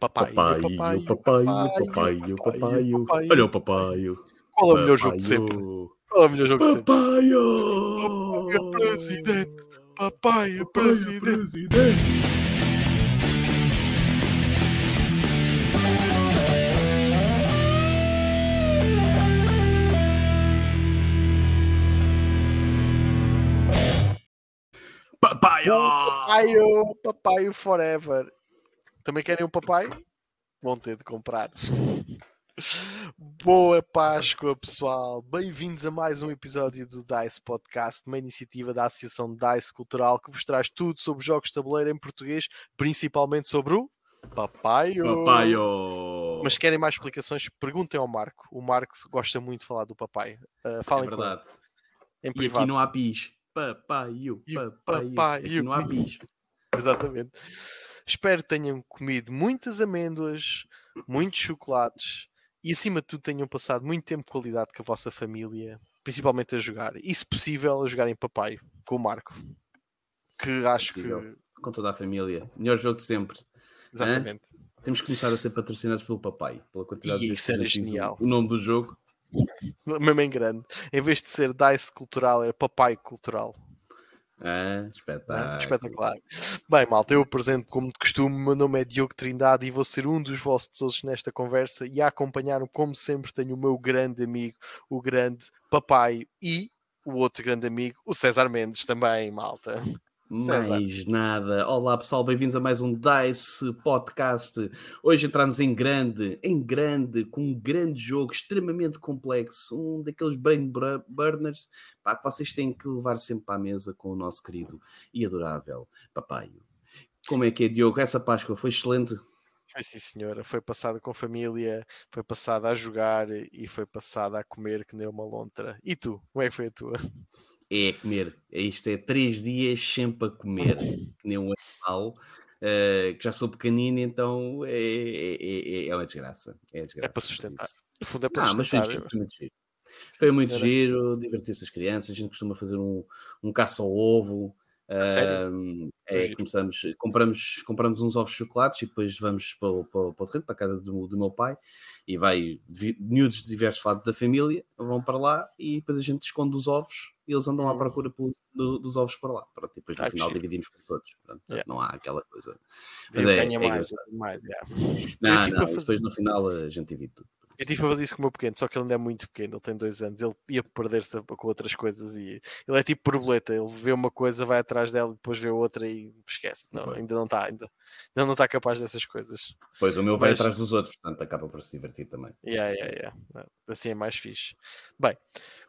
Papai, Papai, papai, papai, papai, papai. Olha o papai. Qual é o melhor jogo de sempre? Qual é o melhor jogo de sempre? Papai, é presidente. Papai é presidente. presidente. Papai, Papai, papai forever. Também querem um papai? Vão ter de comprar. Boa Páscoa, pessoal! Bem-vindos a mais um episódio do DICE Podcast, uma iniciativa da Associação DICE Cultural que vos traz tudo sobre jogos de tabuleiro em português, principalmente sobre o Papaio. papai. Mas querem mais explicações? Perguntem ao Marco. O Marco gosta muito de falar do papai. Uh, É falem com ele, verdade. em E privado. aqui não há pis. Papai, E o papai. papai, Aqui não há pis. Exatamente. Espero que tenham comido muitas amêndoas, muitos chocolates e, acima de tudo, tenham passado muito tempo de qualidade com a vossa família, principalmente a jogar. E, se possível, a jogar em papai, com o Marco. Que acho Possível. que. Com toda a família. Melhor jogo de sempre. Exatamente. Temos que começar a ser patrocinados pelo papai. Pela quantidade E de isso era genial. O nome do jogo. Mesmo em grande. Em vez de ser Dice Cultural, era Papai Cultural. Ah, né? espetáculo. Espetacular. Bem, malta, eu apresento como de costume. Meu nome é Diogo Trindade e vou ser um dos vossos hosts nesta conversa. E a acompanhar-me, como sempre, tenho o meu grande amigo, o grande papai e o outro grande amigo, o César Mendes, também, malta. César. Mais nada. Olá pessoal, bem-vindos a mais um DICE Podcast. Hoje entramos em grande, em grande, com um grande jogo extremamente complexo, um daqueles brain bur- burners pá, que vocês têm que levar sempre para a mesa com o nosso querido e adorável papai. Como é que é, Diogo? Essa Páscoa foi excelente. Foi sim, senhora. Foi passada com família, foi passada a jogar e foi passada a comer que nem uma lontra. E tu? Como é que foi a tua? É comer. É Isto é três dias sempre a comer, que nem um animal. eh, que já sou pequenino, então é, é, é- é uma desgraça. É, desgraça É para sustentar. No fundo, é para Ah, mas foi sustentar. giro, foi muito giro. Foi muito senhora. giro, divertir-se as crianças. A gente costuma fazer um, um caça ao ovo. Ahm, É é, começamos, compramos, compramos uns ovos de chocolates e depois vamos para, o- para, o- para o terreno, para a casa do, do meu pai, e vai miúdos de diversos lados da família, vão para lá e depois a gente esconde os ovos e eles andam à Hum. procura pelo- do- dos ovos para lá. Pronto, e depois no Ah, final giro. dividimos por todos. Pronto, Yeah. Não há aquela coisa. Mas é- é mais, mais, yeah. Não, tive não, depois fazer- no final a gente divide tudo. Eu tive para fazer isso com o meu pequeno, só que ele ainda é muito pequeno, ele tem dois anos, ele ia perder-se com outras coisas e ele é tipo borboleta, ele vê uma coisa, vai atrás dela e depois vê outra e esquece. Não, Pois. ainda não está, ainda, ainda não está capaz dessas coisas. Pois o meu vai Mas- atrás dos outros, portanto acaba por se divertir também. Yeah, yeah, yeah. Assim é mais fixe. Bem,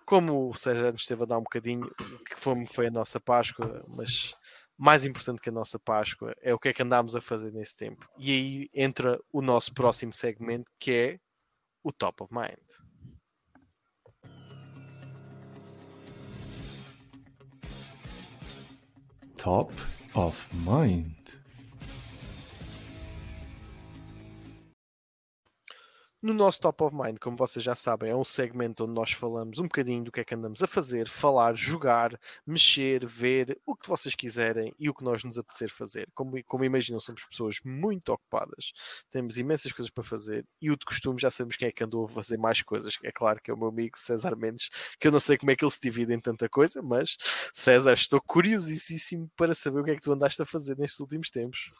como o César nos esteve a dar um bocadinho, que foi, foi a nossa Páscoa, mas mais importante que a nossa Páscoa é o que é que andámos a fazer nesse tempo. E aí entra o nosso próximo segmento que é o Top of Mind. Top of Mind. No nosso Top of Mind, como vocês já sabem, é um segmento onde nós falamos um bocadinho do que é que andamos a fazer, falar, jogar, mexer, ver, o que vocês quiserem e o que nós nos apetecer fazer. Como, como imaginam, somos pessoas muito ocupadas, temos imensas coisas para fazer e o de costume já sabemos quem é que andou a fazer mais coisas. É claro que é o meu amigo César Mendes, que eu não sei como é que ele se divide em tanta coisa, mas César, estou curiosíssimo para saber o que é que tu andaste a fazer nestes últimos tempos.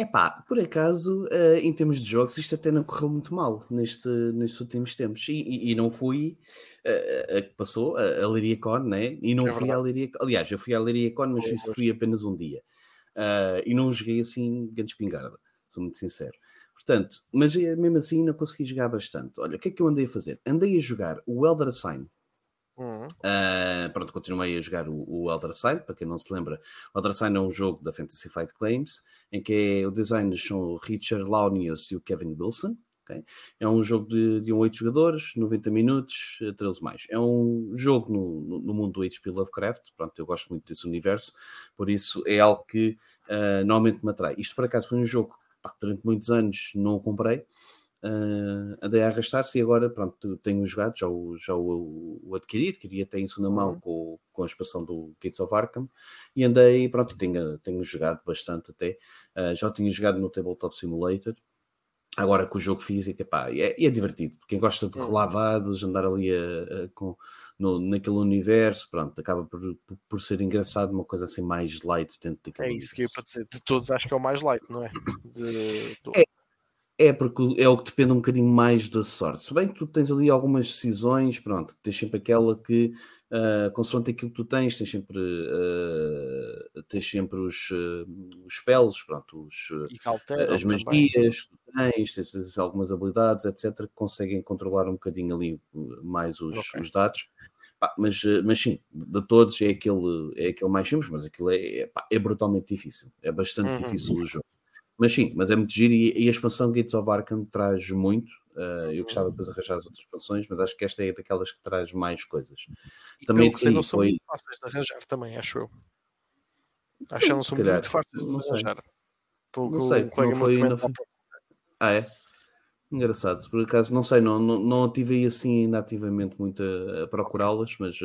Epá, por acaso, eh, em termos de jogos, isto até não correu muito mal neste, nestes últimos tempos. E, e- e não fui eh, a que passou, a, a Liriacon, né? E não É fui verdade. à Liriacon. Aliás, eu fui à Liriacon, mas fui, apenas um dia. Ah, e não joguei assim grande espingarda, sou muito sincero. Portanto, mas eh, mesmo assim não consegui jogar bastante. Olha, o que é que eu andei a fazer? Andei a jogar o Elder Sign. Hum, Uh, pronto, continuei a jogar o, o Elder Sign, para quem não se lembra, o Elder Sign é um jogo da Fantasy Flight Claims, em que é, o designers são o Richard Launius e o Kevin Wilson. ok? É um jogo de, de um 8 jogadores, 90 minutos, eh, 13 mais. É um jogo no, no, no mundo do HP Lovecraft, pronto, eu gosto muito desse universo, por isso é algo que uh, normalmente me atrai. Isto por acaso foi um jogo que durante muitos anos não o comprei, Uh, andei a arrastar-se e agora pronto, tenho jogado, já o, já o, o adquiri, adquiri até em segunda mão Uhum. com, com a expansão do Gates of Arkham e andei, pronto, tenho, tenho jogado bastante até, uh, já tinha jogado no Tabletop Simulator Agora com o jogo físico, epá, é, é divertido. Quem gosta de Uhum. relavados, andar ali a- a- com, no, naquele universo, pronto, acaba por, por, por ser engraçado, uma coisa assim mais light dentro daquele É isso que eu ia universo. para dizer. De todos, acho que é o mais light, não é? De, do- É. É porque é o que depende um bocadinho mais da sorte. Se bem que tu tens ali algumas decisões, pronto, tens sempre aquela que, uh, consoante aquilo que tu tens, tens sempre, uh, tens sempre os, uh, os spells, pronto, os, uh, as também. magias que tu tens, tens algumas habilidades, etc., que conseguem controlar um bocadinho ali mais os, Ok. os dados. Pá, mas, mas sim, de todos é aquele, é aquele mais simples, mas aquilo é, é, pá, é brutalmente difícil. É bastante Uhum. difícil o jogo. Mas sim, mas é muito giro e, e a expansão Gates of Arkham traz muito. Uh, eu gostava depois de arranjar as outras expansões, mas acho que esta é daquelas que traz mais coisas. E Também que sei, não são foi- muito fáceis de arranjar também, acho eu. Acho que não são calhar, muito fáceis de arranjar. Não sei, colega não foi- não foi- Ah, é? Engraçado, por acaso, não sei, não, não, não tive aí assim ainda ativamente muito a, a procurá-las, mas,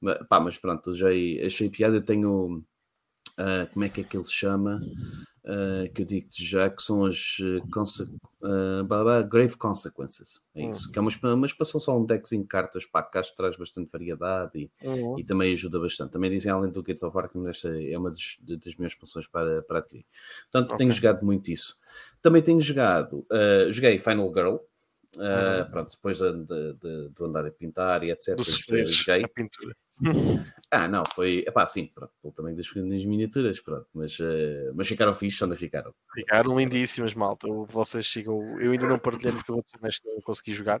ma- pá, mas pronto, já achei piada. Eu tenho, ah, como é que é que ele se chama? Ah, que eu digo já que são as conse- ah, blá, blá, Grave Consequences, é isso, que é uma, uma expansão só um deckzinho de cartas, acho que traz bastante variedade e, Uhum. e também ajuda bastante. Também dizem, além do Gates of Arkham, esta é uma das, das minhas expansões para, para adquirir. Portanto, tenho Ok. jogado muito isso. Também tenho jogado, uh, joguei Final Girl, uh, Uhum. pronto, depois de, de, de- andar a pintar e etc. A pintura. Ah, não, foi, epá, sim, pronto, tamanho das, das miniaturas, pronto, mas, uh, mas ficaram fixe, onde ficaram. Ficaram lindíssimas, malta. Vocês sigam. Eu ainda não partilhei porque eu vou ser honesto, não consegui jogar.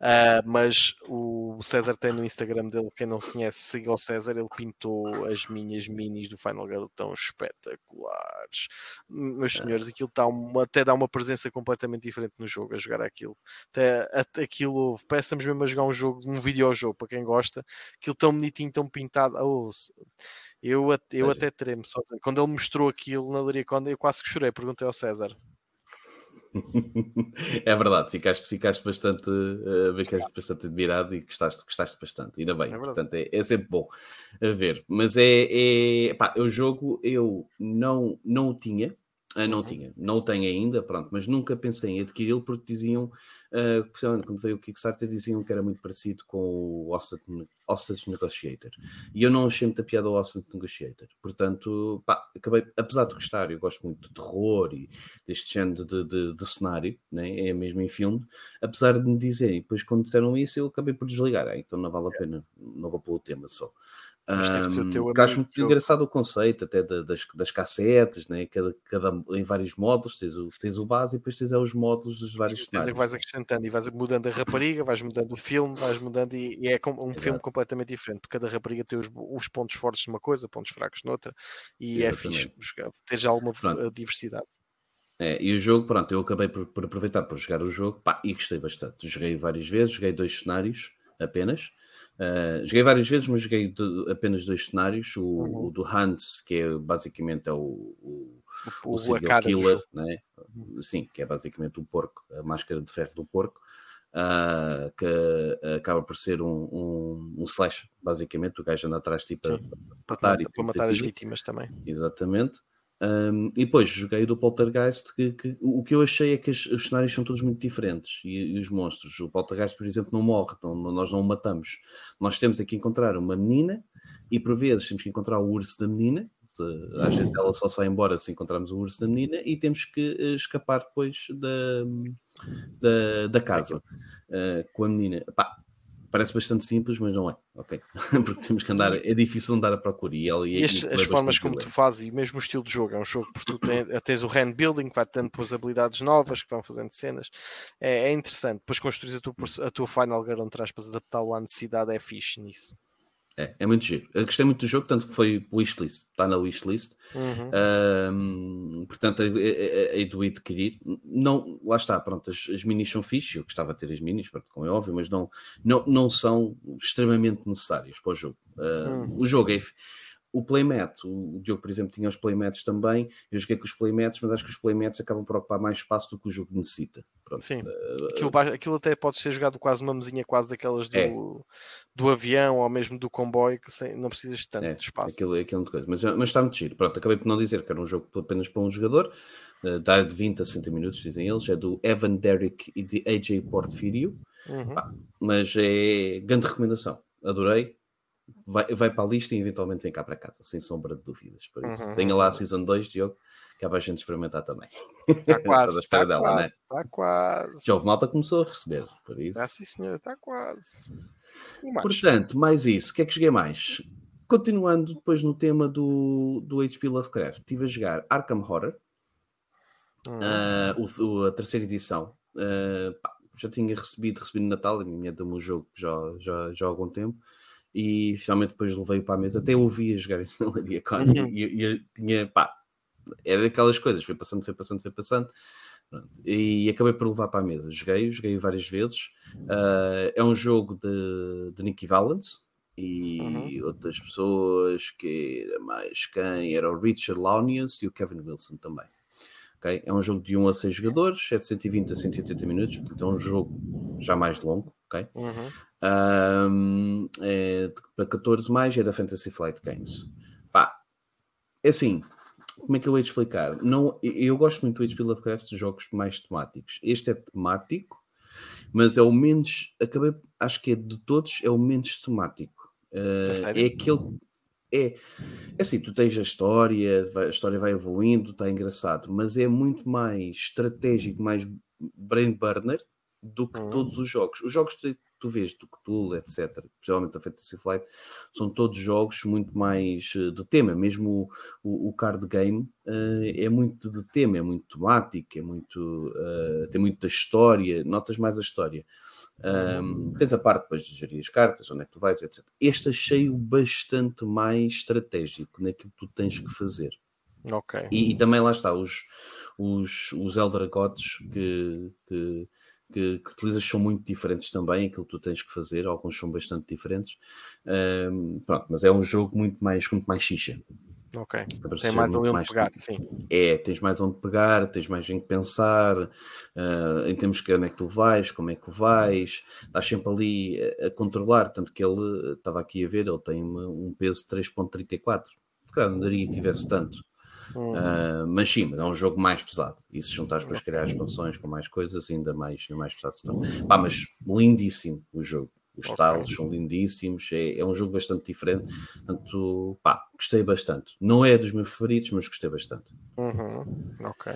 Ah, mas o César tem no Instagram dele, quem não conhece, siga o César. Ele pintou as minhas minis do Final Girl tão espetaculares. Meus senhores, aquilo tá uma, até dá uma presença completamente diferente no jogo a jogar aquilo. Até, até aquilo parece que estamos mesmo a jogar um jogo, um videojogo para quem gosta. Aquilo tão bonitinho, tão pintado. Oh, eu, eu até tremo. Só, quando ele mostrou aquilo na Lariaconda, eu quase que chorei. Perguntei ao César. é verdade, ficaste, ficaste bastante, uh, ficaste bastante admirado e gostaste, gostaste bastante, ainda bem, É portanto é, é sempre bom a ver, mas é, é pá, o jogo eu não, não o tinha, ah, não o Uhum. tinha, não o tenho ainda, pronto, mas nunca pensei em adquiri-lo porque diziam, principalmente quando veio o Kickstarter, diziam que era muito parecido com o Hostage, Hostage Negotiator e eu não achei muita piada ao Hostage Negotiator, portanto, pá, acabei, apesar de gostar, eu gosto muito de terror e deste género de, de, de cenário, né? é mesmo em filme, apesar de me dizerem, depois quando disseram isso, eu acabei por desligar, ah, então não vale a pena, não vou pelo tema só. Mas deve ser o Ahm, teu porque acho muito engraçado o conceito até da- das, das cassetes, né? cada, cada, em vários módulos, tens o, tens o base e depois tens é os módulos dos vários que cenários. vais acrescentando e vais mudando a rapariga, vais mudando o filme, vais mudando e, e é um filme Exato. completamente diferente, porque cada rapariga tem os, os pontos fortes numa coisa, pontos fracos noutra, e é fixe Exatamente. jogar, ter já alguma Pronto. eh, diversidade. É, e o jogo, pronto, eu acabei por, por aproveitar por jogar o jogo pá, e gostei bastante. Joguei várias vezes, joguei dois cenários apenas. Ah, joguei várias vezes, mas joguei de- apenas dois cenários. O, Uhum. o do Hans, que é basicamente é o, o, O, o serial killer, né? sim, que é basicamente o porco, a máscara de ferro do porco, ah, que acaba por ser um, um, um slash, basicamente. O gajo anda atrás tipo a, Sim. a para, matar e matar- para matar as tudo. vítimas também. Exatamente. Um, e depois joguei o do Poltergeist, que, que- o que eu achei é que os, os cenários são todos muito diferentes e, e os monstros. O Poltergeist, por exemplo, não morre, não- nós não o matamos. Nós temos aqui encontrar uma menina e por vezes temos que encontrar o urso da menina. Às vezes ela só sai embora se encontrarmos o urso da menina e temos que eh, escapar depois da, da, da casa eh, com a menina. Parece bastante simples, mas não é, ok? Porque temos que andar, é difícil andar à procura e, ela, E as, aquilo as é formas como tu fazes e mesmo o estilo de jogo, é um jogo porque tu tens, tens o hand building que vai dando depois habilidades novas que vão fazendo cenas, é, é interessante. Depois construís a tua, a tua final girl entre aspas, adaptá-lo à necessidade, é fixe nisso. É, é muito giro. Eu gostei muito do jogo, tanto que foi wishlist. Está na wishlist. Uhum. Ahm, portanto, é do adquirir. Não, lá está, pronto, as, as minis são fixe. Eu gostava de ter as minis, pronto, como é óbvio, mas não, não, não são extremamente necessárias para o jogo. Ah, Hum. O jogo é. O playmat, o, Diogo, por exemplo, tinha os playmats também. Eu joguei com os playmats, mas acho que os playmats acabam por ocupar mais espaço do que o jogo necessita. Pronto. Sim. Uh, Aquilo, aquilo até pode ser jogado quase uma mesinha quase daquelas do, É. do avião ou mesmo do comboio que sem- não precisas de tanto É, espaço. aquilo, aquilo de coisa. Mas, mas está muito giro. Pronto, acabei por não dizer que era um jogo apenas para um jogador, uh, dá de 20 a 60 minutos, dizem eles. É do Evan Derrick e de AJ Portfirio, Uhum. Mas é grande recomendação. Adorei. Vai, vai para a lista e eventualmente vem cá para casa, sem sombra de dúvidas. Por isso, Uhum. venha lá a Season 2, Diogo, que é para a gente experimentar também. Está quase, está dela, quase, né? está quase. Houve malta começou a receber, por isso. Ah, sim, senhor, está quase. Mais? Portanto, mais isso. O que é que joguei mais? Continuando depois no tema do, do HP Lovecraft, estive a jogar Arkham Horror, Hum, ah, o- a terceira edição. Ah, pá, já tinha recebido, recebi no Natal, a minha deu-me o jogo já, já, já há algum tempo, e finalmente depois levei-o para a mesa. Até ouvi a jogar na Laria Con, Uhum. e, e, tinha, pá, era daquelas coisas, foi passando, foi passando, foi passando. Pronto, E acabei por levar para a mesa. Joguei, joguei várias vezes. Ah, é um jogo de, de Nicky Valance e outras pessoas que era mais quem era o Richard Launius e o Kevin Wilson também. Ok? É um jogo de 1 a 6 jogadores, é de 120 a 180 minutos, portanto é um jogo já mais longo. Ok? uhum. Ahm, é para 14 mais é da Fantasy Flight Games. Pá, é assim, como é que eu de explicar? Não, eu- gosto muito do HP Lovecraft de jogos mais temáticos. Este é temático, mas é o menos, acabei, acho que é de todos, é o menos temático. Sério? é aquele. É, é assim, tu tens a história, a história vai evoluindo, está engraçado, mas é muito mais estratégico, mais brain burner do que Uhum. todos os jogos. Os jogos que tu vês do Cthulhu, etc., principalmente a Fantasy Flight, são todos jogos muito mais eh, de tema. Mesmo o, o card game eh, é muito de tema, é muito temático, é muito, eh, tem muito da história, notas mais a história. Um, tens a parte depois de gerir as cartas, onde é que tu vais, etc. Este achei-o bastante mais estratégico naquilo que tu tens que fazer. Ok. E, e também lá está, os, os, os Elder Gods que, que, que, que utilizas são muito diferentes também, aquilo que tu tens que fazer, alguns são bastante diferentes. Um, pronto, mas é um jogo muito mais, muito mais xixa. Ok. Tem mais onde pegar, tipo- sim. É, tens mais onde pegar, tens mais em que pensar, ah, em termos de onde é que tu vais, como é que vais, estás sempre ali a, a controlar, tanto que ele, estava aqui a ver, ele tem um peso de 3.34, claro, não daria que tivesse tanto, Hum, ah, mas sim, mas é um jogo mais pesado, e se juntares depois criar expansões com mais coisas, ainda mais, ainda mais pesado se. Pá, mas lindíssimo o jogo. Os Ok. tiles são lindíssimos, é, é um jogo bastante diferente. Portanto, pá, gostei bastante. Não é dos meus favoritos, mas gostei bastante. uhum. Ok.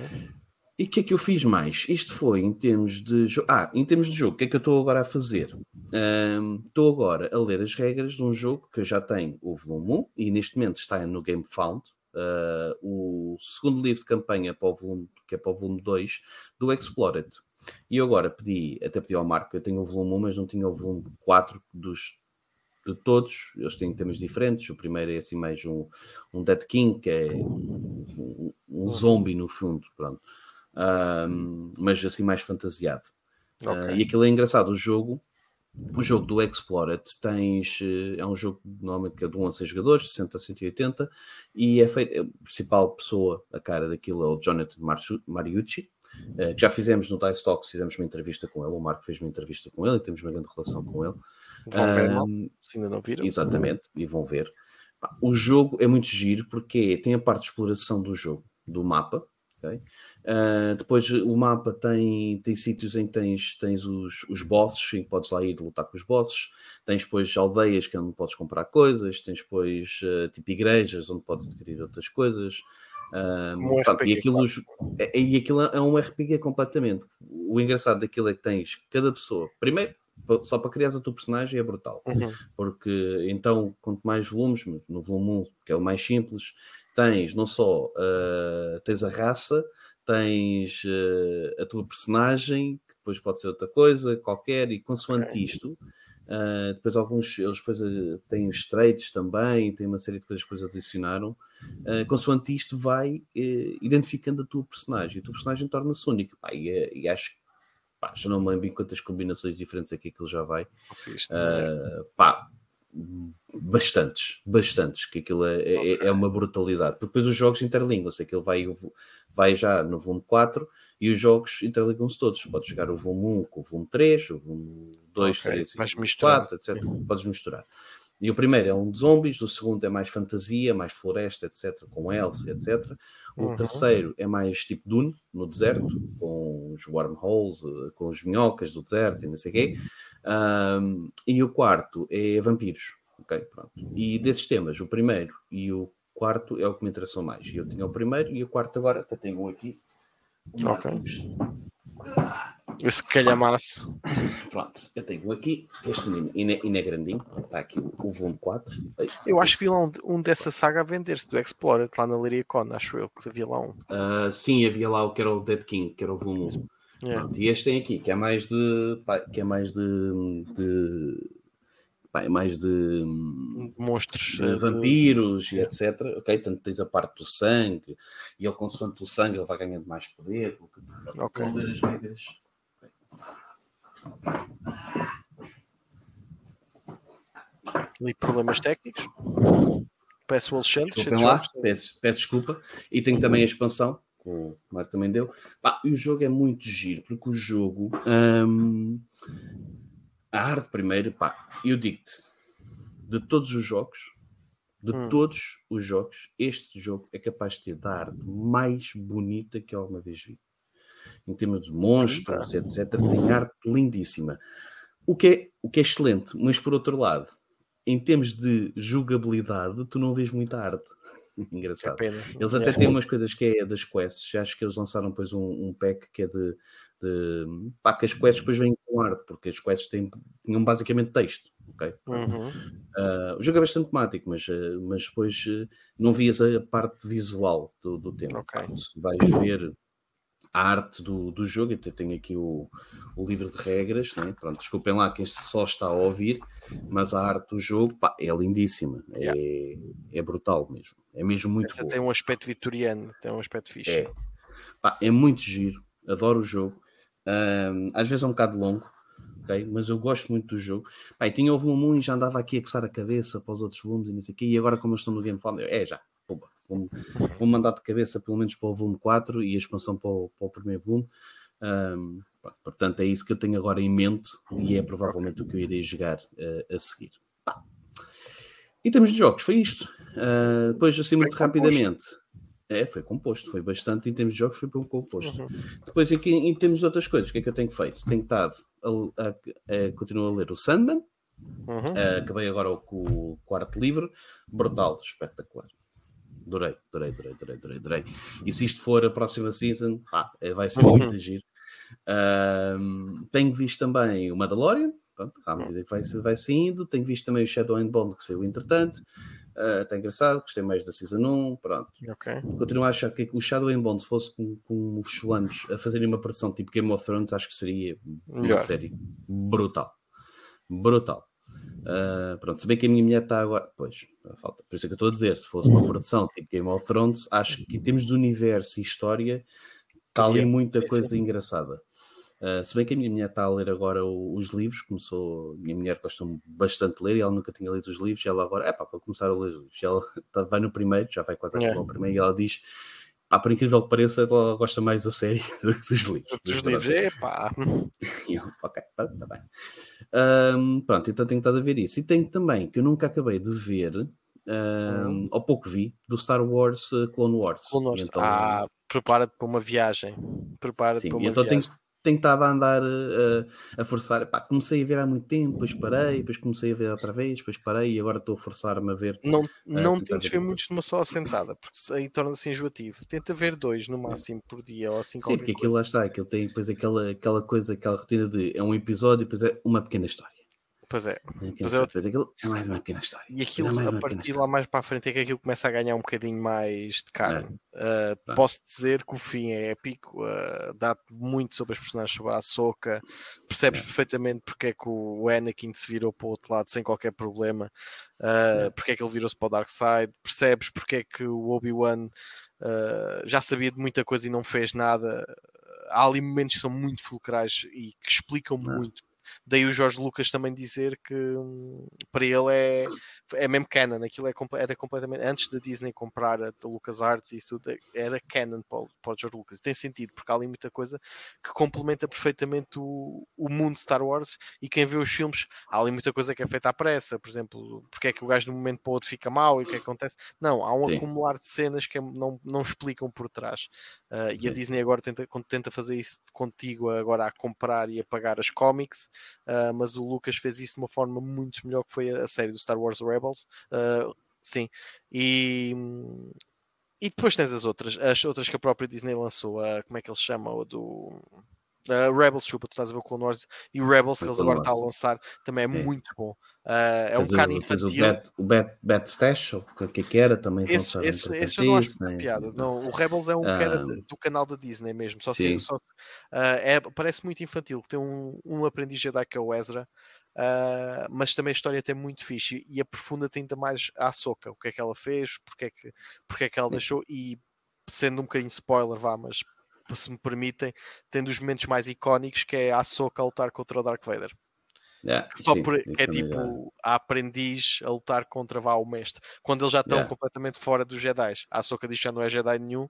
E o que é que eu fiz mais? Isto foi em termos de jogo. Ah, em termos de jogo, o que é que eu estou agora a fazer? Estou agora a ler as regras de um jogo que eu já tenho o volume 1 e neste momento está no Game Found. Ah, o segundo livro de campanha para o volume, que é para o volume 2 do Explored. E eu agora pedi, até pedi ao Marco, eu tenho o volume 1, mas não tinha o volume 4 dos, de todos. Eles têm temas diferentes. O primeiro é assim mais um, um Dead King, que é um, um zombie no fundo, pronto. Ahm, mas assim mais fantasiado. Ah, Ok. e aquilo é engraçado, o jogo, o jogo do Explored tens, eh, é um jogo normalmente que é de 1 a 6 jogadores, 60 a 180, e é feito, a principal pessoa, a cara daquilo é o Jonathan Mariucci, eh, que já fizemos no Dice Talks, fizemos uma entrevista com ele, o Marco fez uma entrevista com ele e temos uma grande relação com ele. Vão ver, mal, se ainda não viram. Exatamente, e vão ver. O jogo é muito giro porque tem a parte de exploração do jogo, do mapa. Ok? Ah, depois o mapa tem, tem sítios em que tens, tens os, os bosses, em que podes lá ir lutar com os bosses. Tens depois aldeias que é onde podes comprar coisas. Tens depois ah, tipo igrejas onde podes adquirir outras coisas. Ah, Um portanto, e, aquilo, é- e aquilo é um RPG completamente. O engraçado daquilo é que tens cada pessoa. Primeiro, só para criar a tua personagem é brutal Uhum. porque então quanto mais volumes, no volume 1, que é o mais simples, tens não só ah, tens a raça, tens ah, a tua personagem, que depois pode ser outra coisa, qualquer, e consoante Ok. isto, ah, depois alguns eles depois têm os traits também, têm uma série de coisas que depois adicionaram, ah, consoante isto vai eh, identificando a tua personagem, e a tua personagem torna-se única, Pá, e, é- e acho que pá, já não me lembro em quantas combinações diferentes é que aquilo já vai, Conseguiste. Uh, pá, bastantes, bastantes, que aquilo é, é, é uma brutalidade. Depois os jogos interligam-se, aquilo vai, vai já no volume 4 e os jogos interligam-se todos. Podes jogar o volume 1 com o volume 3, o volume 2, okay, 3, vais 4, etc. Podes misturar. E o primeiro é um de zombies, o segundo é mais fantasia, mais floresta, etc., com elves, etc. O uhum. terceiro é mais tipo Dune, no deserto, com os wormholes, eh, com as minhocas do deserto e não sei o quê. Um, e o quarto é vampiros. Ok, pronto. E desses temas, o primeiro e o quarto é o que me interessou mais. Eu tinha o primeiro e o quarto agora, até tenho um aqui. Esse calhamaço. Pronto, eu tenho aqui, este menino, ainda é grandinho, está aqui o, o volume 4. Eu acho que vi lá um, um dessa saga a vender-se do Explorer, lá na Liria Con, acho eu que havia lá um. Uh, sim, havia lá o que era o Dead King, que era o volume 1. Yeah. Pronto, e este tem aqui, que é mais de. Pá, que é mais de. de pá, é mais de monstros, de vampiros de... e etc. Ok, tanto tens a parte do sangue e ele consoante o sangue ele vai ganhando mais poder. Ok. As regras Ali problemas técnicos. Peço o Alexandre. Desculpem lá, peço, peço desculpa. E tenho também a expansão, que o Mário também deu. Pá, e o jogo é muito giro, porque o jogo. Hum, a arte, primeiro, pá, eu digo-te, de todos os jogos, de hum. todos os jogos, este jogo é capaz de ter a arte mais bonita que alguma vez vi em termos de monstros, etc. Tem arte lindíssima. O que, é, o que é excelente, mas por outro lado, em termos de jogabilidade, tu não vês muita arte. Engraçado. É eles até é. têm umas coisas que é das quests. Acho que eles lançaram depois um, um pack que é de, de pá, que as quests depois vêm com arte, porque as quests têm, tinham basicamente texto. Okay? Uhum. Uh, o jogo é bastante temático, mas, uh, mas depois uh, não vias a parte visual do, do tema. Okay. Se vais ver a arte do, do jogo, até tenho aqui o, o livro de regras, né? Pronto, desculpem lá quem só está a ouvir, mas a arte do jogo pá, é lindíssima, é, yeah. é brutal mesmo, é mesmo muito Essa tem um aspecto vitoriano, tem um aspecto fixe. É, pá, é muito giro, adoro o jogo, um, às vezes é um bocado longo, okay? mas eu gosto muito do jogo. Pá, tinha o volume 1 e já andava aqui a coçar a cabeça para os outros volumes e não sei o quê, e agora como eu estou no Game Fund, é já, Vou, vou mandar de cabeça pelo menos para o volume 4 e a expansão para o, para o primeiro volume. Um, portanto, é isso que eu tenho agora em mente e é provavelmente o que eu irei jogar uh, a seguir. Pá. Em termos de jogos, foi isto. Uh, depois, assim, muito foi rapidamente. É, foi composto, foi bastante em termos de jogos, foi um composto. Uhum. Depois, aqui, em termos de outras coisas, o que é que eu tenho feito? Tenho estado a, a, a continuar a ler o Sandman, uhum. uh, acabei agora com o quarto livro, brutal, espetacular. Adorei, adorei, adorei, adorei, adorei, adorei. E se isto for a próxima season, pá, é, vai ser muito giro. Um, tenho visto também o Mandalorian, pronto, à medida que vai, vai saindo. Tenho visto também o Shadow and Bond, que saiu entretanto. Uh, está engraçado, gostei mais da Season 1, pronto. Okay. Continuo a achar que o Shadow and Bond, se fosse com, com os fulanos a fazerem uma produção tipo Game of Thrones, acho que seria uma yeah. série brutal. Brutal. Uh, pronto, se bem que a minha mulher está agora. Pois, falta. Por isso é que eu estou a dizer: se fosse uma produção tipo Game of Thrones, acho que em termos de universo e história está ali muita coisa engraçada. Uh, se bem que a minha mulher está a ler agora os livros, começou. A minha mulher gosta bastante de ler e ela nunca tinha lido os livros. E ela agora, é pá, vou começar a ler os livros. E ela tá, vai no primeiro, já vai quase acabar yeah. o primeiro, e ela diz pá, por incrível que pareça, ela gosta mais da série do que dos livros. Dos livros, é pá. ok, está tá bem. Um, pronto, então tenho estado a ver isso. E tenho também, que eu nunca acabei de ver, um, ou pouco vi, do Star Wars uh, Clone Wars. Clone Wars. Então, ah, prepara-te para uma viagem. Prepara-te para uma então viagem. Tenho, tenho estado a andar uh, a forçar. Pá, comecei a ver há muito tempo, depois parei, depois comecei a ver outra vez, depois parei e agora estou a forçar-me a ver. Não, não uh, tentes ver, muitos numa só assentada, porque aí torna-se enjoativo. Tenta ver dois no máximo por dia ou assim Sim, porque aquilo lá está, aquilo tem depois aquela, aquela coisa, aquela rotina de é um episódio e depois é uma pequena história. Pois é. Pois é, aquilo é mais uma pequena história. E aquilo, é a partir lá mais para a frente, é que aquilo começa a ganhar um bocadinho mais de carne. É. Uh, posso dizer que o fim é épico, uh, dá-te muito sobre os personagens, sobre a Soca, percebes é. perfeitamente porque é que o Anakin se virou para o outro lado sem qualquer problema, uh, porque é que ele virou-se para o Dark Side, percebes porque é que o Obi-Wan já sabia de muita coisa e não fez nada. Há ali momentos que são muito fulcrais e que explicam muito daí o Jorge Lucas também dizer que hum, para ele é, é mesmo canon, aquilo é, era completamente, antes da Disney comprar a, Lucas Arts, isso era canon para, para o George Lucas, tem sentido, porque há ali muita coisa que complementa perfeitamente o, o mundo Star Wars e quem vê os filmes, há ali muita coisa que é feita à pressa, por exemplo, porque é que o gajo de um momento para o outro fica mal e o que, é que acontece, não, há um Sim. acumular de cenas que é, não, não explicam por trás, uh, e a Disney agora tenta, tenta fazer isso contigo agora a comprar e a pagar as cómics, uh, mas o Lucas fez isso de uma forma muito melhor que foi a, a série do Star Wars Rebels. Uh, sim, e, e depois tens as outras, as outras que a própria Disney lançou, a, como é que eles chamam? A do Uh, Rebels, chupa, tu estás a ver o Clone Wars e o Rebels que eles agora estão a lançar também é, é. muito bom. Uh, é um bocado infantil. O Bet, o Bet, Bet Stash, o que, é que era, também esse, esse, esse eu não acho né? piada. Não, o Rebels é um que era de, do canal da Disney mesmo, só, só é, parece muito infantil. Tem um, um aprendiz Jedi que é o Ezra, Uh, mas também a história tem muito fixe e aprofunda-te ainda mais a Soca, o que é que ela fez, porque é que, porque é que ela deixou e sendo um bocadinho spoiler, vá, mas se me permitem, tem dos momentos mais icónicos que é a Soca a lutar contra o Dark Vader. Yeah, só sim, por, que é tipo a aprendiz a lutar contra vá, o mestre quando eles já estão yeah. completamente fora dos Jedi. A Soca diz que não é Jedi nenhum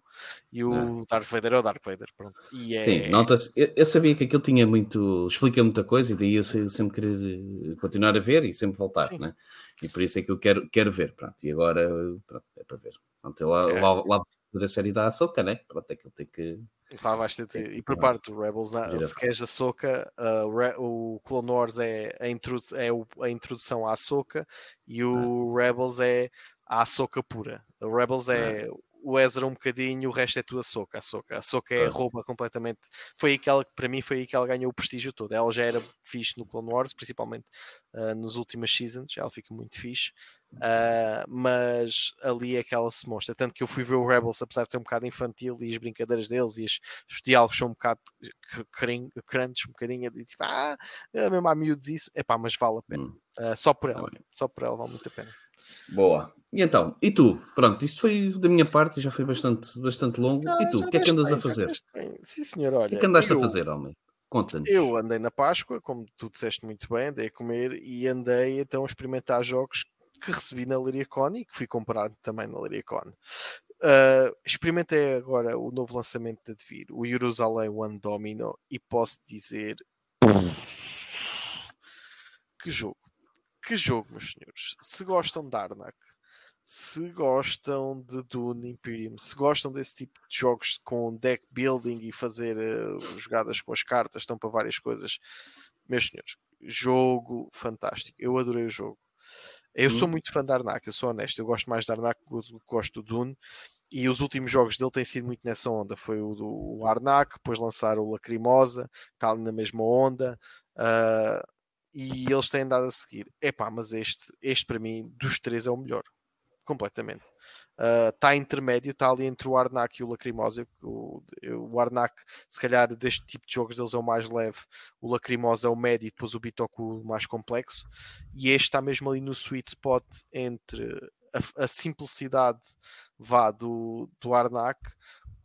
e o yeah. Darth Vader é o Darth Vader. Pronto. E é... Sim, nota-se. Eu, eu, sabia que aquilo tinha muito. explica muita coisa e daí eu sempre querer continuar a ver e sempre voltar, né? E por isso é que eu quero, quero ver. Pronto, e agora pronto, é para ver. Pronto, lá, é. lá, lá da série da Ahsoka, né? Pronto, é que ele tem que vais ter, ter. E do Rebels, se queres a Soca, uh, o Clone Wars é a, introdu é a introdução à Soca e o ah. Rebels é a Soca pura. O Rebels é ah. O Ezra um bocadinho, o resto é tudo a Soca. A Soca, a Soca é rouba completamente. Foi aí que ela, para mim, foi aí que ela ganhou o prestígio todo. Ela já era fixe no Clone Wars, principalmente uh, nos últimos seasons, ela fica muito fixe. Uh, mas ali é que ela se mostra. Tanto que eu fui ver o Rebels, apesar de ser um bocado infantil e as brincadeiras deles e as, os diálogos são um bocado crentes, um bocadinho de tipo, ah, é mesmo há miúdos isso, é pá, mas vale a pena. Uh, só por ela, só por ela vale muito a pena. Boa. E então, e tu? Pronto, isto foi da minha parte, já foi bastante, bastante longo. Ah, e tu, o que é que andas bem, a fazer? Sim, senhor, olha. O que é que andaste eu... a fazer, homem? Conta-nos. Eu andei na Páscoa, como tu disseste muito bem, andei a comer e andei então a experimentar jogos que recebi na Liriacon e que fui comprado também na Liriacon. Uh, experimentei agora o novo lançamento da Devir, o Jerusalém One Domino, e posso dizer que jogo, que jogo, meus senhores. Se gostam de Arnak, se gostam de Dune Imperium, se gostam desse tipo de jogos com deck building e fazer uh, jogadas com as cartas, estão para várias coisas, meus senhores, jogo fantástico. Eu adorei o jogo. Eu hum. sou muito fã da Arnak, eu sou honesto, eu gosto mais da Arnak do que gosto do Dune. E os últimos jogos dele têm sido muito nessa onda. Foi o do Arnak, depois lançaram o Lacrimosa, está ali na mesma onda. Uh, e eles têm andado a seguir. Epá, mas este, este para mim, dos três, é o melhor completamente. Está ah, uh, intermédio, está ali entre o Arnak e o Lacrimosa. O, o Arnak, se calhar, deste tipo de jogos deles é o mais leve, o Lacrimosa é o médio e depois o Bitoku o mais complexo. E este está mesmo ali no sweet spot entre a, a simplicidade vá do, do Arnak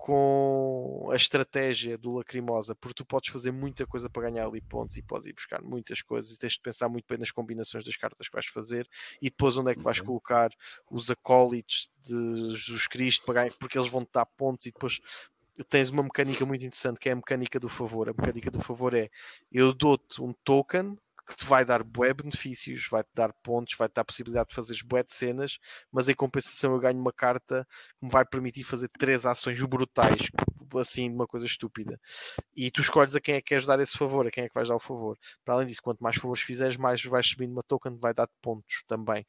com a estratégia do Lacrimosa, porque tu podes fazer muita coisa para ganhar ali pontos e podes ir buscar muitas coisas e tens de pensar muito bem nas combinações das cartas que vais fazer e depois onde é que vais uhum. colocar os acólitos de Jesus Cristo para ganhar, porque eles vão te dar pontos e depois tens uma mecânica muito interessante que é a mecânica do favor. A mecânica do favor é eu dou-te um token que te vai dar bué benefícios, vai-te dar pontos, vai-te dar a possibilidade de fazer bué de cenas, mas em compensação eu ganho uma carta que me vai permitir fazer três ações brutais, assim, uma coisa estúpida. E tu escolhes a quem é que queres dar esse favor, a quem é que vais dar o favor. Para além disso, quanto mais favores fizeres, mais vais subindo uma token, vai dar pontos também.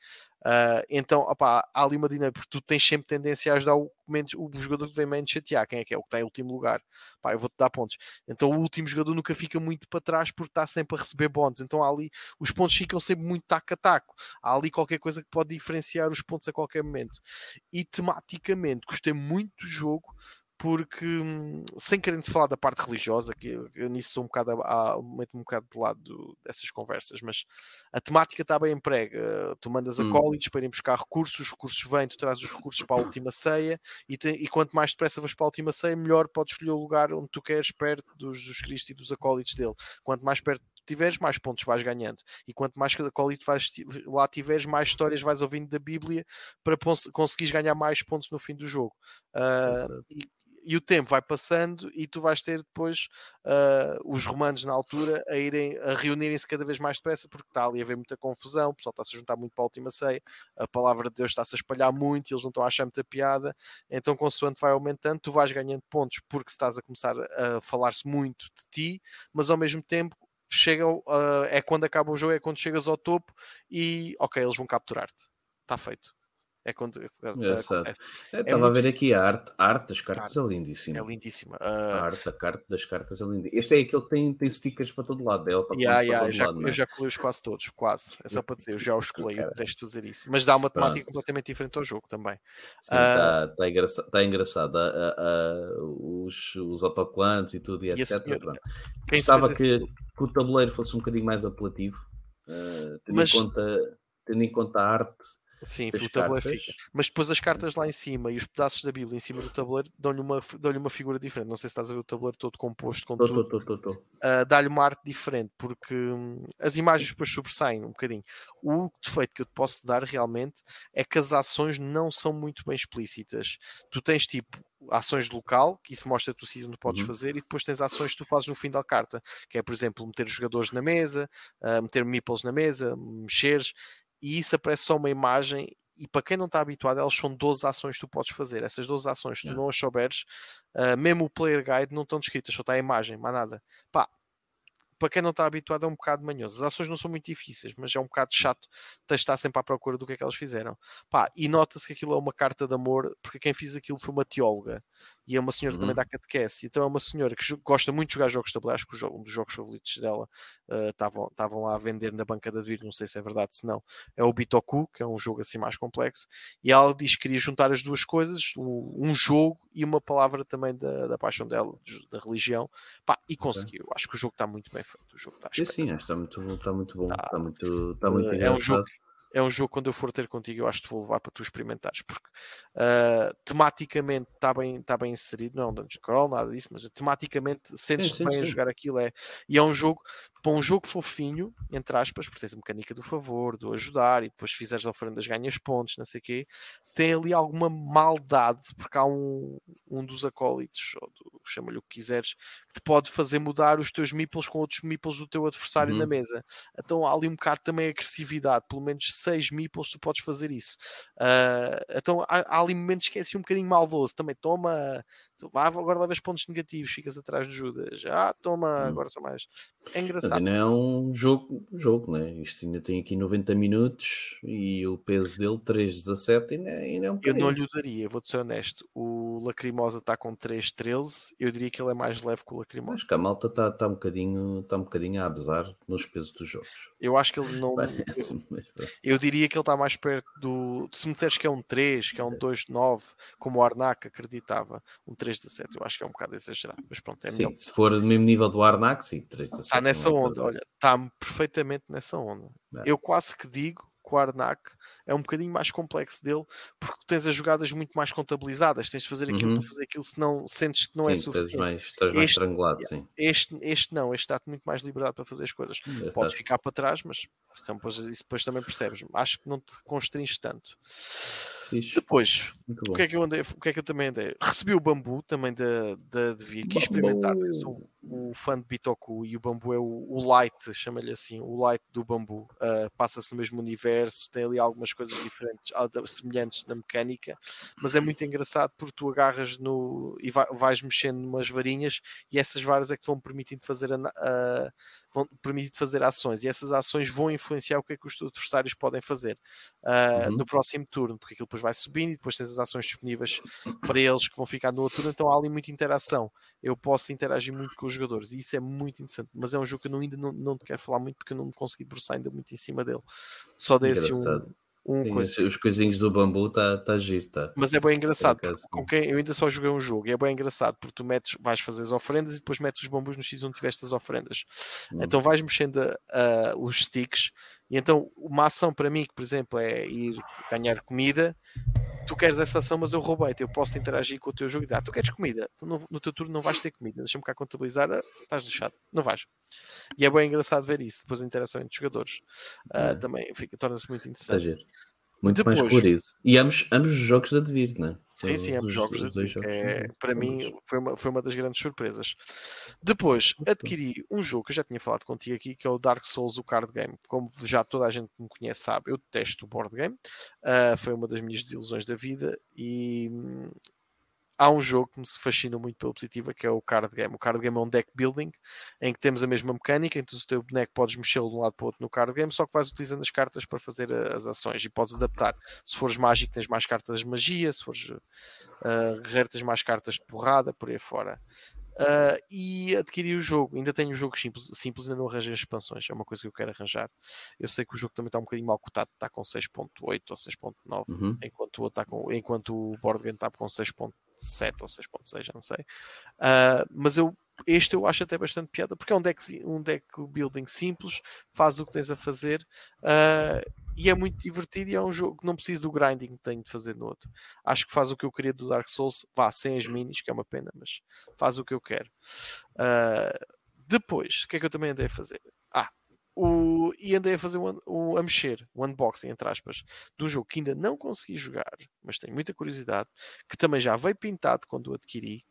Uh, então, há ali uma dinâmica, porque tu tens sempre tendência a ajudar o, menos, o jogador que vem menos chatear, quem é que é? O que está em último lugar. Pá, eu vou-te dar pontos. Então o último jogador nunca fica muito para trás porque está sempre a receber bónus. Então ali, os pontos ficam sempre muito taco a taco. Há ali qualquer coisa que pode diferenciar os pontos a qualquer momento. E tematicamente, gostei muito do jogo porque hum, sem querer falar da parte religiosa, que eu, eu nisso sou um bocado a, um bocado de lado do, dessas conversas, mas a temática está bem emprega. Tu mandas hum. a colleges para irem buscar recursos, os recursos vêm, tu trazes os recursos para a última ceia e, te, e quanto mais depressa vais para a última ceia, melhor podes escolher o lugar onde tu queres, perto dos, dos Cristos e dos acólitos dele. Quanto mais perto tiveres, mais pontos vais ganhando. E quanto mais acólito vais, lá tiveres, mais histórias vais ouvindo da Bíblia para conseguires ganhar mais pontos no fim do jogo. Uh, e, e o tempo vai passando e tu vais ter depois uh, os romanos na altura a irem a reunirem-se cada vez mais depressa porque está ali a haver muita confusão, o pessoal está-se a juntar muito para a última ceia, a palavra de Deus está-se a espalhar muito, eles não estão a achar muita piada, então consoante vai aumentando, tu vais ganhando pontos porque estás a começar a falar-se muito de ti, mas ao mesmo tempo chega, uh, é quando acaba o jogo, é quando chegas ao topo e ok, eles vão capturar-te. Está feito. É quando. É, é, estava a ver aqui a arte, a arte das cartas é lindíssima. É lindíssima. Uh... A arte, a carta das cartas é lindíssima. Este é aquele que tem, tem stickers para todo lado dela. Para yeah, yeah, eu, já, lado, eu é? já colei os quase todos, quase. É só para dizer, eu já os colei, eu detesto fazer isso. Mas dá uma temática Pronto. completamente diferente ao jogo também. Está uh... tá engraçado, tá engraçado. os, os autoclantes e tudo e, e etc. Gostava que, que, o tabuleiro fosse um bocadinho mais apelativo, uh, tendo, Mas... em conta, tendo em conta a arte Sim, o tabuleiro fica. Mas depois as cartas lá em cima e os pedaços da Bíblia em cima do tabuleiro dão-lhe uma, dão uma figura diferente. Não sei se estás a ver o tabuleiro todo composto com tô, tudo. Tô, tô, tô, uh, Dá-lhe uma arte diferente, porque hum, as imagens depois sobressaem um bocadinho. O defeito que eu te posso dar realmente é que as ações não são muito bem explícitas. Tu tens tipo ações de local, que isso mostra-te o sítio onde podes uhum. fazer, e depois tens ações que tu fazes no fim da carta, que é, por exemplo, meter os jogadores na mesa, uh, meter meeples na mesa, mexeres, e isso aparece só uma imagem e para quem não está habituado, elas são 12 ações que tu podes fazer. Essas 12 ações, se tu não as souberes, uh, mesmo o player guide não estão descritas, só está a imagem, mais nada. Pá, para quem não está habituado, é um bocado manhoso. As ações não são muito difíceis, mas é um bocado chato estar sempre à procura do que é que elas fizeram. Pá, e nota-se que aquilo é uma carta de amor, porque quem fez aquilo foi uma teóloga e é uma senhora uhum. também da catequese. Então é uma senhora que gosta muito de jogar jogos de tabuleiro. Acho que um dos jogos favoritos dela estavam uh, lá a vender na banca da Vir, não sei se é verdade, se não. É o Bitoku, que é um jogo assim mais complexo. E ela diz que queria juntar as duas coisas, um, jogo e uma palavra também da, da paixão dela, da religião. Pá, e conseguiu. Acho que o jogo está muito bem feito. O jogo está sim, sim, está muito, está muito bom. Está, está muito, está muito uh, é um jogo é um jogo quando eu for ter contigo, eu acho que te vou levar para tu experimentares, porque uh, tematicamente está bem, tá bem inserido, não é um Dungeon Crawl, nada disso, mas tematicamente sentes-te bem sim. a jogar aquilo. É, e é um jogo, para um jogo fofinho, entre aspas, porque tens a mecânica do favor, do ajudar, e depois fizeres oferendas ganhas pontos, não sei o quê, tem ali alguma maldade, porque há um, um dos acólitos, ou chama-lhe o que quiseres, que te pode fazer mudar os teus meeples com outros meeples do teu adversário uhum. na mesa. Então há ali um bocado também agressividade, pelo menos 6 meeples tu podes fazer isso. Uh, então há, há, ali momentos que é assim um bocadinho maldoso, também toma ah, agora levas pontos negativos, ficas atrás de Judas. Ah, toma, hum. agora são mais. É engraçado. Mas ainda é um jogo, jogo, né? Isto ainda tem aqui 90 minutos e o peso dele 3,17 ainda, ainda é um Eu não lhe daria, vou-te ser honesto. O Lacrimosa está com 3,13. Eu diria que ele é mais leve que o Lacrimosa. Acho que a malta está tá um, bocadinho, tá um bocadinho a abusar nos pesos dos jogos. Eu acho que ele não. Mas... Eu diria que ele está mais perto do. Se me disseres que é um 3, que é um 2,9, como o Arnak acreditava, um 3 3,17. Eu acho que é um bocado exagerado, mas pronto, é sim, melhor. Se for do mesmo nível do Arnak, sim, 3,17. Está nessa é onda, olha, está perfeitamente nessa onda. É. Eu quase que digo que o Arnak é um bocadinho mais complexo dele, porque tens as jogadas muito mais contabilizadas, tens de fazer aquilo uhum. para fazer aquilo, senão sentes que não é sim, é suficiente. Mais, estás mais este, estrangulado, sim. Este, este não, este dá-te muito mais liberdade para fazer as coisas. É Podes ficar para trás, mas isso depois também percebes. Acho que não te constringes tanto. Fixe. Depois, o que, é que eu andei, o que é que eu também andei? Recebi o bambu também da, da Devir, quis experimentar. Sou o fã de Bitoku e o bambu é o, o light, chama-lhe assim, o light do bambu. Uh, Passa-se no mesmo universo, tem ali algumas coisas diferentes, semelhantes na mecânica, mas é muito engraçado porque tu agarras no e vai, vais mexendo umas varinhas e essas varas é que vão permitindo fazer a vão permitir fazer ações e essas ações vão influenciar o que é que os adversários podem fazer uh, uhum. no próximo turno, porque aquilo depois vai subindo e depois tens as ações disponíveis para eles que vão ficar no outro turno, então há ali muita interação. Eu posso interagir muito com os jogadores e isso é muito interessante, mas é um jogo que eu não, ainda não, não te quero falar muito porque eu não me consegui debruçar ainda muito em cima dele. Só dei assim um um Sim, coisa. Os coisinhos do bambu está tá giro, tá. Mas é bem engraçado. Com quem eu ainda só joguei um jogo e é bem engraçado porque tu metes, vais fazer as ofrendas e depois metes os bambus nos sítios onde tiveste as ofrendas. Hum. Então vais mexendo uh, os sticks e então uma ação para mim que, por exemplo, é ir ganhar comida tu queres essa ação, mas eu roubei-te, eu posso interagir com o teu jogo e dizer, ah, tu queres comida, tu no, no teu turno não vais ter comida, deixa-me cá contabilizar, ah, estás deixado, não vais. E é bem engraçado ver isso, depois a interação entre jogadores uh, também fica, torna-se muito interessante. Muito Depois- mais colorido. E ambos, ambos os jogos da Devir, não é? Sim, sim, ambos Os- jogos. os dois de- jogos é, são- para mim foi uma, foi uma das grandes surpresas. Depois adquiri um jogo que eu já tinha falado contigo aqui, que é o Dark Souls, o card game. Como já toda a gente que me conhece sabe, eu detesto o board game. Ah, foi uma das minhas desilusões da vida e hum, há um jogo que me fascina muito pela positiva, que é o card game. O card game é um deck building em que temos a mesma mecânica, então o teu boneco podes mexê-lo de um lado para o outro no card game, só que vais utilizando as cartas para fazer a- as ações e podes adaptar. Se fores mágico, tens mais cartas de magia, se fores uh, guerreiro, tens mais cartas de porrada, por aí fora. Uh, e adquiri o jogo, ainda tenho o jogo simples, simples, ainda não arranjei as expansões, é uma coisa que eu quero arranjar. Eu sei que o jogo também está um bocadinho mal cotado, está com 6.8 ou 6.9 Uhum. enquanto o, outro está com, enquanto o board game está com 6.7 ou 6.6, já não sei. Ah, mas eu, este eu acho até bastante piada, porque é um deck, um deck building simples, faz o que tens a fazer ah, e é muito divertido e é um jogo que não precisa do grinding que tenho de fazer no outro. Acho que faz o que eu queria do Dark Souls, vá, sem as minis, que é uma pena, mas faz o que eu quero. Ah, depois, o que é que eu também andei a fazer? O, e andei a fazer um, um- a mexer, o unboxing, entre aspas, de um jogo que ainda não consegui jogar, mas tenho muita curiosidade, que também já veio pintado quando o adquiri,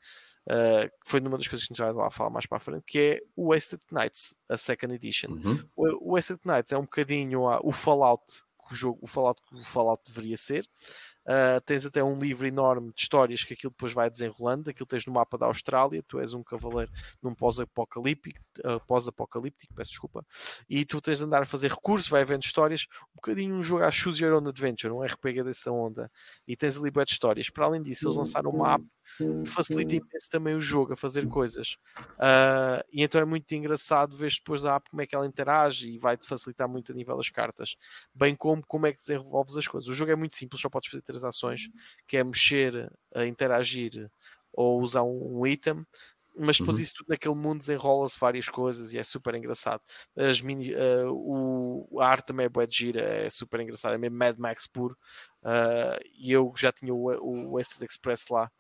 uh, que foi numa das coisas que a gente vai lá falar mais para a frente, que é o Wasted Nights, a Second Edition. Uhum. O, o Wasted Nights é um bocadinho a- o Fallout que o jogo, o Fallout que o Fallout deveria ser. Uh, tens até um livro enorme de histórias que aquilo depois vai desenrolando. Aquilo tens no mapa da Austrália. Tu és um cavaleiro num pós-apocalíptico, uh, pós-apocalíptico, peço desculpa, e tu tens de andar a fazer recursos, vai havendo histórias. Um bocadinho um jogo a Choose Your Own Adventure, um RPG dessa onda. E tens ali bué de histórias. Para além disso, eles lançaram uma app que facilita imenso também o jogo a fazer coisas. Ah, e então é muito engraçado ver depois da app como é que ela interage e vai-te facilitar muito a nível das cartas, bem como como é que desenvolves as coisas. O jogo é muito simples, só podes fazer três ações, que é mexer, a interagir ou usar um, item. Mas depois Uhum. isso tudo naquele mundo desenrola-se várias coisas e é super engraçado. As mini, ah, o, a arte também é bué de gira, é super engraçado, é mesmo Mad Max puro. Ah, e eu já tinha o, o Wasted Express lá,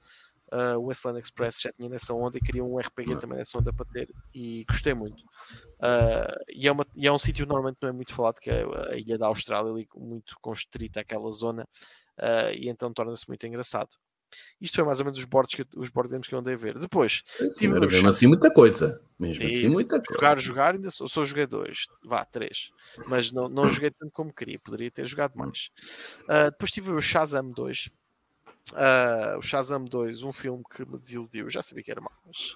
uh, o Westland Express já tinha nessa onda e queria um RPG também nessa onda para ter e gostei muito. Uh, e, é uma, e é um sítio normalmente não é muito falado, que é a ilha da Austrália, ali, muito constrita aquela zona, uh, e então torna-se muito engraçado. Isto foi mais ou menos os boards que eu- os board games que eu andei a ver. Depois, Sim, Tive mesmo chat. assim muita coisa. Mesmo assim Tive. muita coisa. jogar, jogar, ainda só, só joguei dois, vá, três, mas não, não joguei tanto como queria, poderia ter jogado mais. Uh, depois tive o Shazam 2. Uh, o Shazam 2, um filme que me desiludiu, já sabia que era mau, mas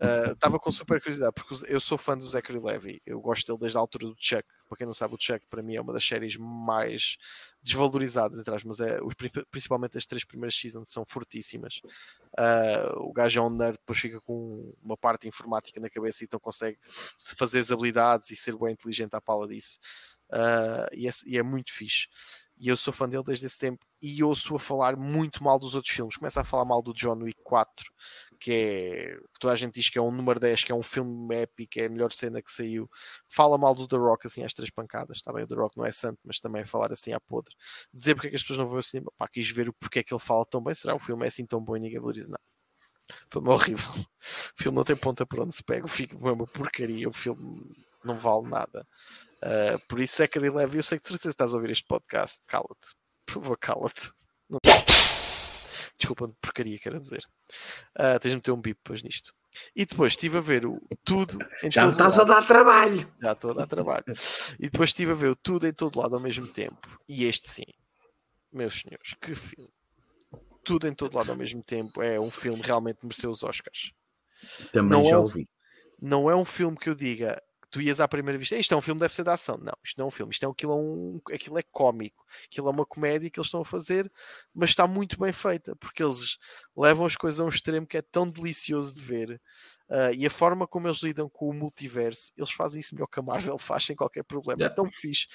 uh, estava com super curiosidade, porque eu sou fã do Zachary Levy, eu gosto dele desde a altura do Chuck. Para quem não sabe, o Chuck para mim é uma das séries mais desvalorizadas atrás, mas é, os, pri- principalmente as três primeiras seasons são fortíssimas. Uh, o gajo é um nerd, depois fica com uma parte informática na cabeça e então consegue se fazer as habilidades e ser bem inteligente à pala disso. Uh, e, é, e é muito fixe. E eu sou fã dele desde esse tempo e ouço a falar muito mal dos outros filmes. Começa a falar mal do John Wick 4, que é que toda a gente diz que é um número 10, que é um filme épico, é a melhor cena que saiu. Fala mal do The Rock assim às três pancadas. Está bem, o The Rock não é santo, mas também falar assim à podre. Dizer porque é que as pessoas não vão ao cinema. Pá, quis ver o porquê é que ele fala tão bem. Será o filme é assim tão bom e ninguém valoriza? Não. Filme horrível. O filme não tem ponta por onde se pega. O filme é uma porcaria. O filme não vale nada. Uh, por isso é que ele leva. Eu sei que de certeza estás a ouvir este podcast. Cala-te. Por favor, cala-te. Não- Desculpa, porcaria, quero dizer. Uh, tens de meter um bip depois nisto. E depois estive a ver o tudo em Já me estás a lado. dar trabalho. Já estou a dar trabalho. E depois estive a ver o tudo em todo lado ao mesmo tempo. E este sim, meus senhores, que filme. Tudo em todo lado ao mesmo tempo é um filme que realmente mereceu os Oscars. Também Não é já um- ouvi. Não é um filme que eu diga tu ias à primeira vista, isto é um filme, deve ser de ação. Não, isto não é um filme, isto é aquilo, é um, aquilo é cómico, aquilo é uma comédia que eles estão a fazer, mas está muito bem feita, porque eles levam as coisas a um extremo que é tão delicioso de ver. ah, e a forma como eles lidam com o multiverso, eles fazem isso melhor que a Marvel faz sem qualquer problema. Yeah. É tão fixe.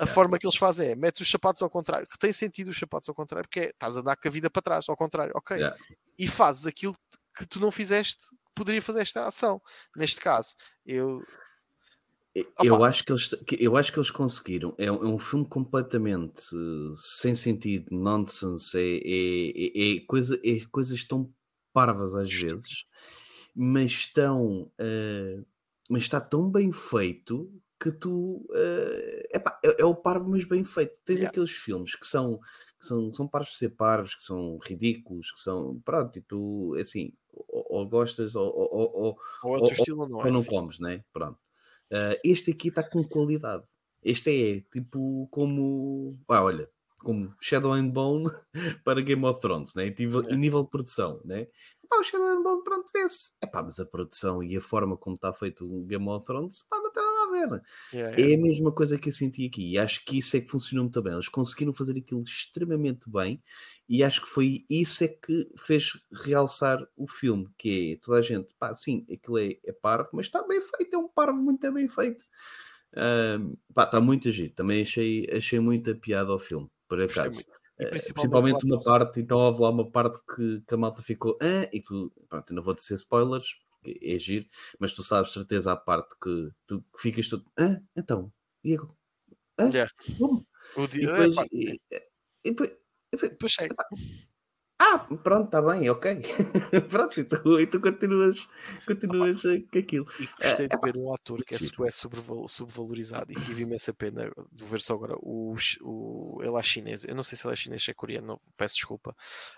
A forma que eles fazem é metes os sapatos ao contrário, que tem sentido os sapatos ao contrário, porque é, estás a dar com a vida para trás, ao contrário, ok. Yeah. E fazes aquilo que tu não fizeste, poderia fazer esta ação. Neste caso, eu Eu acho, que eles, eu acho que eles conseguiram. É um, é um filme completamente uh, sem sentido, nonsense, é, é, é, é, coisa, é coisas tão parvas às vezes, mas tão. Uh, mas está tão bem feito que tu. Uh, epá, é, é, o parvo, mas bem feito. Tens yeah. aqueles filmes que são, que são, são parvos de ser parvos, que são ridículos, que são. Pronto, e tu, assim, ou, ou gostas ou, ou, ou, ou, ou, não, ou não assim. comes, né? Pronto. Uh, este aqui está com qualidade. Este é tipo como. Ah, olha, como Shadow and Bone para Game of Thrones, né? nível, é. em nível de produção. Né? Pá, o Shadow and Bone, pronto, vê-se. mas a produção e a forma como está feito o Game of Thrones, pá, não nada a ver. Yeah, é a mesma coisa que eu senti aqui. E acho que isso é que funcionou muito bem. Eles conseguiram fazer aquilo extremamente bem. E acho que foi isso é que fez realçar o filme. Que é toda a gente, pá, sim, aquilo é, é parvo, mas está bem feito. É um parvo muito bem feito. Uh, pá, está muito agir. Também achei, achei muita piada ao filme por acaso. Eh, principalmente, principalmente uma parte, então houve lá uma parte que, que a malta ficou, ah, e tu, pronto, eu não vou dizer spoilers, é giro, mas tu sabes certeza a parte que tu ficas tudo, ah, então, e agora? Ah, yeah. como? O dia, e depois, é, e, e, depois, e depois, ah, pronto, está bem, ok. pronto, e tu, e tu continuas, continuas com aquilo. Gostei é, de ver um ator que é, é subvalorizado e tive imensa pena de ver só agora. O, o, ele é chinês, eu não sei se ele é chinês ou é coreano, peço desculpa.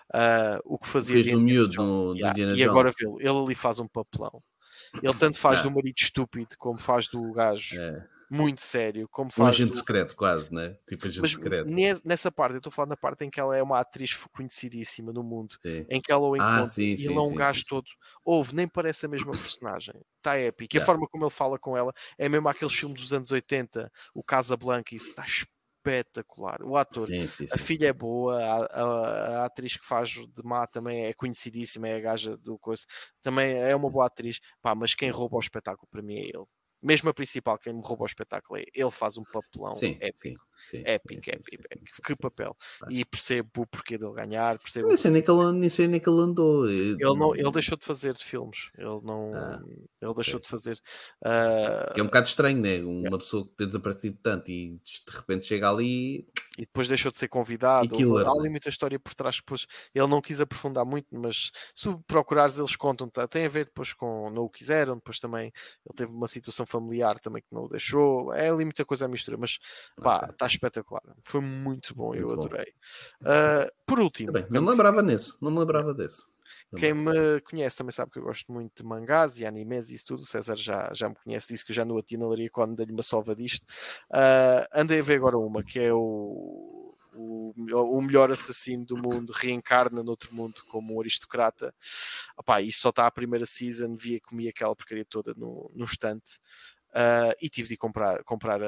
Uh, o que fazia. Fez no miúdo no, yeah, Indiana E agora vê-lo, ele ali faz um papelão. Ele tanto faz ah. do marido estúpido como faz do gajo. É muito sério. Como faz um agente do... secreto, quase, né? Tipo agente Mas secreto. Nessa parte, eu estou falando da parte em que ela é uma atriz conhecidíssima no mundo, sim. em que ela o ah, encontra ah, sim, e sim, ele é um gajo todo. Houve, nem parece a mesma personagem. Está épico. E a forma como ele fala com ela é mesmo aqueles filmes dos anos 80, o Casa Blanca, isso está espetacular. O ator, sim, sim, sim. a filha é boa, a, a, a, atriz que faz de má também é conhecidíssima, é a gaja do coisa, também é uma boa atriz, pá, mas quem rouba o espetáculo para mim é ele mesmo a principal, quem me rouba o espetáculo é ele faz um papelão sim, épico. Sim, sim, épico, épico, épico. Que papel. E percebo o porquê dele ganhar. Percebo nem, sei nem, que ele, nem sei nem que ele andou. Ele, não, ele deixou de fazer filmes. Ele não. Ah, ele deixou okay. de fazer. Uh... É um bocado estranho, né? Uma pessoa que tem desaparecido tanto e de repente chega ali. E depois deixou de ser convidado. Há ali muita história por trás. Depois ele não quis aprofundar muito, mas se procurares, eles contam. Tá? Tem a ver depois com não o quiseram. Depois também ele teve uma situação familiar também que não o deixou. É ali muita coisa a mistura, mas pá, está espetacular. Foi muito bom, muito eu adorei. Uh, por último, Bem, não me lembrava nesse, não me lembrava desse. Quem me conhece também sabe que eu gosto muito de mangás e animes e isso tudo. O César já, já me conhece, disse que já no Atinalaria quando dei-lhe uma sova disto. Uh, andei a ver agora uma que é o, o, o, melhor assassino do mundo reencarna noutro mundo como um aristocrata. Opá, isto só está a primeira season, via comi aquela porcaria toda no, no estante uh, e tive de comprar, comprar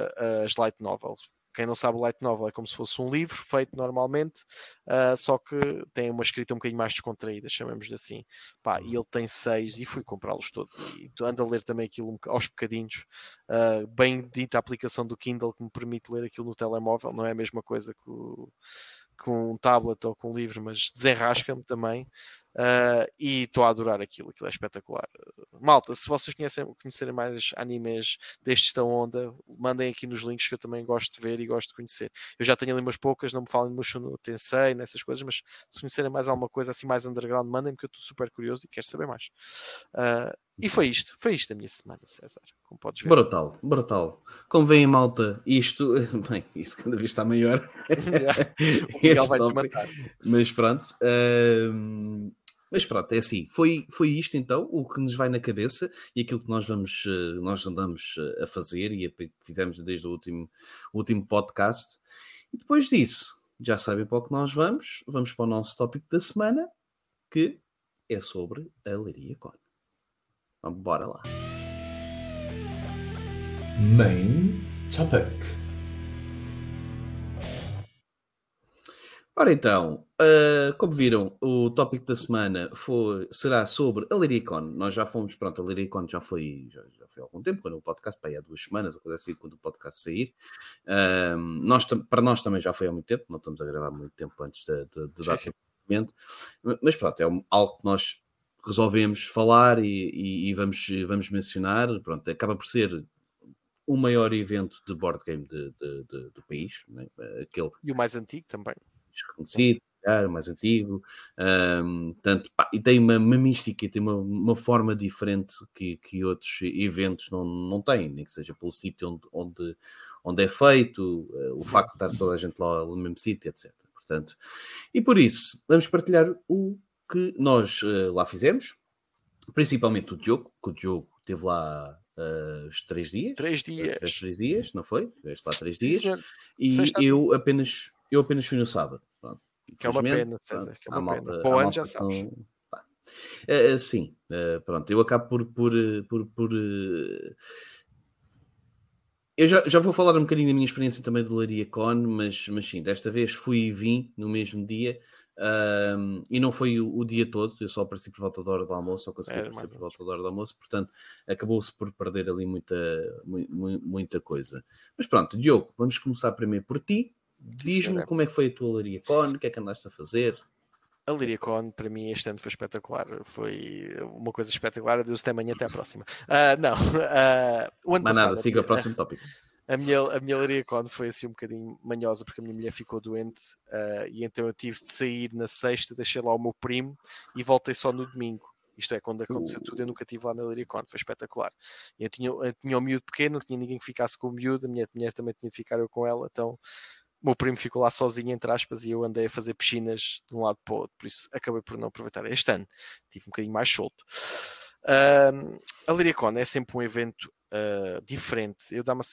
as light novels quem não sabe, o light novel é como se fosse um livro feito normalmente, uh, só que tem uma escrita um bocadinho mais descontraída, chamamos-lhe assim. Pá, e ele tem seis e fui comprá-los todos. E ando a ler também aquilo aos bocadinhos. Uh, bem dita a aplicação do Kindle que me permite ler aquilo no telemóvel, não é a mesma coisa que o com um tablet ou com um livro, mas desenrasca-me também. Uh, e estou a adorar aquilo, aquilo é espetacular. Malta, se vocês conhecem, conhecerem mais animes destes da onda, mandem aqui nos links que eu também gosto de ver e gosto de conhecer. Eu já tenho ali umas poucas, não me falem no no Tensei, nessas coisas, mas se conhecerem mais alguma coisa assim mais underground, mandem-me que eu estou super curioso e quero saber mais. Uh, e foi isto, foi isto a minha semana, César, como podes ver. Brutal, brutal. Como vem malta, isto, bem, isto cada vez está maior. o Miguel vai te matar. Mas pronto, uh, mas pronto, é assim, foi, foi isto então, o que nos vai na cabeça e aquilo que nós vamos, eh, nós andamos eh, a fazer e a, fizemos desde o último, último podcast. E depois disso, já sabem para o que nós vamos, vamos para o nosso tópico da semana, que é sobre a Leiria Con. Vamos bora lá. Main topic. Ora então, uh, como viram, o tópico da semana foi, será sobre a Lyricon. Nós já fomos, pronto, a Lyricon já foi, já, já foi há algum tempo, quando o podcast, para aí há duas semanas, ou coisa assim, quando o podcast sair. Uh, nós, para nós também já foi há muito tempo, não estamos a gravar muito tempo antes de, de, de dar. Mas pronto, é algo que nós resolvemos falar e, e, e, vamos, vamos mencionar. Pronto, acaba por ser o maior evento de board game de, de, de, do país, né? aquele e o mais antigo também. Reconhecido, mais antigo, um, tanto, pá, e tem uma, uma mística, tem uma, uma, forma diferente que, que outros eventos não, não têm, nem que seja pelo sítio onde, onde, onde é feito, uh, o facto de estar toda a gente lá no mesmo sítio, etc. Portanto, e por isso, vamos partilhar o que nós uh, lá fizemos, principalmente o Diogo, que o Diogo teve lá uh, os três dias. Três dias. Três, três dias, não foi? Estiveste lá três dias. Sim, e eu apenas, eu apenas fui no sábado. Pronto. Que é uma pena, César. Que é uma pena. Malta, ano já sabes. uh, sim, uh, pronto. Eu acabo por. por, por, por eu já, já vou falar um bocadinho da minha experiência também do Laria Con, mas, mas sim, desta vez fui e vim no mesmo dia. E não foi o, o, dia todo, eu só apareci por volta da hora do almoço, só consegui é, aparecer por volta da hora do almoço, portanto acabou-se por perder ali muita, mu, muita coisa. Mas pronto, Diogo, vamos começar primeiro por ti. Diz-me como é que foi a tua Laria Con, o que é que andaste a fazer? A Lyricon, para mim, este ano foi espetacular. Foi uma coisa espetacular. Adeus até amanhã, até à próxima. Uh, não, uh, o ano Mas passado, nada, siga o próximo tópico. A minha, a minha Lyricon foi assim um bocadinho manhosa porque a minha mulher ficou doente uh, e então eu tive de sair na sexta, deixei lá o meu primo e voltei só no domingo. Isto é, quando aconteceu tudo, eu nunca estive lá na Lyricon, foi espetacular. Eu tinha, eu tinha um miúdo pequeno, não tinha ninguém que ficasse com o miúdo, a minha mulher também tinha de ficar eu com ela, então o meu primo ficou lá sozinho, entre aspas, e eu andei a fazer piscinas de um lado para o outro, por isso acabei por não aproveitar. Este ano tive um bocadinho mais solto. Uh, a Lyricon é sempre um evento uh, diferente. Eu dá uma,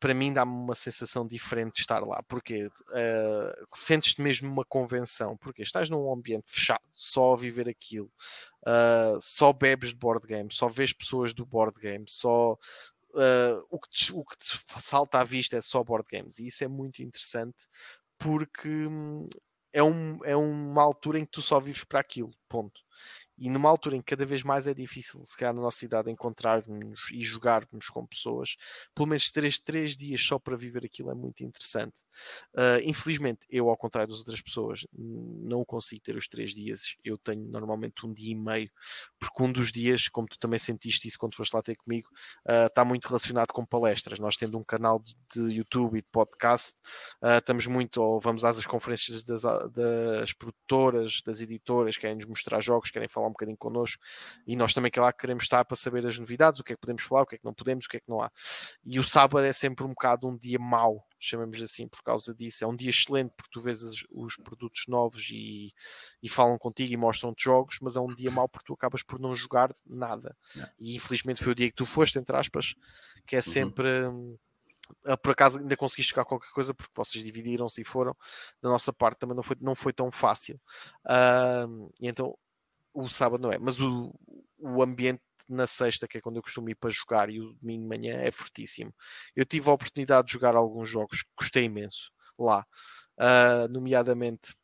para mim dá-me uma sensação diferente de estar lá, porque uh, sentes-te mesmo numa convenção, porque estás num ambiente fechado, só a viver aquilo, uh, só bebes de board game, só vês pessoas do board game, só uh, o, que te, o que te salta à vista é só board games, e isso é muito interessante porque hum, é, um, é uma altura em que tu só vives para aquilo, ponto e numa altura em que cada vez mais é difícil, se calhar na nossa cidade, encontrarmos e jogarmos com pessoas, pelo menos três, três dias só para viver aquilo é muito interessante. Uh, infelizmente, eu, ao contrário das outras pessoas, não consigo ter os três dias. Eu tenho normalmente um dia e meio, porque um dos dias, como tu também sentiste isso quando foste lá ter comigo, uh, está muito relacionado com palestras. Nós tendo um canal de YouTube e de podcast, uh, estamos muito, ou vamos às conferências das, das produtoras, das editoras, querem nos mostrar jogos, querem falar falar um bocadinho connosco e nós também que lá queremos estar para saber as novidades, o que é que podemos falar, o que é que não podemos, o que é que não há. E o sábado é sempre um bocado um dia mau, chamamos assim, por causa disso. É um dia excelente porque tu vês os produtos novos e, e falam contigo e mostram-te jogos, mas é um dia mau porque tu acabas por não jogar nada. E infelizmente foi o dia que tu foste, entre aspas, que é uhum. sempre. Uhum por acaso ainda consegui chegar qualquer coisa porque vocês dividiram-se e foram da nossa parte também não foi, não foi tão fácil uh, então o sábado não é, mas o, o ambiente na sexta, que é quando eu costumo ir para jogar, e o domingo de manhã é fortíssimo. Eu tive a oportunidade de jogar alguns jogos, gostei imenso lá, uh, nomeadamente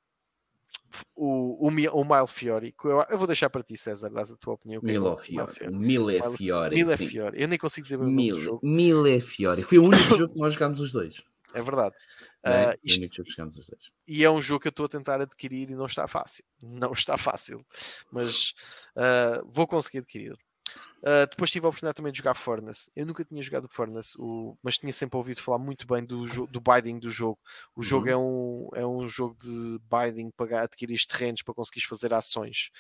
o, o, o Mile Fiori. Eu, eu, vou deixar para ti, César, dás a tua opinião. Mile Fiori. Mile Fiori. Mile Fiori. Eu nem consigo dizer o nome do jogo. Mile Fiori. Foi o único jogo que nós jogámos os dois. É verdade. É? Uh, isto, e é um jogo que eu estou a tentar adquirir e não está fácil. Não está fácil. Mas uh, vou conseguir adquirir. Uh, depois tive a oportunidade também de jogar Furnace. Eu nunca tinha jogado Furnace, o, mas tinha sempre ouvido falar muito bem do, do binding do jogo. O jogo uhum. é, um, é um jogo de binding para adquirir terrenos para conseguires fazer ações.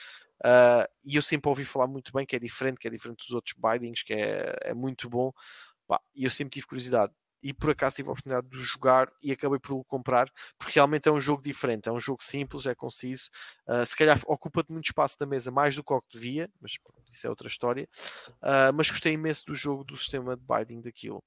Uh, e eu sempre ouvi falar muito bem que é diferente, que é diferente dos outros bindings, que é, é muito bom. E eu sempre tive curiosidade e por acaso tive a oportunidade de jogar e acabei por o comprar porque realmente é um jogo diferente, é um jogo simples, é conciso, uh, se calhar ocupa-te muito espaço da mesa, mais do que o que devia, mas isso é outra história. Uh, mas gostei imenso do jogo, do sistema de binding daquilo.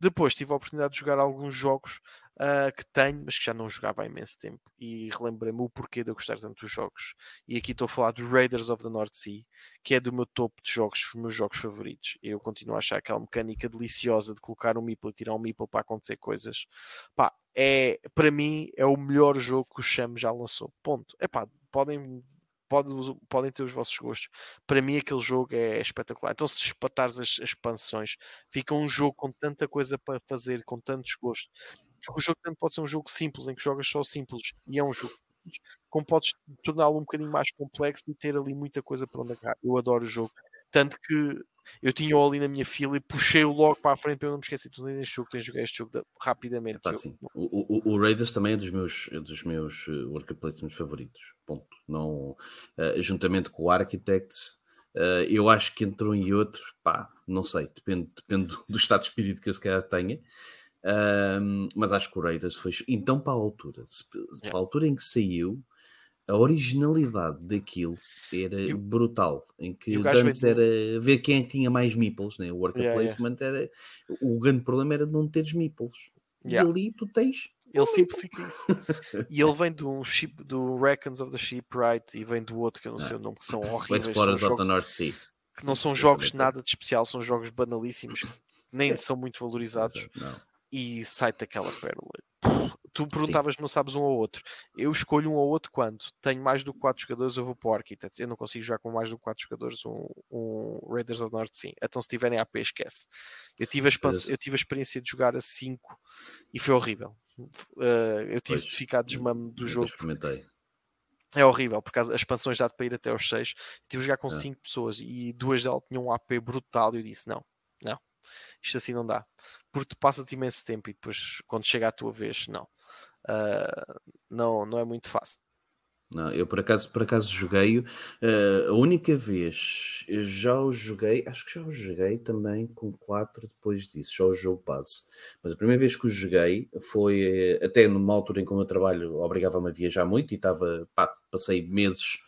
Depois tive a oportunidade de jogar alguns jogos uh, que tenho, mas que já não jogava há imenso tempo. E relembrei-me o porquê de eu gostar tanto dos jogos. E aqui estou a falar dos Raiders of the North Sea, que é do meu topo de jogos, os meus jogos favoritos. Eu continuo a achar aquela mecânica deliciosa de colocar um meeple e tirar um meeple para acontecer coisas. Pá, é, para mim, é o melhor jogo que o Chame já lançou. Ponto. É pá, podem pode, podem ter os vossos gostos. Para mim, aquele jogo é espetacular. Então, se espatares as, as expansões, fica um jogo com tanta coisa para fazer, com tantos gostos. O jogo tanto pode ser um jogo simples, em que jogas só simples, e é um jogo como podes torná-lo um bocadinho mais complexo e ter ali muita coisa para onde agarrar. Eu adoro o jogo. Tanto que Eu tinha-o ali na minha fila e puxei-o logo para a frente para eu não me esquecer. Tu nem este jogo, tens de jogar este jogo da- rapidamente. Epá, Eu-. O, o- o Raiders também é dos meus, é dos meus uh, worker placements favoritos. Ponto. Não, uh, juntamente com o Architects, uh, eu acho que entre um e outro, pá, não sei, depende, depende do- do estado de espírito que eu se calhar tenha. Um, mas acho que o Raiders foi. Então, para a altura, se- Yeah. para a altura em que saiu, a originalidade daquilo era o- brutal. Em que o antes era ver quem é tinha mais meeples, né? o worker Yeah, yeah. placement era. O grande problema era de não teres meeples. Yeah. E ali tu tens. Ele simplifica isso. e ele vem do chip do Reckons of the Shipwright e vem do outro que eu não sei o nome, que são horríveis. Explorers of the North Sea. que não são jogos nada de especial, são jogos banalíssimos, nem É. são muito valorizados. Não. E sai-te aquela pérola. Tu perguntavas, não sabes um ou outro. Eu escolho um ou outro quando tenho mais do que 4 jogadores, eu vou para o Architects. Eu não consigo jogar com mais do que 4 jogadores um, um Raiders of the North Sea. Então, se tiverem AP, esquece. Eu tive, a eu tive a experiência de jogar a 5 e foi horrível. Uh, eu tive Pois. de ficar desmame do jogo experimentei. é horrível, porque as expansões dá para ir até aos 6. Tive de jogar com É. 5 pessoas e duas delas tinham um AP brutal. E eu disse: não, não, isto assim não dá. Porque passa-te imenso tempo e depois, quando chega a tua vez, não. Ah, não, não é muito fácil. Não, eu por acaso, por acaso joguei a única vez eu já o joguei, acho que já o joguei também com 4 depois disso, só o jogo base. Mas a primeira vez que o joguei foi eh, até numa altura em que o meu trabalho obrigava-me a viajar muito e estava, pá, passei meses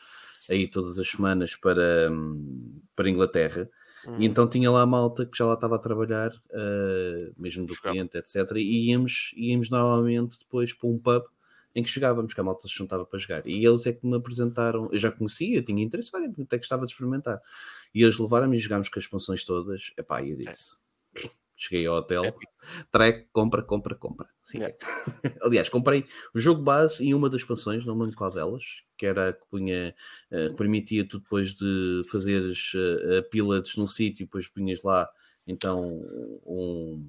aí todas as semanas para, hum, para Inglaterra. Uhum. E então tinha lá a malta que já lá estava a trabalhar, eh, mesmo do Jogava. cliente, etc. E íamos, íamos normalmente depois para um pub em que chegávamos, que a malta se juntava para jogar. E eles é que me apresentaram, eu já conhecia, tinha interesse, olha, até gostava de experimentar. E eles levaram-me e jogámos com as expansões todas. Epá, e eu disse. Cheguei ao hotel, Épico. track, compra, compra, compra. Sim. Yeah. Aliás, comprei o jogo base e uma das expansões, não me lembro qual delas, que era a que punha, que permitia tu depois de fazeres eh, pilots num sítio, depois punhas lá então um,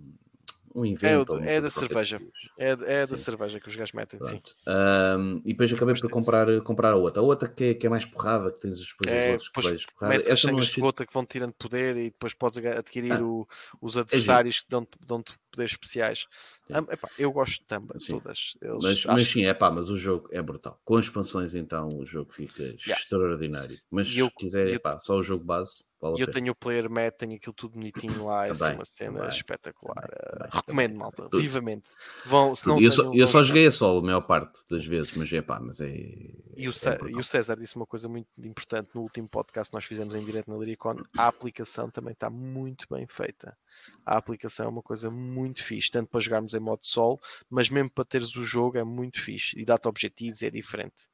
um É, evento. o- ou uma é coisa da cerveja. É, é da Sim. cerveja que os gajos metem, sim. Pronto. Ahm, e depois acabei por comprar, comprar a outra. A outra que é, que é mais porrada, que tens depois É, os outros que depois porrada. metes as senhas de gota que vão tirando poder e depois podes adquirir Ah. o- os adversários que dão-te dão-te poderes especiais. É. Ah, epá, eu gosto de ambas, Sim. todas. Eles, Mas, acho mas sim, é pá, mas o jogo é brutal. Com expansões, então, o jogo fica extraordinário. Mas E se eu- quiser, é eu- pá, só o jogo base, vale eu tenho o player mat, tenho aquilo tudo bonitinho lá, é assim, Também, uma cena também, espetacular. também, Uh, também, recomendo, malta, Tudo. vivamente. Vão, se não eu, só, eu só joguei a solo a maior parte das vezes, mas é pá, mas é. E o, é e o César disse uma coisa muito importante no último podcast que nós fizemos em direto na Liricon. A aplicação também está muito bem feita. A aplicação é uma coisa muito fixe, tanto para jogarmos em modo solo, mas mesmo para teres o jogo é muito fixe e dá-te objetivos, é diferente.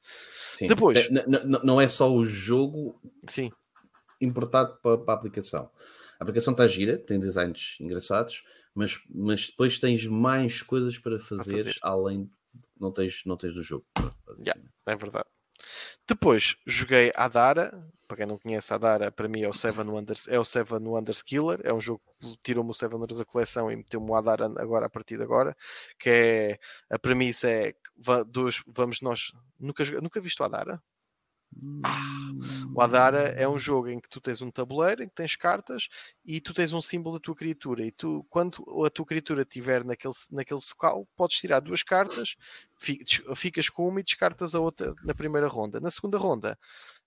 Sim. depois- É, n- n- não é só o jogo Sim, importado para, para a aplicação. A aplicação está gira, tem designs engraçados, mas, mas depois tens mais coisas para fazer, fazer. além não tens, não tens do jogo. basicamente. é verdade. Depois joguei a Dara, para quem não conhece a Dara, para mim é o Seven Wonders, é o Seven Wonders Killer, é um jogo que tirou-me o Seven Wonders da coleção e meteu-me o Adara agora a partir de agora, que é a premissa é dois, vamos nós nunca, nunca viste o Adara? O Adara é um jogo em que tu tens um tabuleiro, em que tens cartas e tu tens um símbolo da tua criatura. E tu, quando a tua criatura estiver naquele, naquele local, podes tirar duas cartas, ficas com uma e descartas a outra na primeira ronda. Na segunda ronda,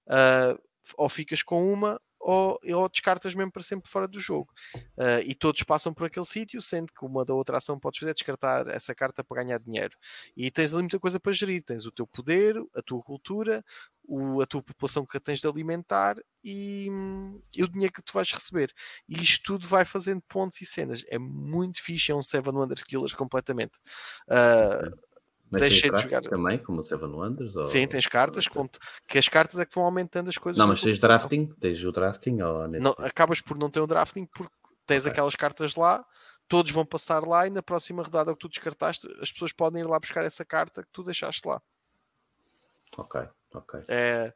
ah, ou ficas com uma ou, ou descartas mesmo para sempre fora do jogo. Ah, e todos passam por aquele sítio, sendo que uma da outra ação podes fazer é descartar essa carta para ganhar dinheiro. E tens ali muita coisa para gerir. Tens o teu poder, a tua cultura, o- a tua população que tens de alimentar e, e o dinheiro que tu vais receber. E isto tudo vai fazendo pontos e cenas. É muito fixe, é um Seven Wonders Killers completamente. Ah, Mas deixei tens de jogar. também, como o Seven Wonders? ou- Sim, tens cartas, que, as cartas é que vão aumentando as coisas. Não, mas tens população. drafting? Tens o drafting? Ou Não, acabas por não ter o drafting porque tens Ok. aquelas cartas lá, todos vão passar lá e na próxima rodada que tu descartaste, as pessoas podem ir lá buscar essa carta que tu deixaste lá. Ok, ok. É,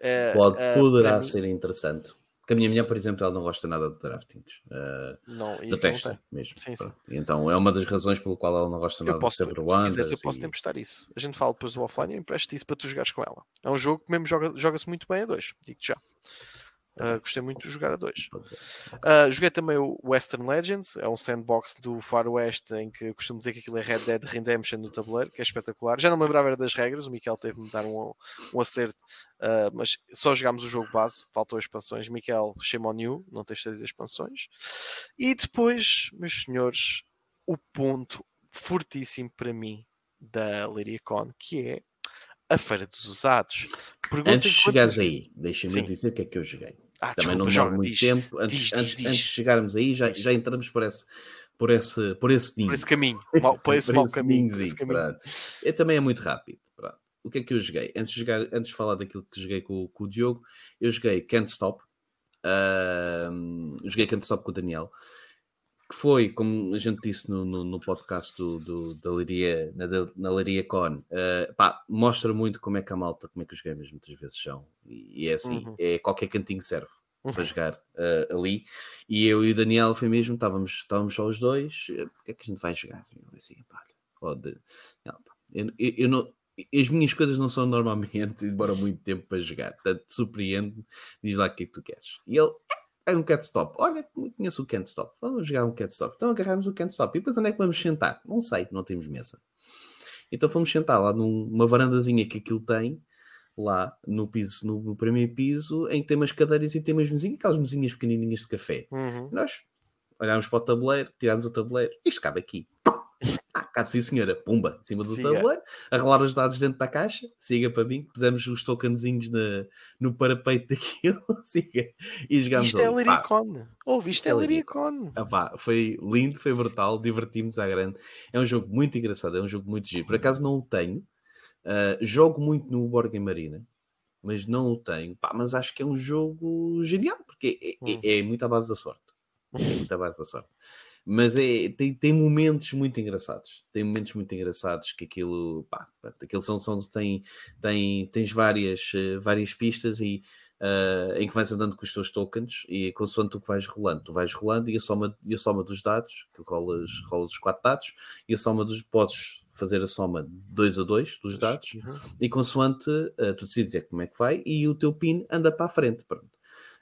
é, Pode, é, poderá mim- ser interessante. Porque a minha mulher, por exemplo, ela não gosta nada de draftings. Uh, Não, e não detesta tem. mesmo. Sim, sim. Então é uma das razões pelo qual ela não gosta nada Eu posso, de Seven se quiseres, eu posso e- emprestar isso. A gente fala depois do offline e eu empresto isso para tu jogares com ela. É um jogo que mesmo joga- joga-se muito bem a dois, digo-te já. Uh, gostei muito de jogar a dois. Uh, joguei também o Western Legends, é um sandbox do Far West em que costumo dizer que aquilo é Red Dead Redemption no tabuleiro, que é espetacular. Já não me lembrava das regras, o Miquel teve de me dar um, um acerto, uh, mas só jogámos o jogo base, faltou expansões. Miquel, shame on you, não tens três expansões. E depois, meus senhores, o ponto fortíssimo para mim da Lyricon, que é a Feira dos Usados. Antes de chegares aí, deixa-me dizer o que é que eu joguei. Ah, Também desculpa, não demora muito diz, tempo. Antes, diz, antes, diz, antes, de chegarmos aí, já, já entramos por esse, por esse, por esse ninho. Por esse caminho. Mal, por esse, por esse caminho. Esse caminho. É, também é muito rápido. Pronto. O que é que eu joguei? Antes de, jogar, antes de falar daquilo que joguei com, com o Diogo, eu joguei Can't Stop. Uh, joguei Can't Stop com o Daniel que foi, como a gente disse no, no, no podcast do, do, da Liria, na, na Liria Con, uh, pá, mostra muito como é que a malta, como é que os gamers muitas vezes são. E, é assim, uhum. é qualquer cantinho serve uhum. para jogar uh, ali. E eu e o Daniel foi mesmo, estávamos, estávamos só os dois, eh, o que é que a gente vai jogar? Eu assim, pá, pode... não, eu, eu, eu não, as minhas coisas não são normalmente, demora muito tempo para jogar. Portanto, surpreende-me, diz lá o que é que tu queres. E ele, é um cat stop. Olha, conheço o cat stop. Vamos jogar um cat stop. Então agarramos o cat stop. E depois onde é que vamos sentar? Não sei, não temos mesa. Então fomos sentar lá numa varandazinha que aquilo tem, lá no piso, no, no primeiro piso, em que tem umas cadeiras e tem umas mesinhas, aquelas mesinhas pequenininhas de café. Uhum. Nós olhámos para o tabuleiro, tirámos o tabuleiro, isto cabe aqui. Ah, cabe sim, senhora. Pumba, em cima do siga. tabuleiro, arrelar os dados dentro da caixa, siga para mim, pusemos os tokenzinhos no parapeito daquilo, siga. E jogámos Isto é Liricon. Ouve, isto é, é Liricon. Ah, foi lindo, foi brutal, divertimos à grande. É um jogo muito engraçado, é um jogo muito giro. Por acaso não o tenho. Uh, jogo muito no Borgen Marina, mas não o tenho. Pá, mas acho que é um jogo genial, porque é, é, hum. é muito à base da sorte. É muito à base da sorte mas é, tem, tem momentos muito engraçados. Tem momentos muito engraçados que aquilo, pá, aquilo são, são tem, tem, tens várias, uh, várias pistas e uh, em que vais andando com os teus tokens e consoante tu que vais rolando, tu vais rolando e a soma, e a soma dos dados, que rolas, rolas os quatro dados, e a soma dos podes fazer a soma 2 a 2 dos dados, uhum. e consoante uh, tu decides é como é que vai, e o teu PIN anda para a frente. Pronto.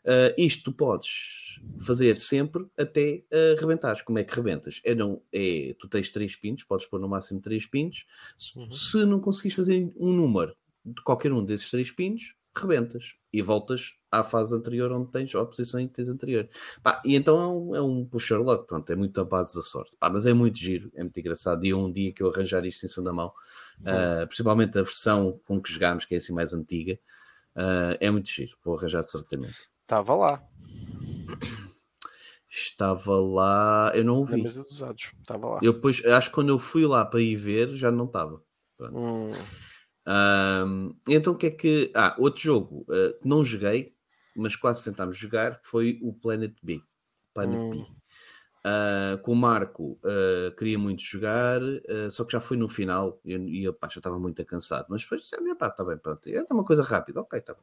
Uh, isto tu podes fazer sempre até uh, rebentares. Como é que rebentas? É não, é, tu tens três pinos, podes pôr no máximo três pinos. Se, uhum. se não conseguires fazer um número de qualquer um desses três pinos, rebentas e voltas à fase anterior onde tens a posição em que tens anterior. Pá, e então é um, é um pusher luck, pronto, é muito a base da sorte. Pá, mas é muito giro, é muito engraçado. E um dia que eu arranjar isto em cima da mão, uh, principalmente a versão com que jogámos, que é assim mais antiga, uh, é muito giro. Vou arranjar certamente. Estava lá. Estava lá, eu não o vi. Na mesa dos usados, estava lá. Eu depois, acho que quando eu fui lá para ir ver, já não estava. Hum. Um, então o que é que. Ah, outro jogo uh, que não joguei, mas quase tentámos jogar, foi o Planet B. Planet hum. B. Uh, com o Marco uh, queria muito jogar, uh, só que já foi no final e eu, eu, pá, já estava muito cansado. Mas depois disse: pá, está bem, pronto. É uma coisa rápida, ok, está bem.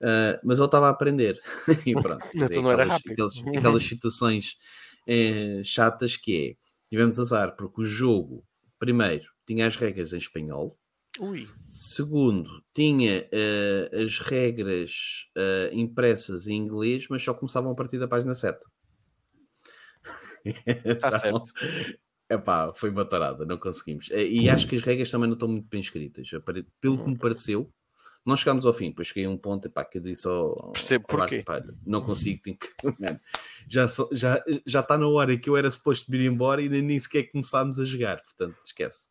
Uh, mas ele estava a aprender. e pronto. não era rápido. Aquelas, aquelas situações é, chatas que é. Tivemos azar porque o jogo, primeiro, tinha as regras em espanhol. Ui. Segundo, tinha uh, as regras uh, impressas em inglês, mas só começavam a partir da página 7. Está então, certo. Epá, foi uma tarada, não conseguimos. E acho que as regras também não estão muito bem escritas. Pelo que me pareceu, nós chegámos ao fim, depois cheguei a um ponto epá, que eu disse ao, Percebo ao porquê. Marco, não consigo, tenho que... já, já, já está na hora que eu era suposto vir embora e nem sequer começámos a jogar, portanto, esquece.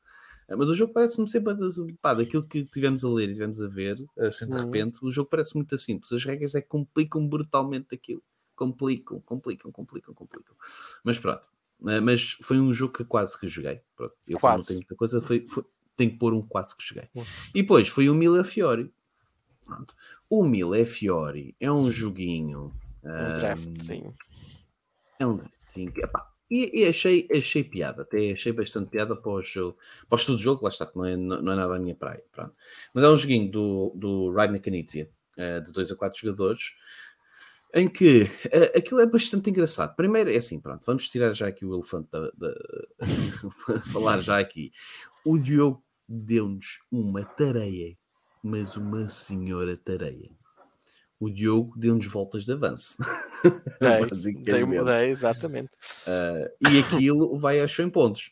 Eh, mas o jogo parece-me sempre pá, daquilo que tivemos a ler e tivemos a ver, assim, de uhum. repente, o jogo parece muito simples. As regras é que complicam brutalmente aquilo. Complicam, complicam, complicam, complicam. Mas pronto. Eh, mas foi um jogo que quase que joguei. Pronto, eu quase. não tenho muita coisa, foi, foi, tenho que pôr um quase que joguei. Uhum. E depois foi o Mila Fiori. Pronto. O Mille Fiori é um joguinho. Um, um draft, sim. É um draft, sim. e, e, achei, achei piada, até achei bastante piada para o, jogo, para o estudo jogo, lá está, que não é, não, é nada a minha praia. Pronto. Mas é um joguinho do, do Ryan Canizia, uh, de 2 a 4 jogadores, em que uh, aquilo é bastante engraçado. Primeiro é assim, pronto, vamos tirar já aqui o elefante da, da falar já aqui. O Diogo deu-nos uma tareia mas uma senhora tareia. o Diogo deu-nos voltas de avanço. Dei, dei, dei exatamente. Uh, e aquilo vai aos 100 pontos.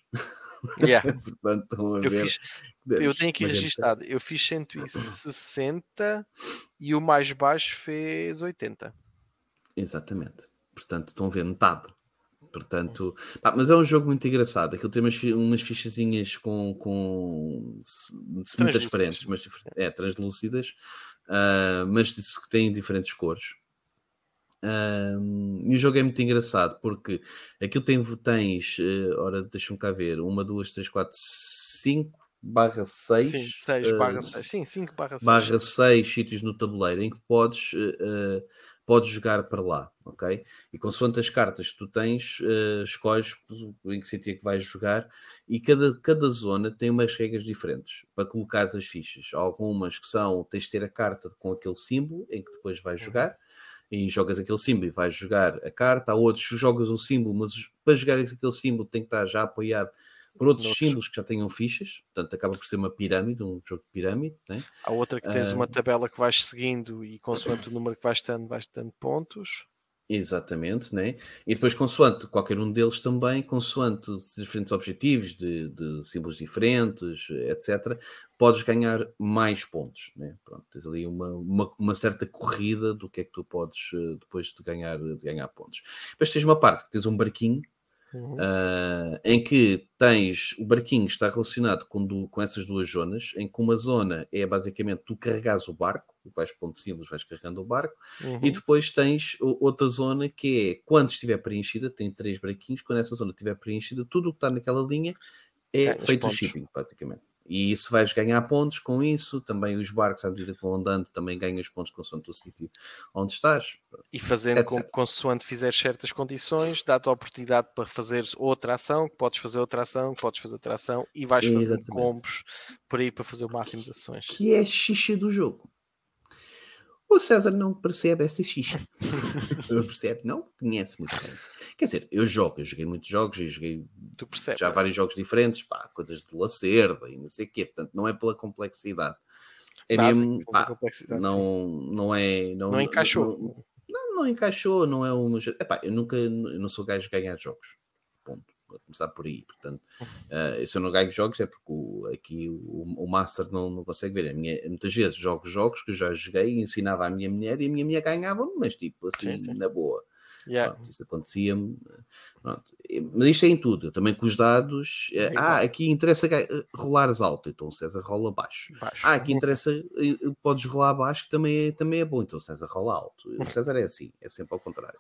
Yeah. Portanto, eu, fiz, eu tenho aqui registado, eu fiz 160 e o mais baixo fez 80. Exatamente. Portanto, estão a ver metade. Portanto, pá, mas é um jogo muito engraçado. Aquilo tem umas, umas fichazinhas com, com semi-transparentes, mas é, translúcidas, uh, mas que têm diferentes cores. Uh, e o jogo é muito engraçado porque aquilo tem, tens, uh, ora, deixa-me cá ver, uma, duas, três, quatro, cinco barra 6 sim, 6 barra 6 sim, 5 barra 6 barra 6 sítios no tabuleiro em que podes uh, podes jogar para lá, ok? E consoante as cartas que tu tens, uh, escolhes em que sítio é que vais jogar e cada, cada zona tem umas regras diferentes para colocar as fichas. Há algumas que são, tens de ter a carta com aquele símbolo em que depois vais uhum. jogar e jogas aquele símbolo e vais jogar a carta. Há outros que jogas o símbolo, mas para jogar aquele símbolo tem que estar já apoiado por outros Noutros. símbolos que já tenham fichas, portanto acaba por ser uma pirâmide, um jogo de pirâmide. Né? Há outra que tens uh, uma tabela que vais seguindo e consoante o número que vais tendo, vais tendo pontos. Exatamente, né? E depois, consoante qualquer um deles também, consoante diferentes objetivos de, de símbolos diferentes, etc., podes ganhar mais pontos, né? Pronto, tens ali uma, uma, uma, certa corrida do que é que tu podes eh, depois de ganhar, de ganhar pontos. Depois tens uma parte que tens um barquinho Uhum. Uh, em que tens o barquinho está relacionado com, do, com essas duas zonas, em que uma zona é basicamente tu carregas o barco, vais pondo símbolos, vais carregando o barco, uhum. e depois tens outra zona que é quando estiver preenchida, tem três barquinhos, quando essa zona estiver preenchida, tudo o que está naquela linha é feito shipping, basicamente. E isso vais ganhar pontos com isso. Também os barcos, à medida que vão andando, também ganhas pontos consoante o sítio onde estás. E fazendo com, consoante fizeres certas condições, dá-te a oportunidade para fazeres outra ação, que podes fazer outra ação, que podes fazer outra ação, e vais fazendo Exatamente. combos por aí para fazer o máximo de ações. Que é a xixa do jogo. O César não percebe essa não percebe, não conhece muito bem. Quer dizer, eu jogo, eu joguei muitos jogos e joguei já vários jogos diferentes, pá, coisas de Lacerda e não sei o quê, portanto, não é pela complexidade. É Nada, mesmo, pá, não, não é. Não, não encaixou. Não, não, não, encaixou, não é uma. Epá, eu nunca, eu não sou gajo de ganhar jogos. Ponto vou começar por aí. Portanto, uh, se eu não ganho jogos é porque o, aqui o, o Master não, não consegue ver. A minha, muitas vezes jogo jogos que eu já joguei e ensinava à minha mulher e a minha mulher ganhava, mas tipo assim, sim, sim. na boa. Yeah. Pronto, isso acontecia-me. Mas isto é em tudo. Eu também com os dados. É, ah, aqui interessa rolares alto, então o César rola baixo. baixo. Ah, aqui interessa, podes rolar baixo, que também é, também é bom, então o César rola alto. O César é assim, é sempre ao contrário.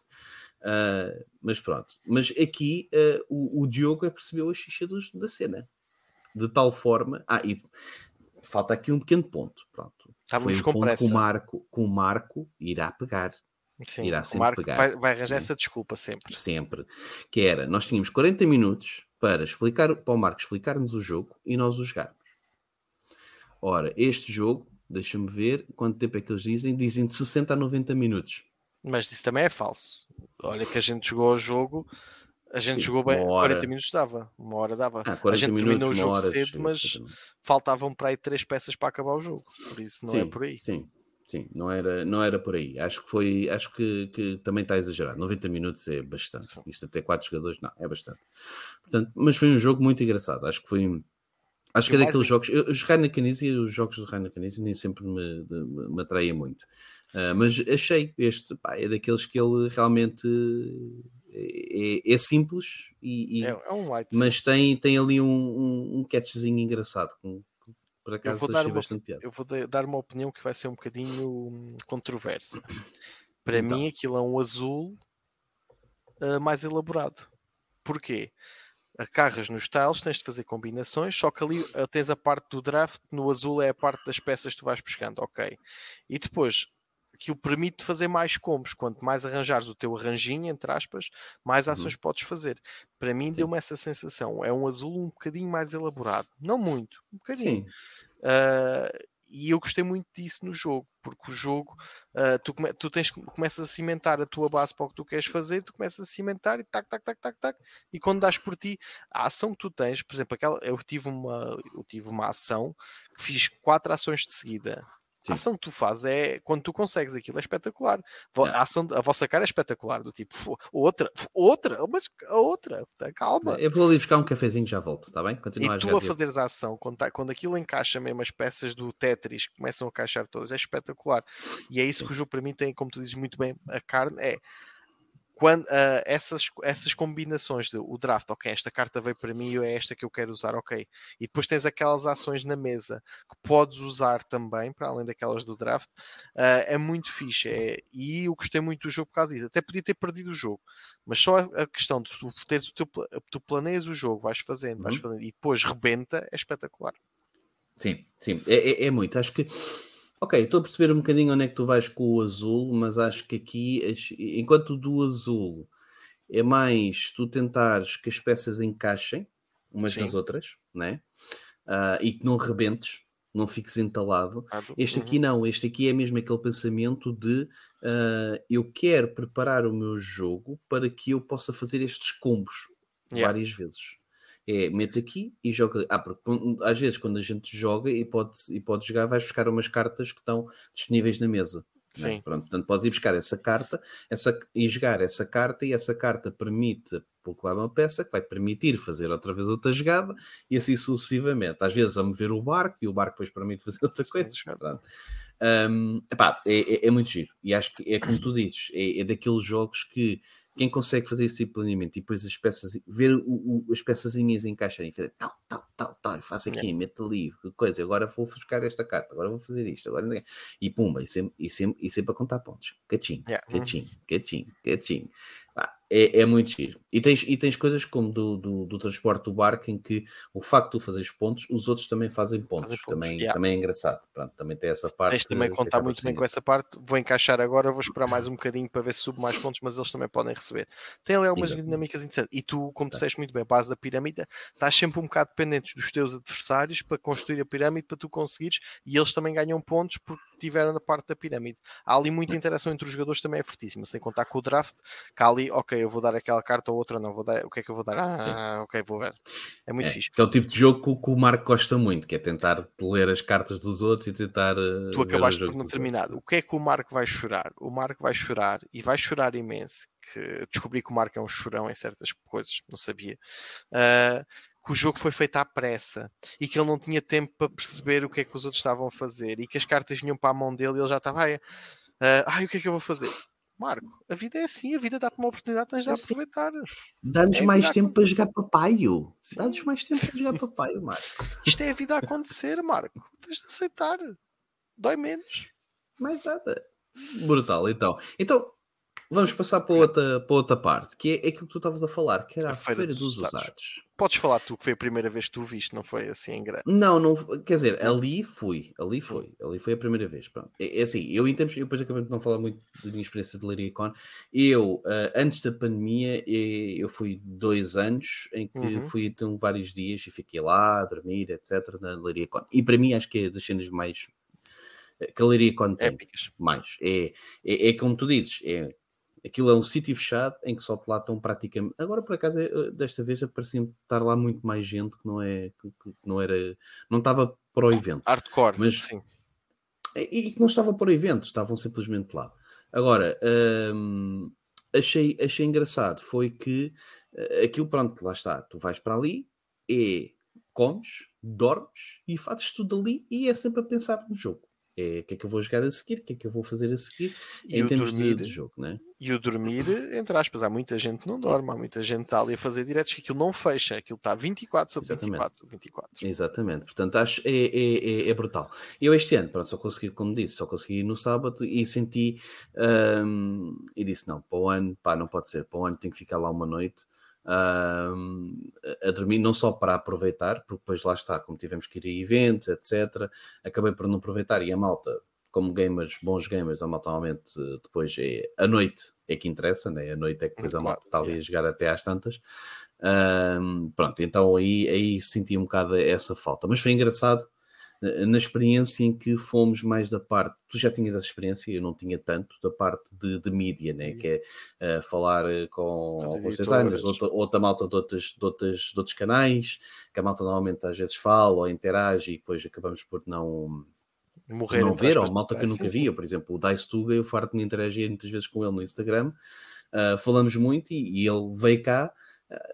Uh, mas pronto. Mas aqui uh, o, o, Diogo é percebeu a xixa dos, da cena. De tal forma. Ah, e falta aqui um pequeno ponto. Pronto. Estávamos com pressa. Com o Marco, com o Marco irá pegar. Sim, irá sempre o Marco pegar. Vai, vai arranjar essa desculpa sempre. Sempre. Que era, nós tínhamos 40 minutos para explicar, para o Marco explicar-nos o jogo e nós o jogarmos. Ora, este jogo, deixa-me ver quanto tempo é que eles dizem, dizem de 60 a 90 minutos. Mas isso também é falso. Olha que a gente jogou o jogo, a gente Sim, jogou bem, hora... 40 minutos dava, uma hora dava. Ah, a gente minutos, terminou o jogo cedo, mas faltavam para aí três peças para acabar o jogo. Por isso não é sim, é por aí. Sim, sim, não era, não era por aí. Acho que foi, acho que, que também está exagerado. 90 minutos é bastante. Sim. Isto até quatro jogadores, não, é bastante. Portanto, mas foi um jogo muito engraçado. Acho que foi. Acho que é daqueles jogos. Os Rainer Canisi, os jogos do Rainer Canisi nem sempre me, me, me atraem muito. Uh, mas achei este, pá, é daqueles que ele realmente é, é, é simples e, e é, é, um light, mas tem, tem ali um, um, um catchzinho engraçado com, por acaso eu vou dar uma. Eu vou dar uma opinião que vai ser um bocadinho controversa. Para então. mim aquilo é um azul uh, mais elaborado. Porquê? Acarras nos tiles, tens de fazer combinações, só que ali uh, tens a parte do draft, no azul é a parte das peças que tu vais buscando, ok. E depois aquilo permite fazer mais combos. Quanto mais arranjares o teu arranjinho, entre aspas, mais ações uhum. podes fazer. Para mim, deu-me essa sensação. É um azul um bocadinho mais elaborado. Não muito, um bocadinho. Uh, e eu gostei muito disso no jogo, porque o jogo uh, tu, come, tu tens, começas a cimentar a tua base para o que tu queres fazer, tu começas a cimentar e tac, tac, tac, tac, tac, e quando dás por ti, a ação que tu tens, por exemplo, aquela, eu tive uma, eu tive uma ação que fiz quatro ações de seguida A ação que tu fazes é quando tu consegues aquilo, é espetacular. A, ação, a vossa cara é espetacular, do tipo, outra, outra, mas a outra, tá, calma. Eu vou ali buscar um cafezinho e já volto, está bem? Continua e tu a, a fazeres a ação, quando, tá, quando aquilo encaixa mesmo as peças do Tetris, que começam a encaixar todas, é espetacular. E é isso que o jogo para mim tem, como tu dizes muito bem, a carne é quando uh, essas, essas combinações de o draft, ok, esta carta veio para mim é esta que eu quero usar, ok. E depois tens aquelas ações na mesa que podes usar também, para além daquelas do draft, uh, é muito fixe. É, e eu gostei muito do jogo por causa disso. Até podia ter perdido o jogo, mas só a, questão de tu, teres o teu, tu planeias o jogo, vais fazendo, vais uhum. fazendo, e depois rebenta, é espetacular. Sim, sim, é, é, é muito. Acho que Ok, estou a perceber um bocadinho onde é que tu vais com o azul, mas acho que aqui, enquanto do azul é mais tu tentares que as peças encaixem umas Sim. nas outras, né? Uh, e que não rebentes, não fiques entalado. Ah, este aqui uhum. não, este aqui é mesmo aquele pensamento de uh, eu quero preparar o meu jogo para que eu possa fazer estes combos yeah. várias vezes é mete aqui e joga. Ah, porque às vezes quando a gente joga e pode, e pode jogar, vais buscar umas cartas que estão disponíveis na mesa. É? Sim. Né? Pronto, portanto, podes ir buscar essa carta essa, e jogar essa carta, e essa carta permite colocar uma peça que vai permitir fazer outra vez outra jogada e assim sucessivamente. Às vezes a mover o barco e o barco depois permite fazer outra coisa. Um, epá, é, é, é, muito giro e acho que é como tu dizes, é, é daqueles jogos que quem consegue fazer esse tipo de planeamento e depois as peças, ver o, o, as peçazinhas encaixarem, fazer tal, tal, tal, tal, faço aqui, é. meto ali, coisa, agora vou buscar esta carta, agora vou fazer isto, agora e pumba, e sempre, e sempre, e sempre a contar pontos, catinho, yeah. catinho, catinho, catinho é, é muito giro. E tens, e tens coisas como do, do, do, transporte do barco em que o facto de tu fazeres pontos, os outros também fazem pontos. Fazem pontos também, yeah. também é engraçado. Pronto, também tem essa parte. Tens também contar muito bem com essa parte. Vou encaixar agora, vou esperar mais um bocadinho para ver se subo mais pontos, mas eles também podem receber. Tem ali algumas Exatamente. dinâmicas interessantes. E tu, como tá. disseste muito bem, a base da pirâmide, estás sempre um bocado dependente dos teus adversários para construir a pirâmide para tu conseguires e eles também ganham pontos porque estiveram na parte da pirâmide. Há ali muita interação entre os jogadores também é fortíssima, sem contar com o draft, que há ali, ok, eu vou dar aquela carta ou outra, não vou dar, o que é que eu vou dar? Ah, ok, vou ver. É muito é, fixe. é o tipo de jogo que, que, o Marco gosta muito, que é tentar ler as cartas dos outros e tentar. Uh, tu acabaste por não terminar. O que é que o Marco vai chorar? O Marco vai chorar e vai chorar imenso. Que descobri que o Marco é um chorão em certas coisas, não sabia. Uh, que o jogo foi feito à pressa e que ele não tinha tempo para perceber o que é que os outros estavam a fazer e que as cartas vinham para a mão dele e ele já estava, ai, ai o que é que eu vou fazer? Marco, a vida é assim, a vida dá-te uma oportunidade, tens de é aproveitar. Dá-nos é mais tempo para jogar papaio. Dá-nos mais tempo para jogar papaio, Marco. Isto é a vida a acontecer, Marco. Tens de aceitar. Dói menos. Mais nada. Brutal, então. Então, Vamos passar para outra, para outra parte, que é aquilo que tu estavas a falar, que era a, a Feira, Feira, dos, dos usados. usados. Podes falar tu, que foi a primeira vez que tu viste, não foi assim em grande? Não, não, quer dizer, ali fui, ali Sim. foi, ali foi a primeira vez, pronto. É, é assim, eu em termos, eu depois acabei de não falar muito da minha experiência de Leiria Con, eu, uh, antes da pandemia, eu fui dois anos em que uhum. fui então vários dias e fiquei lá a dormir, etc, na Leiria Con. E para mim acho que é das cenas mais eh, que a Leiria Con tem, Épicas. mais. É, é, é como tu dizes, é aquilo é um sítio fechado em que só te lá estão praticamente. Agora, por acaso, eh, desta vez parecia estar lá muito mais gente que não é que, não era, não estava para o evento. Hardcore, mas sim. E que não estava para o evento, estavam simplesmente lá. Agora, hum, achei, achei engraçado foi que eh, aquilo, pronto, lá está, tu vais para ali e comes, dormes e fazes tudo ali e é sempre a pensar no jogo é o que é que eu vou jogar a seguir, o que é que eu vou fazer a seguir e em termos dormir, de, de, jogo, né? E o dormir, entre aspas, há muita gente que não dorme, há muita gente que está ali a fazer diretos que aquilo não fecha, aquilo está 24 sobre Exatamente. 24 sobre 24. Exatamente, portanto acho é, é, é, é, brutal. Eu este ano, pronto, só consegui, como disse, só consegui no sábado e senti um, e disse: não, para o ano, pá, não pode ser, para o ano tem que ficar lá uma noite uh, a dormir, não só para aproveitar, porque depois lá está, como tivemos que ir a eventos, etc., acabei por não aproveitar e a malta, como gamers, bons gamers, a malta normalmente depois é a noite é que interessa, né? a noite é que depois a malta está ali a jogar até às tantas. Um, pronto, então aí, aí senti um bocado essa falta, mas foi engraçado na experiência em que fomos mais da parte, tu já tinhas essa experiência, eu não tinha tanto, da parte de, de mídia, né? que é uh, falar eh, com os designers, outra, outra malta de, outros, de, outros, de outros canais, que a malta normalmente às vezes fala ou interage e depois acabamos por não Morrer não ver, ou malta que eu sim, nunca sim. via, por exemplo, o Dice Tuga, eu farto de me interagir muitas vezes com ele no Instagram, uh, falamos muito e, e ele veio cá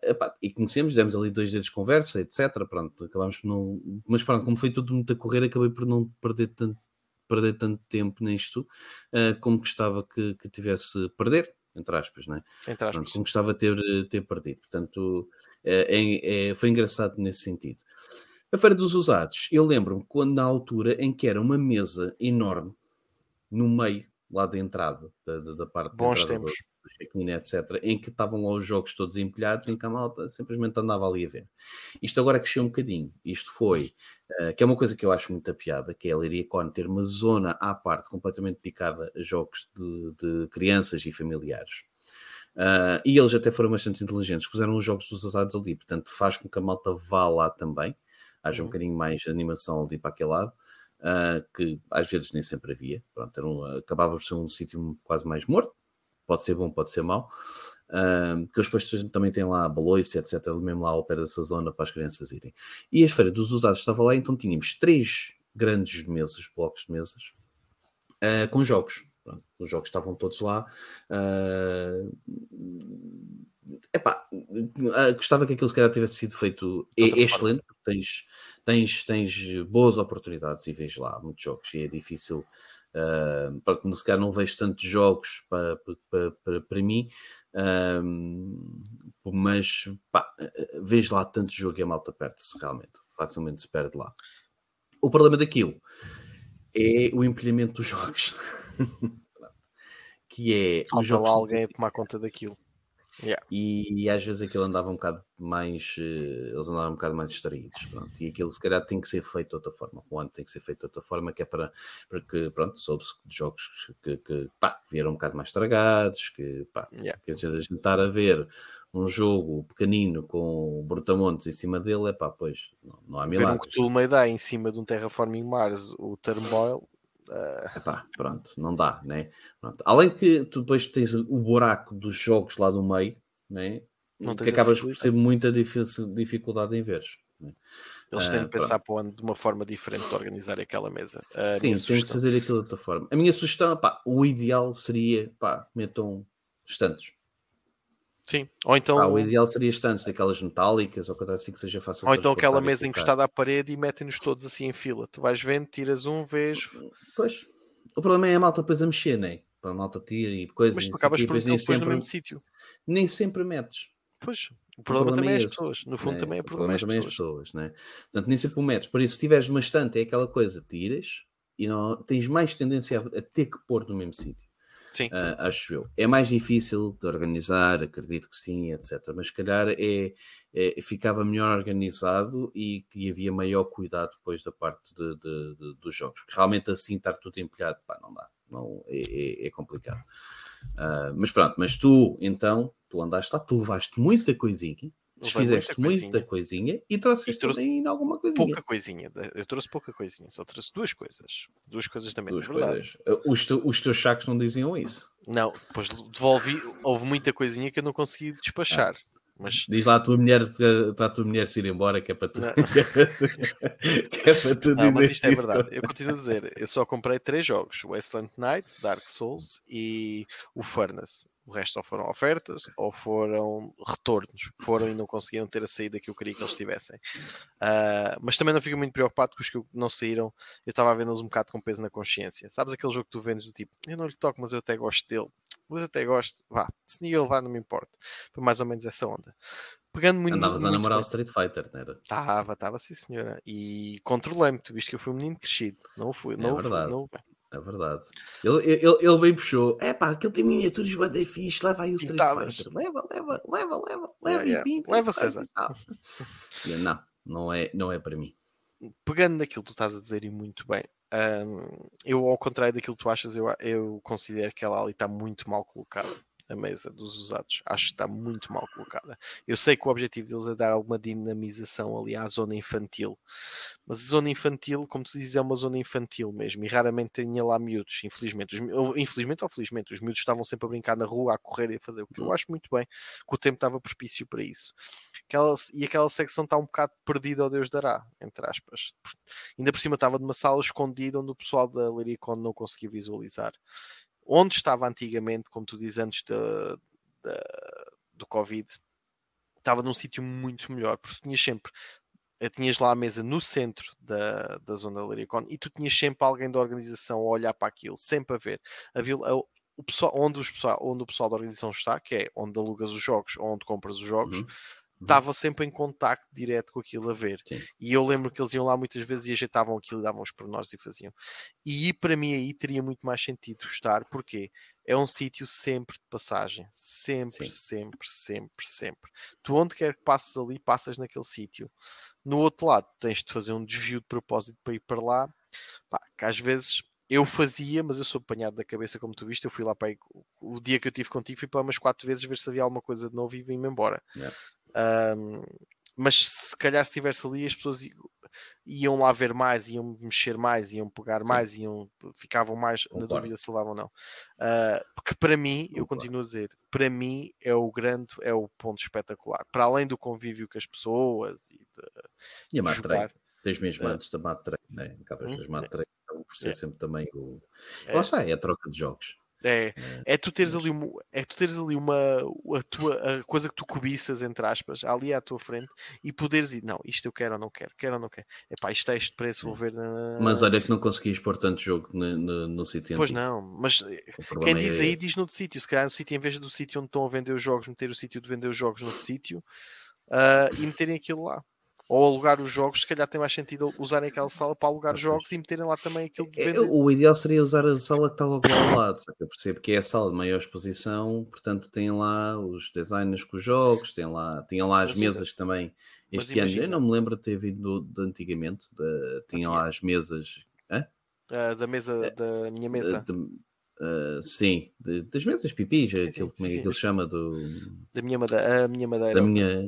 epá, e conhecemos, demos ali dois dedos de conversa, etc. Pronto, acabámos por não. Mas pronto, como foi tudo muito a correr, acabei por não perder tanto, perder tanto tempo nisto uh, como gostava que, que tivesse perder, entre aspas, né? Entre Pronto, aspas. como gostava de ter, ter perdido. Portanto, é, é- foi engraçado nesse sentido. A Feira dos Usados, eu lembro-me quando na altura em que era uma mesa enorme no meio, lá da entrada, da, da- parte Bons da entrada tempos. Do, check-in, etc., em que estavam lá os jogos todos empilhados, em que a malta simplesmente andava ali a ver. Isto agora cresceu um bocadinho. Isto foi, eh, que é uma coisa que eu acho muito a piada, que é a Leiria Con ter uma zona à parte completamente dedicada a jogos de, de crianças e familiares. Ah, e eles até foram bastante inteligentes, puseram os jogos dos usados ali, portanto faz com que a malta vá lá também, haja um Uhum. bocadinho mais animação ali para aquele lado, ah, que às vezes nem sempre havia, pronto, um- acabava por ser um sítio quase mais morto, pode ser bom, pode ser mau, ah, que os depois também têm lá a baloice, etc, mesmo lá ao pé dessa zona para as crianças irem. E a Feira dos Usados estava lá, então tínhamos três grandes mesas, blocos de mesas, ah, com jogos. Pronto, os jogos estavam todos lá. ah, epá, ah, gostava que aquilo se calhar tivesse sido feito é, outra é excelente, porque tens, tens, tens boas oportunidades e vês lá muitos jogos e é difícil. Ah, porque se calhar não vejo tantos jogos para, para, para, para mim, ah, mas pá, vejo lá tanto jogo e a malta perde-se realmente, facilmente se perde lá. O problema daquilo é o empilhamento dos jogos. que é Falta lá alguém a tomar conta daquilo. Yeah. e, às vezes aquilo andava um bocado mais eh, eles andavam um bocado mais distraídos pronto. e aquilo se calhar tem que ser feito de outra forma o ano tem que ser feito de outra forma que é para porque pronto soube-se de jogos que, que pá, vieram um bocado mais estragados que pá, Yeah. dizer, a gente estar a ver um jogo pequenino com o Brutamontes em cima dele é pá, pois não, não há Ver um milagres Cthulhu Mayday em cima de um Terraforming Mars, o Turmoil, Epá, pronto, não dá, né? Pronto. Além que tu depois tens o buraco dos jogos lá do meio, né? Não que acabas por ser muita dificuldade em ver. Né? eles têm Ah, de pensar para o ano de uma forma diferente de organizar aquela mesa. A Sim, tem de fazer aquilo de outra forma. A minha sugestão, pá, o ideal seria, pá, metam estantes. Sim. Ou então, Pá, o ideal seria estantes daquelas metálicas ou coisa assim que seja fácil ou então aquela mesa encostada à parede e metem-nos todos assim em fila. Tu vais vendo, tiras um, vês, Pois, o problema é a malta depois a mexer, né? Para a malta tira e coisas. mas tu não acabas por depois meter depois no sempre, mesmo sítio. nem sempre metes. Pois, o problema, também é as esse, pessoas. No fundo, né? também é O problema as também é pessoas. né? Portanto, nem sempre o metes. Por isso, se tiveres uma estante, é aquela coisa, tiras e não, tens mais tendência a, a ter que pôr no mesmo sítio. Ah, acho eu. É mais difícil de organizar, acredito que sim, etc. Mas se calhar é, é- ficava melhor organizado e que havia maior cuidado depois da parte de- de- de- dos jogos. Porque realmente assim estar tudo empilhado, pá, não dá. Não, é, é- é complicado. Ah, mas pronto, mas tu então, tu andaste lá, tu levaste muita coisinha, desfizeste muita muita coisinha, e trouxeste E trouxe também alguma coisinha. Pouca coisinha. Eu trouxe pouca coisinha. Só trouxe duas coisas. Duas coisas também. Duas é verdade. coisas. Ah, Os, os teus sacos não diziam isso. Não, depois devolvi. Houve muita coisinha que eu não consegui despachar. Mas Diz lá a tua mulher para a tua mulher se ir embora, que é para tu, Não. que é para tu Não, mas isto é verdade. Eu continuo a dizer, eu só comprei três jogos: Wasteland Knights, Dark Souls e o Furnace. O resto ou foram ofertas ou foram retornos. Foram e não conseguiram ter a saída que eu queria que eles tivessem. Ah, mas também não fico muito preocupado com os que não saíram. Eu estava a vê-los um bocado com peso na consciência. Sabes aquele jogo que tu vendes do tipo, eu não lhe toco, mas eu até gosto dele. Mas até gosto, vá, se nem eu levar, não me importa. Foi mais ou menos essa onda. Pegando muito. Andavas a muito namorar o bem. Street Fighter, não era? Estava, estava sim, senhora. E controlei-me, tu viste que eu fui um menino crescido. Não fui, não fui, verdade. não É verdade. Ele, ele, ele bem puxou. É pá, aquele tem miniaturas bem fixe, leva aí o Street Pintadas. Fighter. Leva, leva, leva, leva, Yeah, leva yeah. e pinta. Leva, César. não, não é, não é para mim. Pegando naquilo que tu estás a dizer e muito bem, hum, eu, ao contrário daquilo que tu achas, eu, eu considero que ela ali está muito mal colocada. A mesa dos usados. Acho que está muito mal colocada. Eu sei que o objetivo deles é dar alguma dinamização ali à zona infantil, mas a zona infantil, como tu dizes, é uma zona infantil mesmo e raramente tinha lá miúdos, infelizmente. Os, infelizmente ou felizmente, os miúdos estavam sempre a brincar na rua, a correr e a fazer o que eu Hum. acho muito bem, que o tempo estava propício para isso. Aquela, e aquela secção está um bocado perdida ao Deus dará, entre aspas. Ainda por cima estava numa sala escondida onde o pessoal da Lyricon não conseguia visualizar onde estava antigamente, como tu dizes antes da, da- do Covid, estava num sítio muito melhor, porque tinhas sempre, eh, tinhas lá a mesa no centro da, da zona da Lyricon e tu tinhas sempre alguém da organização a olhar para aquilo, sempre a ver. A a- o pessoal, onde, os pessoal, onde o pessoal da organização está, que é onde alugas os jogos onde compras os jogos, Uhum. Estava sempre em contacto direto com aquilo a ver. Sim. E eu lembro que eles iam lá muitas vezes e ajeitavam aquilo e davam os pormenores e faziam. E para mim aí teria muito mais sentido estar, porque é um sítio sempre de passagem. Sempre, Sim. sempre, sempre, sempre. Tu onde quer que passes ali, passas naquele sítio. No outro lado, tens de fazer um desvio de propósito para ir para lá. Pá, que às vezes eu fazia, mas eu sou apanhado da cabeça, como tu viste. Eu fui lá para aí, o dia que eu tive contigo, fui para umas quatro vezes ver se havia alguma coisa de novo e vim-me embora. Yeah. Ahm, mas se calhar se estivesse ali, as pessoas iam lá ver mais, iam mexer mais, iam pegar mais, iam, ficavam mais na dúvida se levavam ou não. Ah, porque para mim, eu continuo a dizer, para mim é o grande, é o ponto espetacular. Para além do convívio com as pessoas e de, E a jogar. tens mesmo É. antes da Matrei, né? acabas Hum, das é. Matrei, acabam por ser É. sempre também o. É. Lá está, é a troca de jogos. É, é tu teres ali uma, é tu teres ali uma a tua a coisa que tu cobiças entre aspas ali à tua frente e poderes ir, não, isto eu quero ou não quero, quero ou não quero. Epá, isto é este preço, vou ver na... Mas olha que não conseguias pôr tanto jogo no, no, no sítio Pois não, mas quem diz é aí diz noutro sítio, se calhar no sítio, em vez do sítio onde estão a vender os jogos, meter o sítio de vender os jogos noutro sítio ah, e meterem aquilo lá. Ou alugar os jogos, se calhar tem mais sentido usarem aquela sala para alugar jogos e meterem lá também aquilo de É, vender. O ideal seria usar a sala que está logo lá ao lado, só que eu percebo que é a sala de maior exposição, portanto tem lá os designers com os jogos, tem lá, tinham lá as Mas mesas também mas este ano. Eu não me lembro de ter vindo de antigamente, de, tinham Havia. lá as mesas. Hã? Ah, da mesa, da minha mesa, De- ah, sim, de- das mesas pipis, Sim, aquilo sim, como é que se chama do, da minha madeira, a minha madeira. da minha,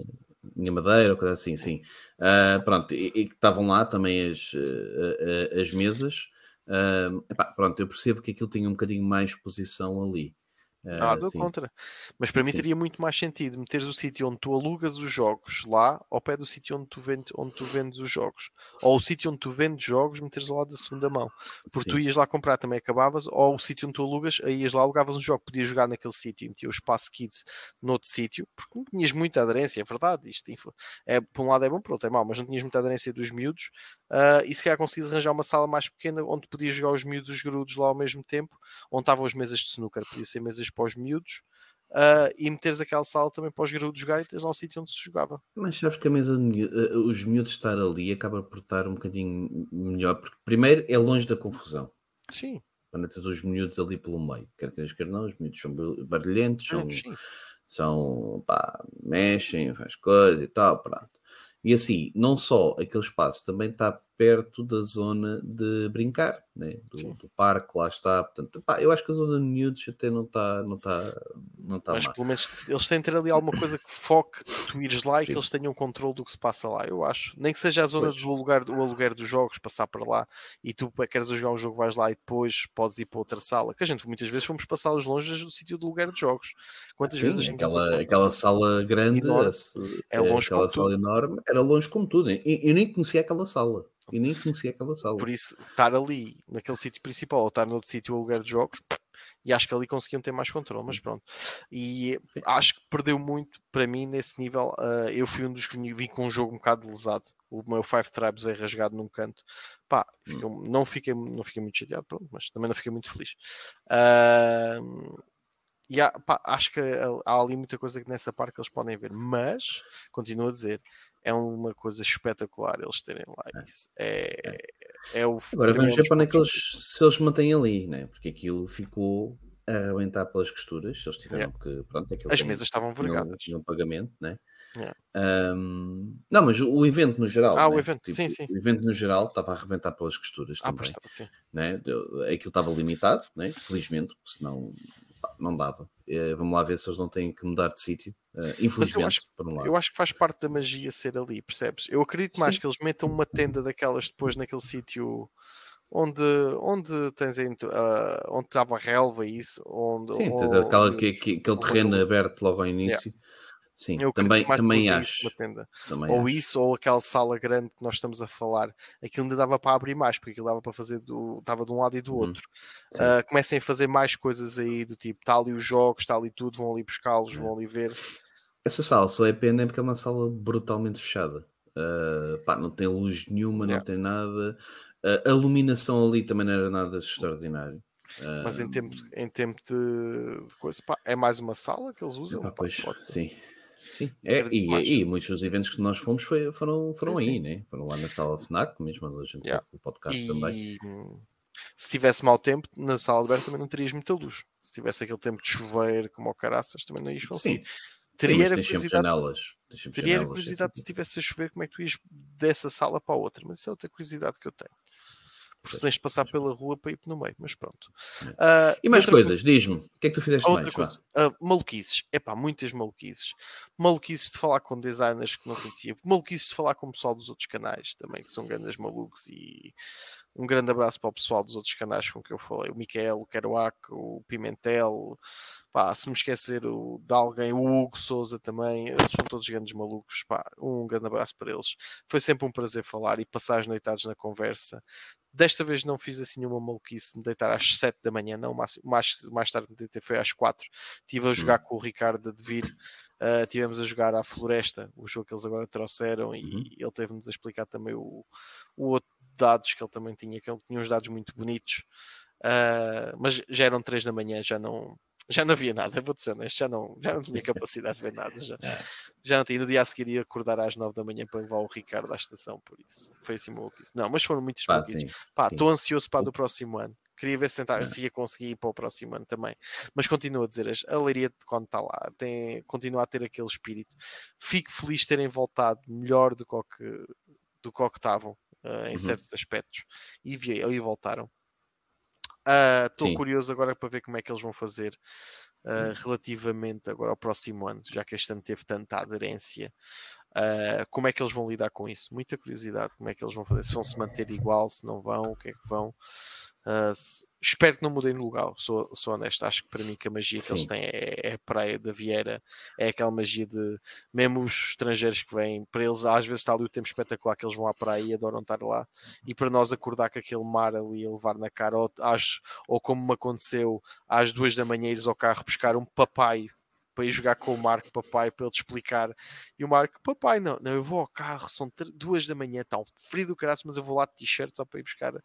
minha madeira, coisa assim, sim. Ah, pronto, e, estavam lá também as, ah, ah, as mesas. Ah, epá, pronto, eu percebo que aquilo tinha um bocadinho mais exposição ali. Ah, Ah, dou contra. Mas para mim Sim. teria muito mais sentido meteres o sítio onde tu alugas os jogos lá ao pé do sítio onde tu, vendes, onde tu vendes os jogos. Ou o sítio onde tu vendes jogos, meteres lá da segunda mão. Porque tu Sim. ias lá comprar também acabavas, ou o sítio onde tu alugas, aí ias lá, alugavas um jogo, podias jogar naquele sítio e metia o espaço kids noutro sítio, porque não tinhas muita aderência, é verdade. Isto é, por um lado é bom, por outro é mau, mas não tinhas muita aderência dos miúdos. Ah, e se calhar conseguias arranjar uma sala mais pequena onde podias jogar os miúdos os grudos lá ao mesmo tempo, onde estavam as mesas de snooker, podia ser mesas para os miúdos. ah, e meteres aquela sala também para os garotos e teres lá um sítio onde se jogava. Mas sabes que a mesa de miú- eh, os miúdos estar ali acaba por estar um bocadinho melhor, porque primeiro é longe da confusão. Sim, Quando tens os miúdos ali pelo meio, quer queiras, quer não, os miúdos são bar- barulhentos, são, sim. são pá, mexem, faz coisa e tal, pronto. E assim, não só aquele espaço também está perto da zona de brincar, né? Do, do parque, lá está. Portanto, pá, eu acho que a zona de miúdos até não está não tá, não tá mas má. pelo menos eles têm de ter ali alguma coisa que foque tu ires lá e que eles tenham controle do que se passa lá, eu acho. Nem que seja a zona Pois. do aluguer, o aluguer dos jogos, passar para lá e tu queres jogar um jogo, vais lá e depois podes ir para outra sala. Que a gente muitas vezes fomos passar os longe do sítio do aluguer de jogos. Quantas vezes a Sim, foi aquela, aquela sala grande, esse- É longe aquela sala tudo. enorme, era longe como tudo. Eu, eu nem conhecia aquela sala. Eu nem conhecia aquela sala. Por isso, estar ali naquele sítio principal ou estar noutro sítio o aluguer de jogos, e acho que ali conseguiam ter mais controle, mas pronto. E acho que perdeu muito para mim nesse nível. ah, eu fui um dos que vi com um jogo um bocado lesado. O meu Five Tribes veio rasgado num canto. Pá, fiquei- não, fiquei, não fiquei muito chateado, pronto, mas também não fiquei muito feliz. Ah, e há, pá, acho que há há ali muita coisa que nessa parte que eles podem ver, mas continuo a dizer, é uma coisa espetacular eles terem lá isso. É, é o Agora vamos um ver para onde é eles, se eles mantêm ali, né? porque aquilo ficou a arrebentar pelas costuras. Eles tiveram que. Pronto, As tem- mesas estavam vergadas. tinham pagamento, né? Yeah. Ahm, não, mas o evento no geral. Ah, o né? evento, sim, sim. O evento no geral estava a arrebentar pelas costuras Ah, pois também. estava, sim. né? Aquilo estava limitado, né? felizmente, porque senão não dava. Uh, vamos lá ver se eles não têm que mudar de sítio. Uh, infelizmente, eu acho, um eu acho, que faz parte da magia ser ali, percebes? Eu acredito mais Sim. que eles metam uma tenda daquelas depois naquele sítio onde, onde tens a, uh, onde estava a relva e isso, onde, Sim, tens aquela, que, que, aquele terreno aberto logo ao início. Yeah. Sim, eu também, também acho. Também ou acho. isso, ou aquela sala grande que nós estamos a falar, aquilo ainda dava para abrir mais, porque aquilo dava para fazer do, estava de um lado e do uhum. outro. Uh, comecem a fazer mais coisas aí do tipo, está ali os jogos, está ali tudo, vão ali buscá-los, é. vão ali ver. Essa sala só é pena porque é uma sala brutalmente fechada. Uh, pá, não tem luz nenhuma, yeah. não tem nada. Uh, a iluminação ali também não era nada extraordinário. Mas em tempo, em tempo de, de coisa, pá, é mais uma sala que eles usam. Epá, pois, sim. Sim, é, e, e, muitos dos eventos que nós fomos foi, foram, foram aí, né? Foram lá na sala FNAC, mesmo a gente yeah. o podcast e... também. Se tivesse mau tempo, na sala de aberta também não terias muita luz. Se tivesse aquele tempo de chover como o caraças, também não ias conseguir. Sim. Teria Sim, curiosidade, janelas, teria janelas, curiosidade se tivesse a chover, como é que tu ias dessa sala para a outra, mas isso é outra curiosidade que eu tenho porque tens de passar pela rua para ir no meio, mas pronto. Uh, e mais coisas, coisa, diz-me, o que é que tu fizeste outra mais? Coisa, uh, maluquices, é pá, muitas maluquices. Maluquices de falar com designers que não conhecia, maluquices de falar com o pessoal dos outros canais também, que são grandes malucos e um grande abraço para o pessoal dos outros canais com que eu falei, o Miquel, o Kerouac, o Pimentel, pá, se me esquecer o, de alguém, o Hugo Souza também, eles são todos grandes malucos, pá, um grande abraço para eles. Foi sempre um prazer falar e passar as noitadas na conversa. Desta vez não fiz assim nenhuma maluquice de me deitar às 7 da manhã, não, mais, mais, mais tarde me deitei foi às 4. Estive a jogar uhum. com o Ricardo de Vir, uh, tivemos a jogar à Floresta, o jogo que eles agora trouxeram, e uhum. ele teve-nos a explicar também o, o outro dados que ele também tinha, que ele tinha uns dados muito bonitos, uh, mas já eram 3 da manhã, já não, já não havia nada, vou dizer honesto, já não, já não tinha capacidade de ver nada, já, é. já não tinha. No dia a seguir ia acordar às 9 da manhã para levar o Ricardo à estação, por isso foi assim maluquice. Não, mas foram muitos Pá, Pá, estou ansioso para do próximo ano. Queria ver se, tentar, é. se ia conseguir ir para o próximo ano também. Mas continuo a dizer, a Leiria, quando está lá, tem, continua a ter aquele espírito. Fico feliz de terem voltado melhor do que, do que estavam uh, em uhum. certos aspectos. E, e voltaram. Estou uh, curioso agora para ver como é que eles vão fazer uh, relativamente agora ao próximo ano, já que este ano teve tanta aderência. Uh, como é que eles vão lidar com isso? Muita curiosidade. Como é que eles vão fazer? Se vão se manter igual, se não vão, o que é que vão? Uh, espero que não mudem de lugar, sou, sou honesto. Acho que para mim que a magia Sim. que eles têm é, é, a praia da Vieira, é aquela magia de mesmo os estrangeiros que vêm, para eles às vezes está ali o tempo espetacular que eles vão à praia e adoram estar lá, e para nós acordar com aquele mar ali a levar na cara, ou, às, ou como me aconteceu às duas da manhã ires ao carro buscar um papai para ir jogar com o Marco Papai para ele te explicar. E o Marco, papai, não, não, eu vou ao carro, são duas da manhã, está um frio do caralho, mas eu vou lá de t-shirt só para ir buscar uh,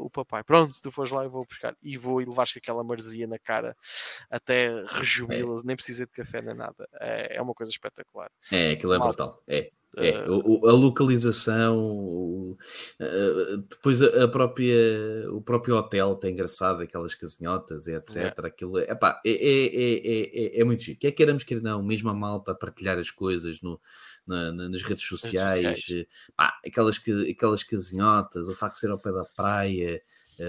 o papai. Pronto, se tu fores lá, eu vou buscar. E vou e levares com aquela marzia na cara até rejubi-las, é. nem precisei de café nem nada. É, é uma coisa espetacular. É, aquilo é brutal. É. É, ah. a localização, depois a, própria, o próprio hotel tem engraçado, aquelas casinhotas, etc. É. Aquilo é, epá, é, é, é, é, muito chique. Quer queiramos, quer não, mesmo a malta a partilhar as coisas no, na, nas redes sociais, aquelas, aquelas casinhotas, o facto de ser ao pé da praia,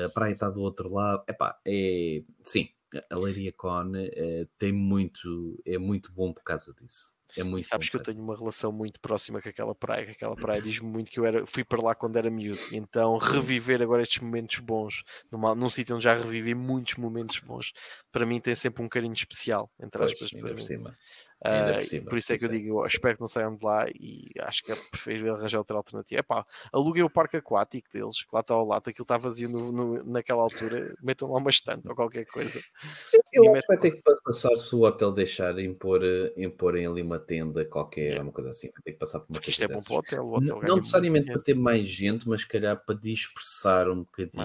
a praia está do outro lado, epá, é, sim, a Leiria Cone é, tem muito, é muito bom por causa disso. É muito e sabes que eu tenho uma relação muito próxima com aquela praia, que aquela praia diz-me muito que eu era, fui para lá quando era miúdo, então reviver agora estes momentos bons, numa, num sítio onde já revivi muitos momentos bons, para mim tem sempre um carinho especial, entre aspas, pois, para mim. Cima. Uh, por isso é que eu digo, eu espero que não saiam de lá e acho que é preferível arranjar outra alternativa. É pá, aluguei o parque aquático deles, que lá está ao lado, aquilo está vazio no, no, naquela altura, metam lá uma estante ou qualquer coisa. Eu acho que vai ter que passar se o hotel deixar impor, imporem ali uma tenda qualquer, yeah. uma coisa assim, vai ter que passar por uma Porque isto é bom para o hotel. O hotel não, necessariamente para ter mais gente, mas calhar para dispersar um bocadinho.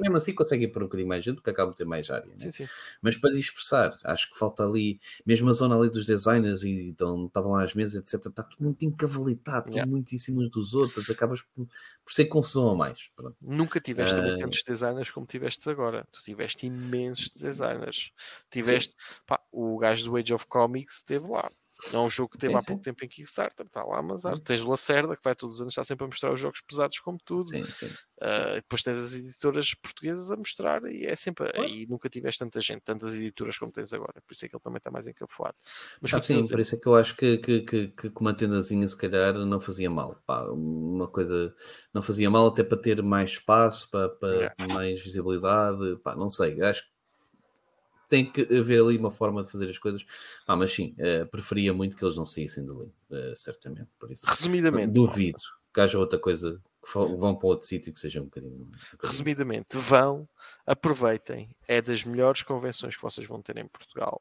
Mesmo assim conseguem pôr um bocadinho mais gente, porque acabam de ter mais área. Né? Sim, sim. Mas para dispersar, acho que falta ali, mesmo a zona ali dos designers e então, estavam lá as mesas, etc. Está tudo muito encavalitado, yeah. tudo muito em cima uns dos outros, acabas por, por ser confusão a mais. Pronto. Nunca tiveste uh... tantos designers como tiveste agora. Tu tiveste imensos designers. Tiveste pá, o gajo do Age of Comics esteve lá. É um jogo que teve Sim, há sim. pouco tempo em Kickstarter, está lá, mas ah, Sim. tens o Lacerda que vai todos os anos estar sempre a mostrar os jogos pesados como tudo. Sim. Uh, depois tens as editoras portuguesas a mostrar e é sempre Claro. e nunca tiveste tanta gente, tantas editoras como tens agora, por isso é que ele também está mais encafuado. Mas Ah, sim, dizer, por isso é que eu acho que, que, que, que com uma tendazinha se calhar não fazia mal. Pá, uma coisa não fazia mal até para ter mais espaço, para, para Yeah. mais visibilidade. Pá, não sei, acho que tem que haver ali uma forma de fazer as coisas. Pá, mas sim, eh, preferia muito que eles não saíssem dali, eh, certamente. Por isso, resumidamente, duvido que haja outra coisa que vão para outro sítio que seja um bocadinho. um bocadinho- resumidamente, vão, aproveitem, é das melhores convenções que vocês vão ter em Portugal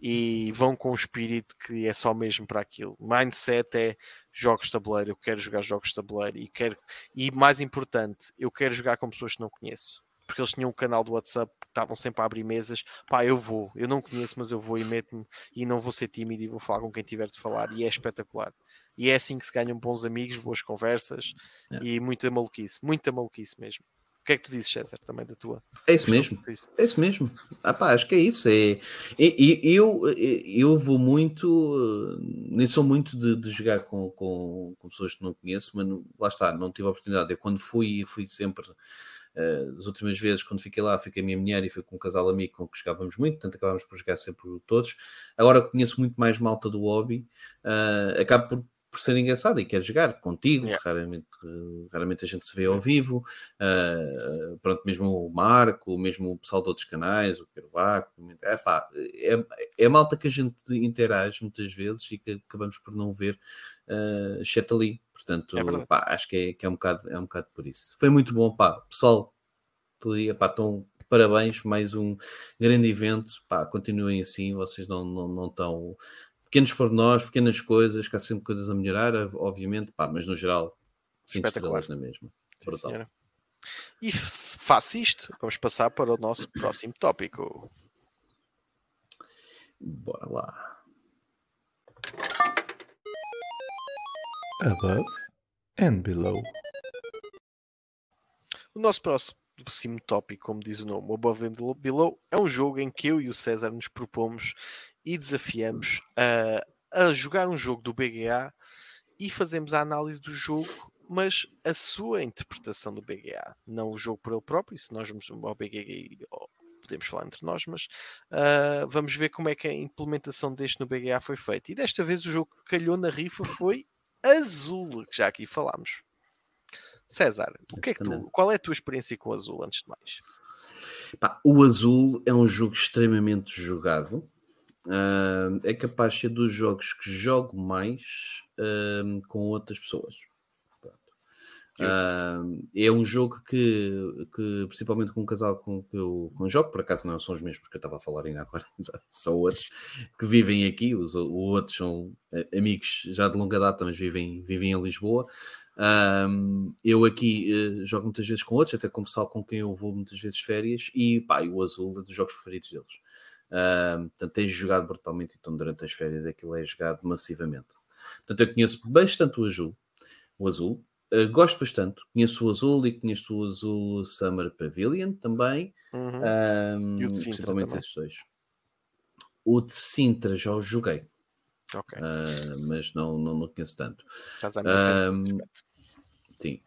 e vão com o espírito que é só mesmo para aquilo. Mindset é jogos de tabuleiro, eu quero jogar jogos de tabuleiro e quero e mais importante, eu quero jogar com pessoas que não conheço. Porque eles tinham um canal do WhatsApp que estavam sempre a abrir mesas. Pá, eu vou, eu não conheço, mas eu vou e meto-me e não vou ser tímido e vou falar com quem tiver de falar. E é espetacular. E é assim que se ganham bons amigos, boas conversas É. e muita maluquice, muita maluquice mesmo. O que é que tu dizes, César, também da tua? É isso mesmo. É isso mesmo. Ah, pá, acho que é isso. É, e- eu, eu vou muito, eh, nem sou muito de, de jogar com, com, com pessoas que não conheço, mas lá está, não tive a oportunidade. Eu quando fui, fui sempre, as últimas vezes, quando fiquei lá, fiquei a minha mulher e fui com um casal amigo com que jogávamos muito, portanto acabámos por jogar sempre todos. Agora conheço muito mais malta do hobby, eh, acabo por, por ser engraçado e quero jogar contigo, Yeah. raramente, raramente a gente se vê ao vivo. Uh, pronto, mesmo o Marco, mesmo o pessoal de outros canais, o Carvaco, é pá, é, é malta que a gente interage muitas vezes e que acabamos por não ver, uh, exceto ali. Portanto, É pá, acho que, é, que é, um bocado, é um bocado por isso. Foi muito bom, pá, pessoal, todo dia, pá, estão parabéns, mais um grande evento, pá, continuem assim, vocês não, não, não estão pequenos por nós, pequenas coisas, que há sempre coisas a melhorar, obviamente, pá, mas no geral, cinco Espetacular. estrelas na mesma. Sim, senhora. E f- faça isto, vamos passar para o nosso próximo tópico. Bora lá. above and below. O nosso próximo tópico, como diz o nome, Above and Below, é um jogo em que eu e o César nos propomos e desafiamos a, a jogar um jogo do BGA e fazemos a análise do jogo, mas a sua interpretação do BGA, não o jogo por ele próprio, se nós vamos ao BGA podemos falar entre nós, mas ah, vamos ver como é que a implementação deste no BGA foi feita. E desta vez o jogo que calhou na rifa foi Azul, que já aqui falámos. César, o que é que tu, qual é a tua experiência com o Azul, antes de mais? Pá, o Azul é um jogo extremamente jogado. Ah, é capaz de ser dos jogos que jogo mais ah, com outras pessoas. Ah, é um jogo que, que, principalmente com um casal com que eu com jogo, por acaso não são os mesmos que eu estava a falar ainda agora, são outros que vivem aqui, os outros são amigos já de longa data, mas vivem, vivem em Lisboa. Um, eu aqui eh, jogo muitas vezes com outros, até com o pessoal com quem eu vou muitas vezes férias, e pá, o Azul é dos jogos preferidos deles. Um, portanto, tens jogado brutalmente, então durante as férias aquilo é jogado massivamente. Portanto, eu conheço bastante o Azul, o Azul, Uh, gosto bastante, conheço o Azul e conheço o Azul Summer Pavilion também, Uhum. um, E o de Sintra principalmente esses dois. O de Sintra já o joguei, uh, mas não, não, não conheço tanto. estás à minha frente nesse um. Sim.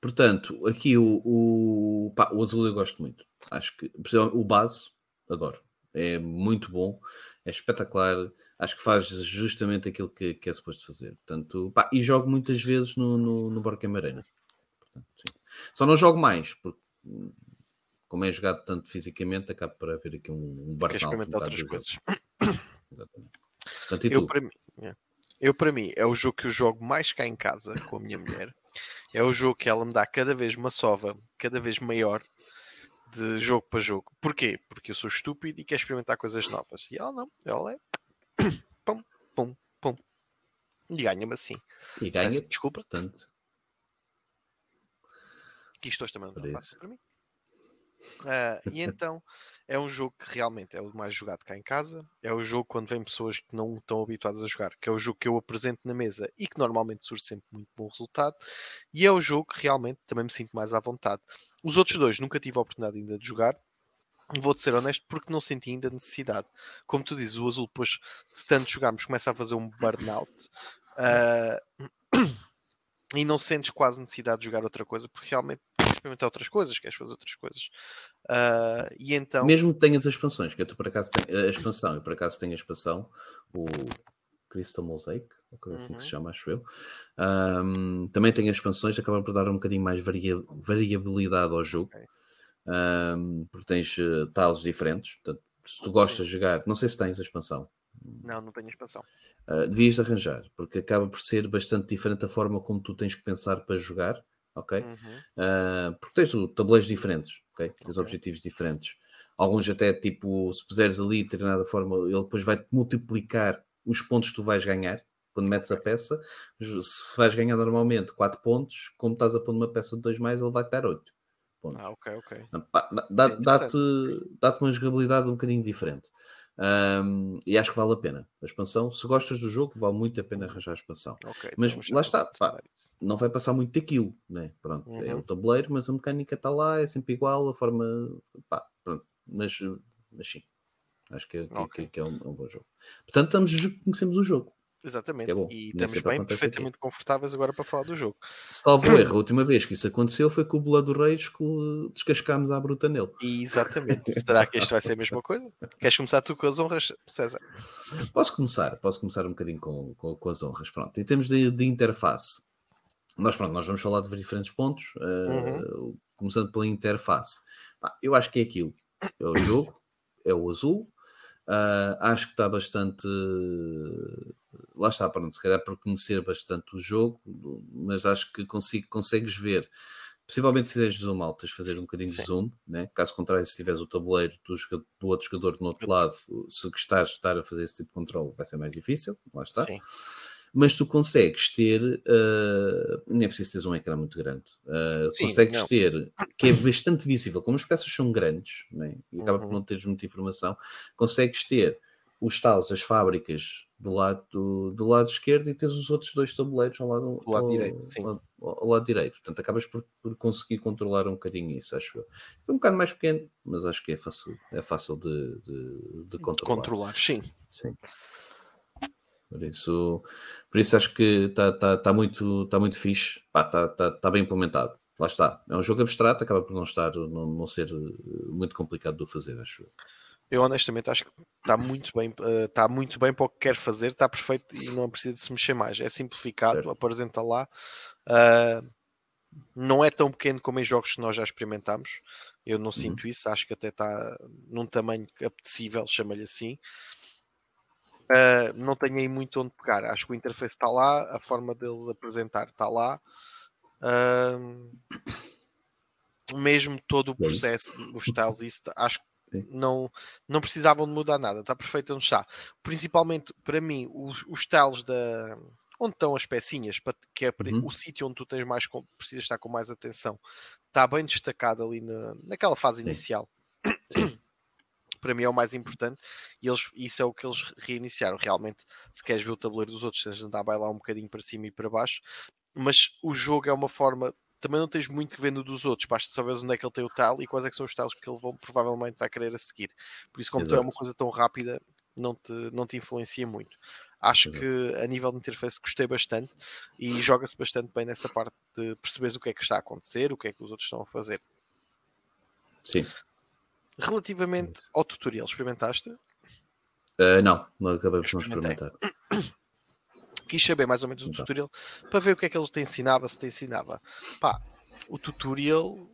Portanto, aqui o, o, pá, o azul eu gosto muito. Acho que o base, adoro. É muito bom, é espetacular. Acho que faz justamente aquilo que, que é suposto fazer. Portanto, pá, e jogo muitas vezes no, no, no Arena. Portanto. Só não jogo mais, porque hum, como é jogado tanto fisicamente, acaba por haver aqui um, um Quer burnout experimentar um outras coisas. Exatamente. Portanto, Eu para, mim, é. eu, para mim, é o jogo que eu jogo mais cá em casa com a minha mulher. É o jogo que ela me dá cada vez uma sova, cada vez maior, de jogo para jogo. Porquê? Porque eu sou estúpido e quero experimentar coisas novas. E ela não, ela é. Pum, pum, pum. E ganha-me assim. E ganha, Peço Desculpa, portanto, que isto hoje também não para mim. Ah, e então é um jogo que realmente é o mais jogado cá em casa. É o jogo quando vem pessoas que não estão habituadas a jogar, que é o jogo que eu apresento na mesa e que normalmente surge sempre muito bom resultado. E é o jogo que realmente também me sinto mais à vontade. Os outros dois nunca tive a oportunidade ainda de jogar, Vou-te ser honesto, porque não senti ainda necessidade. Como tu dizes, o azul, depois de tanto jogarmos, começa a fazer um burnout. Uh, e não sentes quase necessidade de jogar outra coisa, porque realmente queres experimentar outras coisas, queres fazer outras coisas. Uh, e então... Mesmo que tenhas as expansões, que eu por acaso tenho a expansão, e por acaso tenho a expansão, o Crystal Mosaic, ou coisa assim uhum. que se uhum. chama, acho eu. Um, também tem as expansões, acabam por dar um bocadinho mais varia variabilidade ao jogo, okay. Um, porque tens uh, tiles diferentes. Portanto, se tu gostas de jogar, não sei se tens a expansão. Não, não tenho expansão. Uh, devias arranjar, porque acaba por ser bastante diferente a forma como tu tens que pensar para jogar, ok? Uhum. Uh, porque tens tabuleiros diferentes, ok? Tens okay. objetivos diferentes. Alguns até, tipo, se puseres ali determinada forma, ele depois vai-te multiplicar os pontos que tu vais ganhar quando metes a peça. Se vais ganhar normalmente 4 pontos, como estás a pôr uma peça de 2 mais, ele vai dar 8 pontos. Ah, ok, ok. Dá-te dá dá uma jogabilidade um bocadinho diferente. Um, e acho que vale a pena a expansão. Se gostas do jogo, vale muito a pena arranjar a expansão. Okay, mas lá está, pá, não vai passar muito daquilo, né? Pronto, uhum. é o tabuleiro, mas a mecânica está lá, é sempre igual, a forma, pá, pronto, mas, mas sim, acho que, okay. que, que é, um, é um, bom jogo. Portanto, estamos, conhecemos o jogo. Exatamente. Bom. E estamos bem, perfeitamente aqui. confortáveis agora para falar do jogo. Salvo erro, a última vez que isso aconteceu foi com o Blood Reis que descascámos à bruta nele. Exatamente. Será que este vai ser a mesma coisa? Queres começar tu com as honras, César? Posso começar, posso começar um bocadinho com, com, com as honras. Pronto, em termos de, de, interface, nós, pronto, nós vamos falar de diferentes pontos, uh, uhum. começando pela interface. eu acho que é aquilo. É o jogo, é o azul, Uh, acho que está bastante. Lá está, pronto, se calhar por conhecer bastante o jogo, mas acho que consigo, consegues ver. Possivelmente se fizeres zoom out, tens de fazer um bocadinho Sim. de zoom, né? caso contrário, se tiveres o tabuleiro do, do, outro jogador no outro lado, se gostares de estar a fazer esse tipo de controle, vai ser mais difícil, lá está. Sim mas tu consegues ter, uh, nem é preciso ter um ecrã muito grande, uh, Sim, consegues não. ter, que é bastante visível, como as peças são grandes, né, e acaba uhum. por não teres muita informação, consegues ter os talos, as fábricas do lado, do, do, lado esquerdo e tens os outros dois tabuleiros ao lado, do lado ao, direito. Sim. Ao, ao, lado direito. Portanto, acabas por, por, conseguir controlar um bocadinho isso, acho eu. É um bocado mais pequeno, mas acho que é fácil, é fácil de, de, de controlar. Controlar, sim. Sim. Por isso, por isso acho que está tá, tá muito, tá muito fixe, está tá, tá bem implementado. Lá está. É um jogo abstrato, acaba por não estar, não, não ser eh, muito complicado de fazer, acho eu. Eu honestamente acho que está muito bem, está eh, muito bem para o que quer fazer, está perfeito e não precisa de se mexer mais. É simplificado, apresenta lá. Uh, não é tão pequeno como em jogos que nós já experimentámos. Eu não uhum. sinto isso, acho que até está num tamanho apetecível, chama-lhe assim. Uh, não tenho aí muito onde pegar. Acho que o interface está lá, a forma dele apresentar está lá. Uh, mesmo todo o é processo, os styles, isso, acho que não, não precisavam de mudar nada, está perfeito onde está. Principalmente para mim, os, os styles da onde estão as pecinhas, que é uhum. o sítio onde tu tens mais precisas estar com mais atenção, está bem destacado ali na, naquela fase Sim. inicial. Sim para mim é o mais importante e eles, isso é o que eles reiniciaram. Realmente, se queres ver o tabuleiro dos outros, tens de andar vai lá um bocadinho para cima e para baixo, mas o jogo é uma forma. Também não tens muito que ver no dos outros, basta saber onde é que ele tem o tal e quais é que são os talos que ele provavelmente vai querer a seguir. Por isso, como é uma coisa tão rápida, não te, não te influencia muito. Acho Exato. que a nível de interface gostei bastante e joga-se bastante bem nessa parte de perceberes o que é que está a acontecer, o que é que os outros estão a fazer. Sim. Relativamente ao tutorial, experimentaste? Uh, não, não acabei por não experimentar. Quis saber mais ou menos o tutorial para ver o que é que ele te ensinava, se te ensinava. Pá, o tutorial,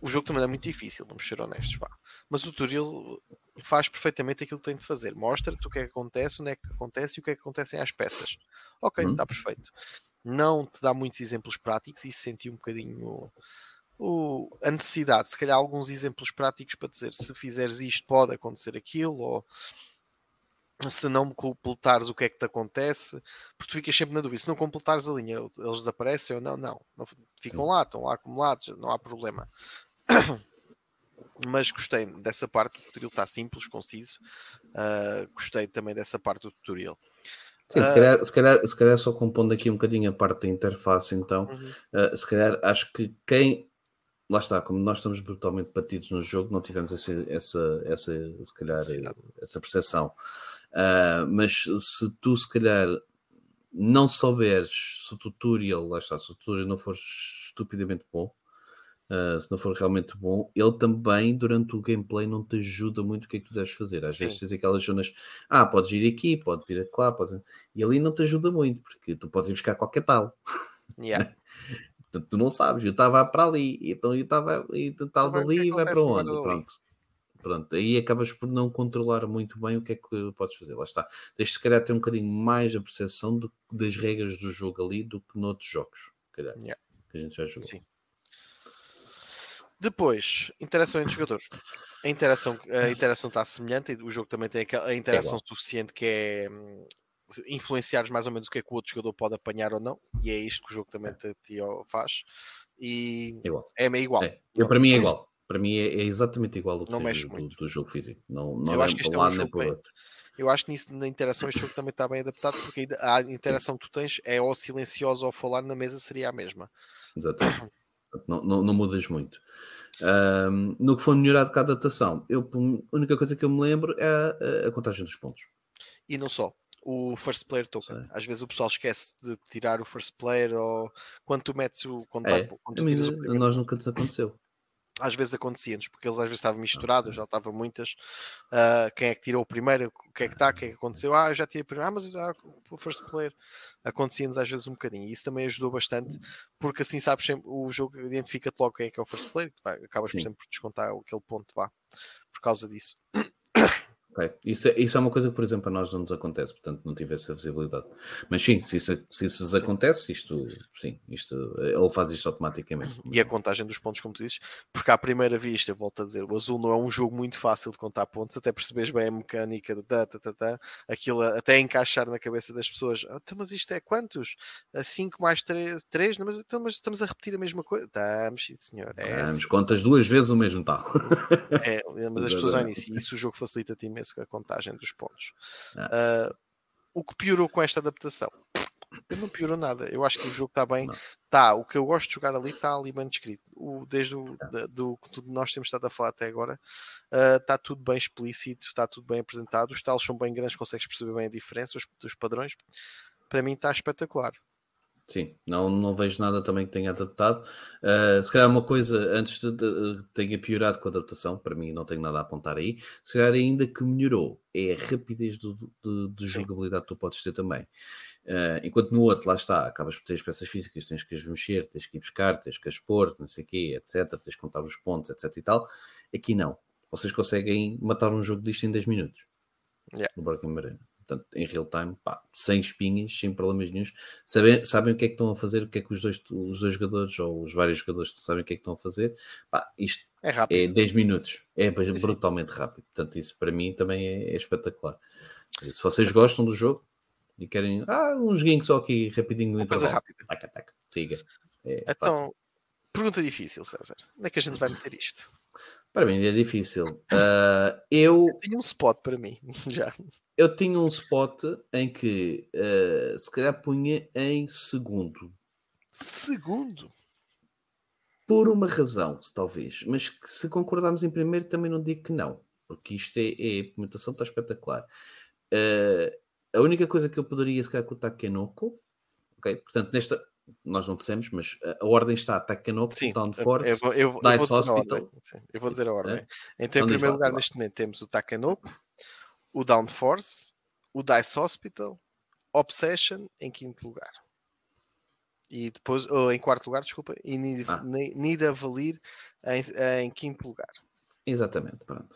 o jogo também é muito difícil, vamos ser honestos, pá. mas o tutorial faz perfeitamente aquilo que tem de fazer. Mostra-te o que é que acontece, onde é que acontece e o que é que acontecem às peças. Ok, está hum. perfeito. Não te dá muitos exemplos práticos e senti um bocadinho o, a necessidade, se calhar alguns exemplos práticos para dizer se fizeres isto pode acontecer aquilo, ou se não completares o que é que te acontece, porque tu ficas sempre na dúvida, se não completares a linha, eles desaparecem ou não, não, não ficam lá, estão lá acumulados, não há problema. Mas gostei dessa parte, o tutorial está simples, conciso. Uh, gostei também dessa parte do tutorial. Sim, se, calhar, se, calhar, se calhar só compondo aqui um bocadinho a parte da interface, então, uhum. uh, se calhar acho que quem lá está, como nós estamos brutalmente batidos no jogo, não tivemos essa, essa, essa se calhar, essa percepção. Uh, mas se tu, se calhar, não souberes se o tutorial, lá está, se o tutorial não for estupidamente bom, uh, se não for realmente bom, ele também, durante o gameplay, não te ajuda muito o que é que tu deves fazer. Às Sim. vezes tens aquelas zonas, ah, podes ir aqui, podes ir lá, podes... e ali não te ajuda muito, porque tu podes ir buscar qualquer tal. Yeah. Portanto, tu não sabes, eu estava para ali, então eu estava e tal ali e vai para onde? Pronto. Pronto, aí acabas por não controlar muito bem o que é que podes fazer. Lá está. Tens se calhar ter um bocadinho mais a percepção do, das regras do jogo ali do que noutros jogos, calhar, yeah. que a gente já jogou. Sim. Depois, interação entre jogadores. A interação, a interação está semelhante, o jogo também tem a interação é suficiente que é hum, influenciares mais ou menos o que é que o outro jogador pode apanhar ou não, e é isto que o jogo também te, te faz. E igual. é meio igual. É. Eu, para mim é igual. Para mim é, é exatamente igual ao que não do, do jogo físico. Não, não eu acho que este é um jogo bem, Eu acho que nisso, na interação este jogo também está bem adaptado, porque a interação que tu tens é ou silenciosa ou falar na mesa seria a mesma. Exatamente. Não, não, não mudas muito. Um, no que foi melhorado com a adaptação, eu, a única coisa que eu me lembro é a, a contagem dos pontos. E não só o first player token. Sim. Às vezes o pessoal esquece de tirar o first player ou quando tu metes o quando, é, quando tu tiras o primeiro, nós nunca nos aconteceu. Às vezes acontecia-nos, porque eles às vezes estavam misturados, já estavam muitas. Uh, quem é que tirou o primeiro? O que é que está? O que é que aconteceu? Ah, eu já tirei o primeiro. Ah, mas ah, o first player. Acontecia-nos às vezes um bocadinho. E isso também ajudou bastante, porque assim sabes sempre, o jogo identifica-te logo quem é que é o first player, acabas Sim. sempre por descontar aquele ponto vá, por causa disso. Okay. Isso, é, isso é uma coisa que, por exemplo, a nós não nos acontece, portanto não tive essa visibilidade. Mas sim, se isso, se isso sim. acontece, isto, sim, isto, ele faz isto automaticamente. E a contagem dos pontos, como tu dizes, porque à primeira vista, volto a dizer, o azul não é um jogo muito fácil de contar pontos, até percebes bem a mecânica do tá, tá, tá, tá, aquilo até encaixar na cabeça das pessoas, ah, então, mas isto é quantos? 5 mais 3, 3 não, mas, então, mas estamos a repetir a mesma coisa. Estamos, sim senhor. É estamos, assim. contas duas vezes o mesmo tal. É, mas as pessoas olham nisso, e isso o jogo facilita-te imenso a contagem dos pontos. Ah. Uh, o que piorou com esta adaptação? Não piorou nada. Eu acho que o jogo está bem. Tá, o que eu gosto de jogar ali está ali bem descrito. O, desde o do que nós temos estado a falar até agora, uh, está tudo bem explícito, está tudo bem apresentado. Os talos são bem grandes, consegues perceber bem a diferença os, dos padrões. Para mim está espetacular. Sim, não, não vejo nada também que tenha adaptado. Uh, se calhar uma coisa antes de, de, tenha piorado com a adaptação, para mim não tenho nada a apontar aí. Se calhar ainda que melhorou é a rapidez do, de, de jogabilidade que tu podes ter também. Uh, enquanto no outro, lá está, acabas por ter as peças físicas, tens que as mexer, tens que ir buscar, tens que as pôr, não sei o quê, etc. Tens que contar os pontos, etc. e tal. Aqui não. Vocês conseguem matar um jogo disto em 10 minutos. Yeah. No Broken Arena portanto, em real time, pá, sem espinhas, sem problemas nenhums, sabem, sabem o que é que estão a fazer, o que é que os dois, os dois jogadores ou os vários jogadores sabem o que é que estão a fazer, pá, isto é, rápido. é 10 minutos, é brutalmente rápido, portanto, isso para mim também é, é espetacular. Se vocês gostam do jogo e querem, ah, um joguinho só aqui rapidinho no intervalo, rápida. Taca, taca, siga. É então, fácil. pergunta difícil, César, onde é que a gente vai meter isto? Para mim é difícil. Uh, eu... eu tenho um spot para mim, já. Eu tinha um spot em que uh, se calhar punha em segundo. Segundo? Por uma razão, talvez. Mas que se concordarmos em primeiro, também não digo que não. Porque isto é, é a implementação está espetacular. Uh, a única coisa que eu poderia, se calhar, com o Takenoko, ok? Portanto, nesta, nós não dissemos, mas a ordem está Takanoko, Downforce, eu, eu, eu, eu Dice Hospital. eu vou dizer a ordem. É? Então, em primeiro lugar, neste momento, temos o Takanoko, o Downforce, o Dice Hospital, Obsession em quinto lugar. E depois, ou em quarto lugar, desculpa, e Nida ah. Valir em, em quinto lugar. Exatamente, pronto.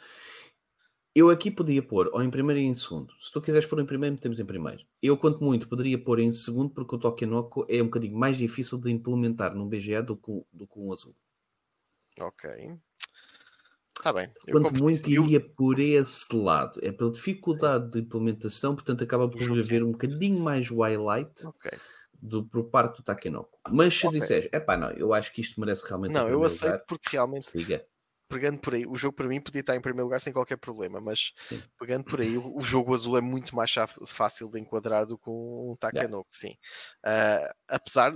Eu aqui podia pôr ou em primeiro e em segundo. Se tu quiseres pôr em primeiro, metemos em primeiro. Eu, quanto muito, poderia pôr em segundo, porque o Tokenoko é um bocadinho mais difícil de implementar num BGA do que, do que um azul. Ok. Está bem. Eu quanto muito, iria por esse lado. É pela dificuldade de implementação, portanto, acaba por haver um bocadinho mais highlight. Ok do, por parte do Takenoko. Mas se okay. disseres, é pá, não, eu acho que isto merece realmente. Não, eu aceito lugar, porque realmente. Liga pegando por aí, o jogo para mim podia estar em primeiro lugar sem qualquer problema, mas sim. pegando por aí, o, o, jogo azul é muito mais fácil de enquadrar do que um Takanoko, yeah. sim. Uh, apesar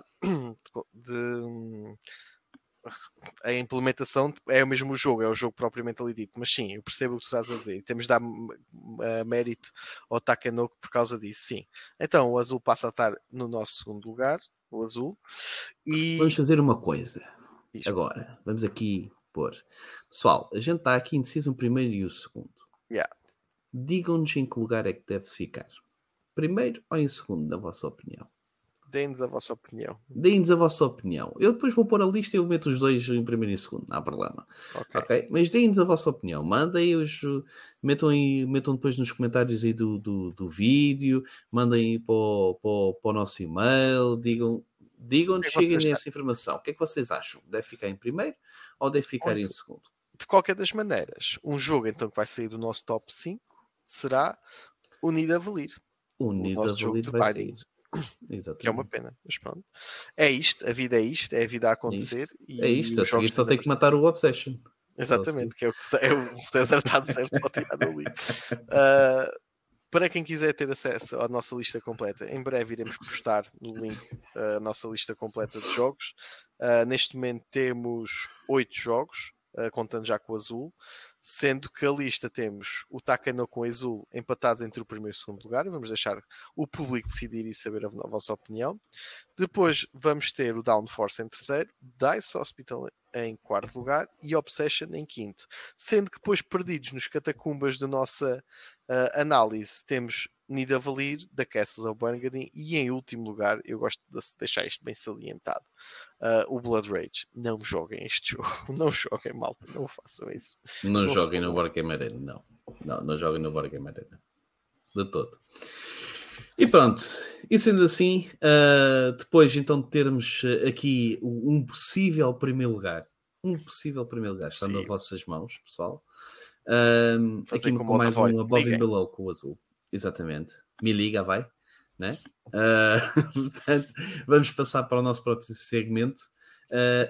de, a implementação é o mesmo jogo, é o jogo propriamente ali dito, mas sim, eu percebo o que tu estás a dizer e temos de dar mérito ao Takenoko por causa disso, sim. Então o azul passa a estar no nosso segundo lugar, o azul. E... Vamos fazer uma coisa agora, vamos aqui pôr. Pessoal, a gente está aqui indeciso o primeiro e o segundo. Yeah. Digam-nos em que lugar é que deve ficar. Primeiro ou em segundo, na vossa opinião? Deem-nos a vossa opinião. Deem-nos a vossa opinião. Eu depois vou pôr a lista e eu meto os dois em primeiro e segundo, não há problema. Ok. Ok? Mas deem-nos a vossa opinião. Mandem os. Metam, aí, metam depois nos comentários aí do, do, do vídeo, mandem para o, para, o, para o nosso e-mail, digam. Digam-nos, O é cheguem nessa informação. O que é que vocês acham? Deve ficar em primeiro ou deve ficar em segundo? De qualquer das maneiras, um jogo então que vai sair do nosso top 5 será o Nidavellir, O Nido nosso jogo Valir de sair. Exatamente. que é uma pena, mas pronto. É isto, a vida é isto, é a vida a acontecer. e É isto, a os seguir jogos só tem que matar o Obsession. Exatamente, que é o que é o César está de certo para tirar dali. Ah, para quem quiser ter acesso à nossa lista completa, em breve iremos postar no link a nossa lista completa de jogos. Ah, neste momento temos oito jogos, ah, contando já com o azul, sendo que a lista temos o Takano com o azul empatados entre o primeiro e o segundo lugar. Vamos deixar o público decidir e saber a, a vossa opinião. Depois vamos ter o Downforce em terceiro, Dice Hospital em quarto lugar e Obsession em quinto. Sendo que depois perdidos nos catacumbas da nossa ah, análise temos Nidavellir, da Castles of Burgundy e em último lugar, eu gosto de deixar isto bem salientado, ah, o Blood Rage. Não joguem este jogo, não joguem malta, não façam isso. Não, Não joguem no Board Game Arena, não. Não, não joguem no Board Game Arena. De todo. E pronto, e sendo assim, ah, depois então de termos ah, aqui um possível primeiro lugar, um possível primeiro lugar, está nas vossas mãos, pessoal. Fazer aqui com mais um Above and Below com o azul. Exatamente. Me liga, vai. Né? Ah, portanto, vamos passar para o nosso próprio segmento,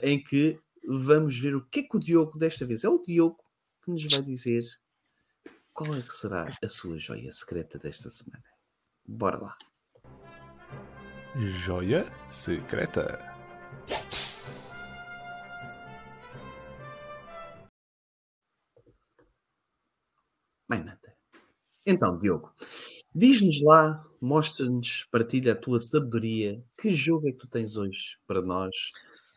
em que vamos ver o que é que o Diogo desta vez. É o Diogo que nos vai dizer qual é que será a sua joia secreta desta semana. Bora lá. Joia secreta. Mais nada. Então, Diogo, diz-nos lá, mostra-nos, partilha a tua sabedoria. Que jogo é que tu tens hoje para nós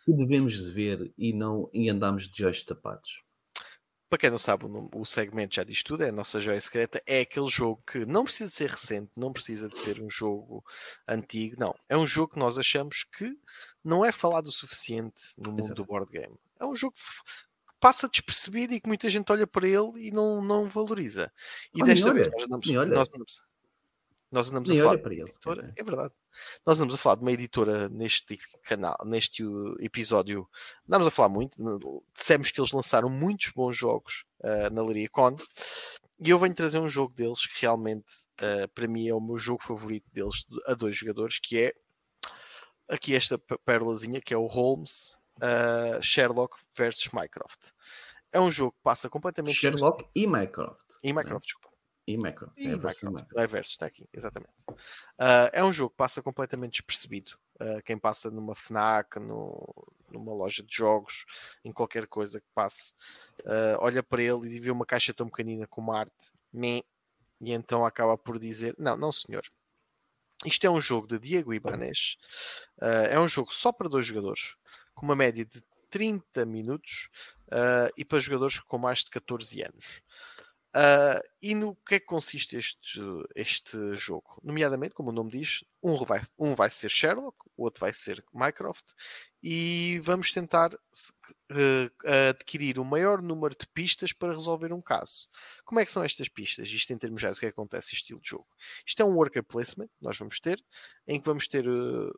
que devemos ver e não e andamos de olhos tapados? Para quem não sabe, o segmento já diz tudo, é a nossa joia secreta. É aquele jogo que não precisa de ser recente, não precisa de ser um jogo antigo, não. É um jogo que nós achamos que não é falado o suficiente no mundo do Exato. board game. É um jogo que passa despercebido e que muita gente olha para ele e não, não valoriza. E desta vez nós olha. nós nós andamos Nem a falar para uma ele, editora, é verdade. Nós andamos a falar de uma editora neste canal, neste episódio. Andamos a falar muito. Dissemos que eles lançaram muitos bons jogos uh, na Liria Con. E eu venho trazer um jogo deles que realmente, uh, para mim, é o meu jogo favorito deles de- a dois jogadores, que é aqui esta perlazinha, que é o Holmes uh, Sherlock versus Mycroft. É um jogo que passa completamente Sherlock e Mycroft. e Mycroft, desculpa. E Mycroft. E É versus, está aqui, exatamente. Ah, é um jogo que passa completamente despercebido. Ah, quem passa numa FNAC, no- numa loja de jogos, em qualquer coisa que passe, ah, olha para ele e vê uma caixa tão pequenina como arte, meh, e então acaba por dizer: Não, não, senhor. Isto é um jogo de Diego Ibanez. é um jogo só para dois jogadores, com uma média de 30 minutos e para jogadores com mais de 14 anos. Ah, e no que é que consiste este, este jogo? Nomeadamente, como o nome diz, um vai, um vai ser Sherlock, o outro vai ser Mycroft, e vamos tentar eh, adquirir o maior número de pistas para resolver um caso. Como é que são estas pistas? Isto em termos gerais, o que é acontece este estilo de jogo? Isto é um worker placement, nós vamos ter, em que vamos ter eh,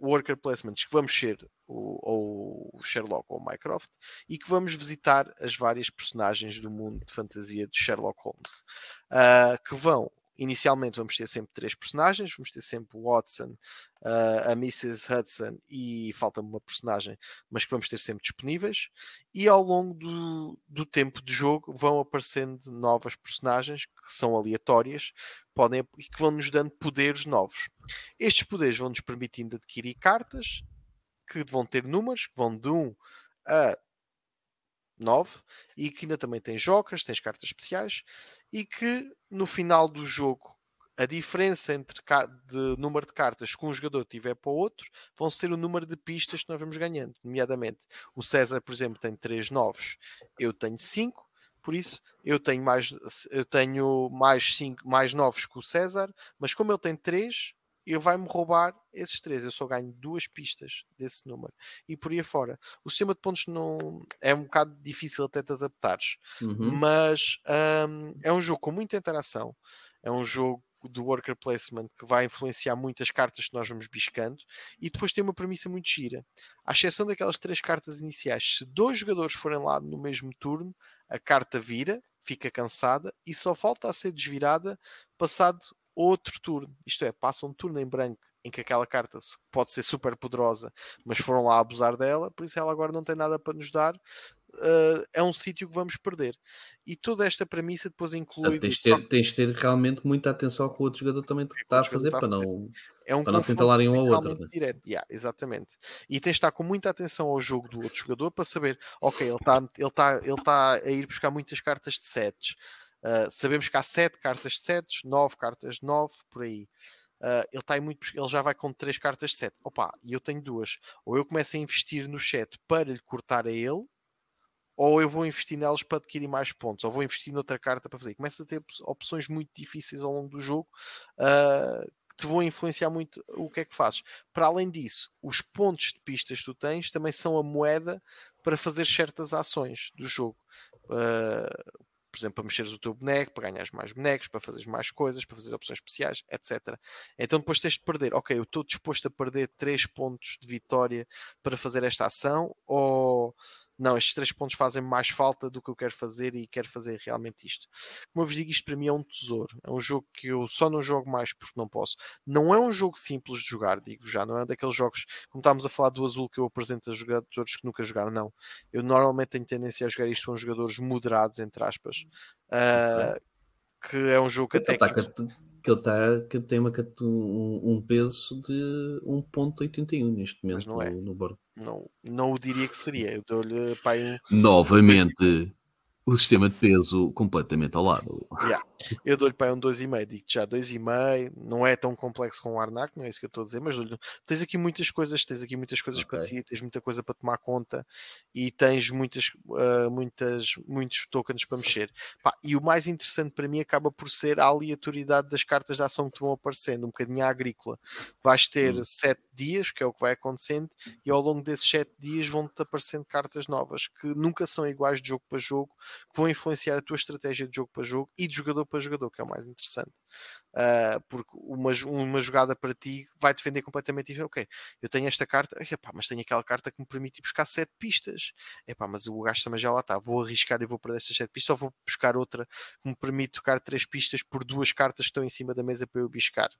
worker placements que vamos ser ou o Sherlock ou o Mycroft e que vamos visitar as várias personagens do mundo de fantasia de Sherlock Holmes. Ah, que vão, inicialmente, vamos ter sempre três personagens: vamos ter sempre o Watson, ah, a Mrs. Hudson e falta-me uma personagem, mas que vamos ter sempre disponíveis. E ao longo do, do tempo de jogo vão aparecendo novas personagens que são aleatórias podem, e que vão nos dando poderes novos. Estes poderes vão nos permitindo adquirir cartas que vão ter números que vão de 1 a 9 e que ainda também tem jokers, tens cartas especiais e que no final do jogo a diferença entre de número de cartas que um jogador tiver para o outro vão ser o número de pistas que nós vamos ganhando. Nomeadamente, o César, por exemplo, tem 3 novos, eu tenho 5, por isso eu tenho mais eu tenho mais 5 mais novos que o César, mas como ele tem 3, ele vai-me roubar esses três. Eu só ganho duas pistas desse número. E por aí fora. O sistema de pontos não é um bocado difícil até te adaptares. Uhum. Mas um, é um jogo com muita interação. É um jogo do worker placement que vai influenciar muitas cartas que nós vamos biscando e depois tem uma premissa muito gira. À exceção daquelas três cartas iniciais, se dois jogadores forem lá no mesmo turno, a carta vira, fica cansada e só volta a ser desvirada passado outro turno. Isto é, passa um turno em branco em que aquela carta pode ser super poderosa, mas foram lá abusar dela, por isso ela agora não tem nada para nos dar. Uh, é um sítio que vamos perder. E toda esta premissa depois inclui. Tens, de ter, tens ter realmente muita atenção que o outro jogador também é está a fazer para não. É um para não se entalarem um ao outro. Né? Direto. Yeah, exatamente. E tens de estar com muita atenção ao jogo do outro jogador para saber, ok, ele está ele tá, ele tá a ir buscar muitas cartas de sets Uh, sabemos que há 7 cartas de sets, 9 cartas de 9, por aí. Uh, ele, tá muito, ele já vai com 3 cartas de 7. Opa, e eu tenho duas. Ou eu começo a investir no chat para lhe cortar a ele, ou eu vou investir nelas para adquirir mais pontos, ou vou investir noutra carta para fazer. Começa a ter opções muito difíceis ao longo do jogo uh, que te vão influenciar muito o que é que fazes. Para além disso, os pontos de pistas que tu tens também são a moeda para fazer certas ações do jogo. Uh, por exemplo, para mexeres o teu boneco, para ganhares mais bonecos, para fazeres mais coisas, para fazer opções especiais, etc. Então depois tens de perder, ok, eu estou disposto a perder 3 pontos de vitória para fazer esta ação, ou não, estes três pontos fazem mais falta do que eu quero fazer e quero fazer realmente isto. Como eu vos digo, isto para mim é um tesouro. É um jogo que eu só não jogo mais porque não posso. Não é um jogo simples de jogar, digo já. Não é daqueles jogos, como estávamos a falar do azul, que eu apresento a jogadores que nunca jogaram. Não. Eu normalmente tenho tendência a jogar isto com jogadores moderados, entre aspas. Uh, que é um jogo que até. Que que ele tá, que tem uma, um, um peso de 1.81 neste momento não é. no, no bordo. Não, não o diria que seria. Eu dou-lhe para um... Novamente o sistema de peso completamente ao lado. Yeah. Eu dou-lhe para um 2,5, digo já 2,5, não é tão complexo com o Arnac, não é isso que eu estou a dizer, mas tens aqui muitas coisas, tens aqui muitas coisas okay. para decidir, tens muita coisa para tomar conta e tens muitas, uh, muitas, muitos tokens para mexer. Pá, e o mais interessante para mim acaba por ser a aleatoriedade das cartas de ação que te vão aparecendo, um bocadinho agrícola. Vais ter 7 hum. Dias, que é o que vai acontecendo, e ao longo desses 7 dias vão-te aparecendo cartas novas que nunca são iguais de jogo para jogo que vão influenciar a tua estratégia de jogo para jogo e de jogador para jogador, que é o mais interessante. Uh, porque uma, uma jogada para ti vai defender completamente diferente. Ok, eu tenho esta carta, epá, mas tenho aquela carta que me permite buscar sete pistas. Epá, mas o gajo também já lá está. Vou arriscar e vou perder essas sete pistas, ou vou buscar outra que me permite tocar três pistas por duas cartas que estão em cima da mesa para eu biscar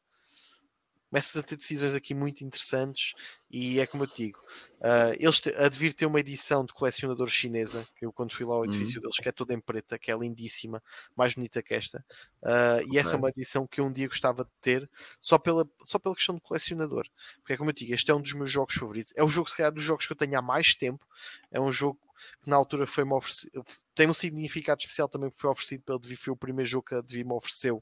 começas a ter decisões aqui muito interessantes e é como eu te digo, uh, eles te, a devir ter uma edição de colecionador chinesa, que eu quando fui lá ao edifício uhum. deles, que é toda em preta, que é lindíssima, mais bonita que esta, uh, okay. e essa é uma edição que eu um dia gostava de ter, só pela, só pela questão de colecionador, porque é como eu te digo, este é um dos meus jogos favoritos, é o jogo se calhar dos jogos que eu tenho há mais tempo, é um jogo que na altura foi-me oferecido, tem um significado especial também que foi oferecido pelo Devi, foi o primeiro jogo que a Devi me ofereceu.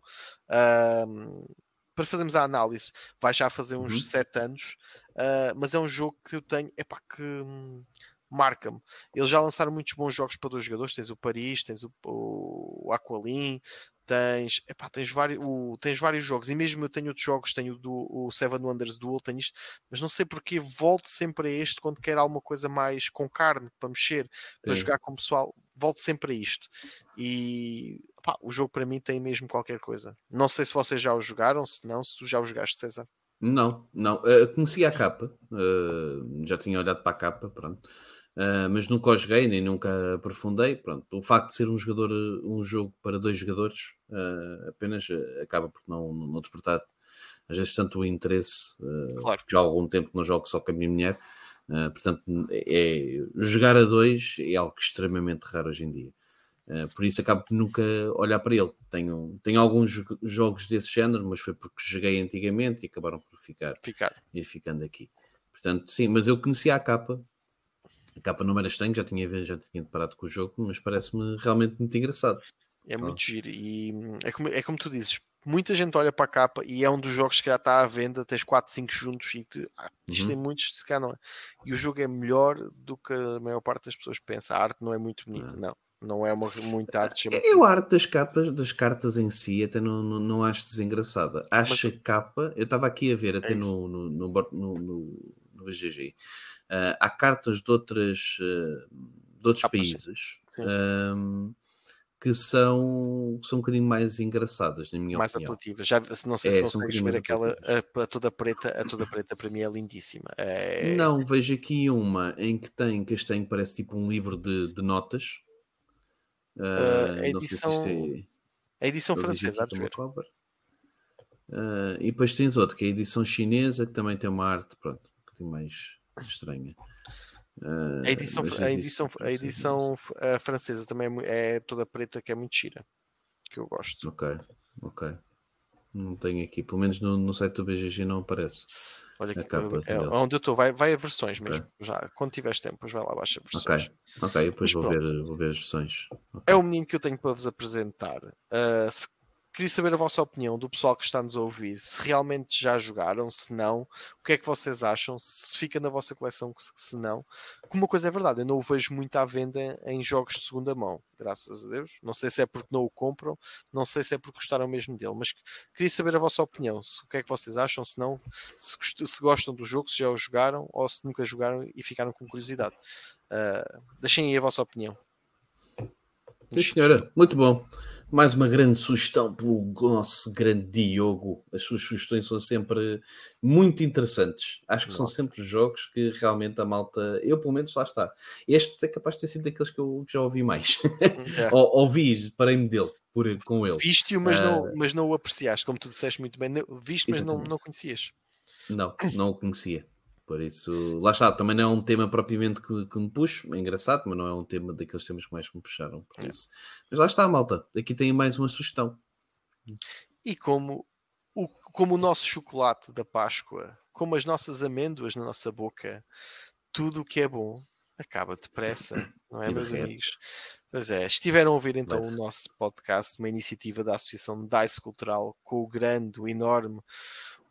Uh, para fazermos a análise, vai já fazer uns uhum. 7 anos, uh, mas é um jogo que eu tenho, epá, que hum, marca-me. Eles já lançaram muitos bons jogos para dois jogadores, tens o Paris, tens o, o Aqualin, tens, epá, tens, vários, o, tens vários jogos, e mesmo eu tenho outros jogos, tenho do, o Seven Wonders Duel, tenho isto, mas não sei porque volto sempre a este quando quero alguma coisa mais com carne para mexer, para Sim. jogar com o pessoal, volto sempre a isto. E pá, o jogo para mim tem mesmo qualquer coisa. Não sei se vocês já o jogaram, se não, se tu já o jogaste, César. Não, não. Uh, conhecia a capa, uh, já tinha olhado para a capa, pronto. Uh, mas nunca o joguei, nem nunca aprofundei. Pronto, o facto de ser um jogador, um jogo para dois jogadores, apenas acaba por não, não despertar às vezes tanto o interesse, claro. já há algum tempo que não jogo só com a minha mulher. portanto, é, jogar a dois é algo extremamente raro hoje em dia. Uh, por isso acabo por nunca olhar para ele. Tenho, tenho alguns jogos desse género, mas foi porque joguei antigamente e acabaram por ficar, ficar. e ficando aqui. Portanto, sim, mas eu conhecia a capa, capa não era estranho, já tinha, já tinha deparado com o jogo, mas parece-me realmente muito engraçado. É muito ah. giro e é como, é como tu dizes, muita gente olha para a capa e é um dos jogos que já está à venda, tens 4, 5 juntos e tu, ah, isto uhum. tem muitos, se cá não é. E o jogo é melhor do que a maior parte das pessoas pensa. A arte não é muito bonita, não. Não é uma muita arte. Eu a arte das capas, das cartas em si, até não, não, não acho desengraçada. Acho Mas... a capa, eu estava aqui a ver até é no, no, no, no, no, BGG, uh, ah, há cartas de outras uh, de outros ah, países. Um, que são, são um bocadinho mais engraçadas, na minha mais opinião. Mais apelativas. Já, não sei se é, consegues um ver aquela a, a, toda preta, a toda preta para mim é lindíssima. É... Não, vejo aqui uma em que tem castanho, parece tipo um livro de, de notas. Uh, a edição, é, a edição francesa, a ver. Uh, e depois tens outro, que é a edição chinesa, que também tem uma arte, pronto, um bocadinho mais estranha. Uh, a edição, a edição, a edição a francesa também é, é toda preta, que é muito gira, que eu gosto. Ok, ok. Não tenho aqui, pelo menos no, no site do BGG não aparece. Olha aqui, é, onde eu estou, vai, vai a versões mesmo. Okay. Já, quando tiveres tempo, vai lá, baixa versões. Ok, ok, depois vou ver, vou ver as versões. Okay. É o menino que eu tenho para vos apresentar. Uh, se Queria saber a vossa opinião do pessoal que está-nos a ouvir. Se realmente já jogaram, se não, o que é que vocês acham? Se fica na vossa coleção, se não. Como uma coisa é verdade, eu não o vejo muito à venda em jogos de segunda mão, graças a Deus. Não sei se é porque não o compram, não sei se é porque gostaram mesmo dele, mas queria saber a vossa opinião. Se, o que é que vocês acham, se não, se, se gostam do jogo, se já o jogaram ou se nunca jogaram e ficaram com curiosidade. Uh, deixem aí a vossa opinião. Sim, senhora, muito bom mais uma grande sugestão pelo nosso grande Diogo. As suas sugestões são sempre muito interessantes. Acho que Nossa. são sempre jogos que realmente a malta. Eu, pelo menos, lá está. Este é capaz de ter sido daqueles que eu já ouvi mais. É. ouvi, parei-me dele. Por, com ele. Viste-o, mas, uh... não, mas não o apreciaste, como tu disseste muito bem. Viste, mas não, não conhecias. Não, não o conhecia. Por isso, lá está, também não é um tema propriamente que, que me puxo, é engraçado, mas não é um tema daqueles temas que mais me puxaram. Por isso. Mas lá está, malta, aqui tem mais uma sugestão. E como o, como o nosso chocolate da Páscoa, como as nossas amêndoas na nossa boca, tudo o que é bom acaba depressa, não é, meus amigos? Pois é, estiveram a ouvir então o nosso podcast, uma iniciativa da Associação Dice Cultural, com o grande, o enorme,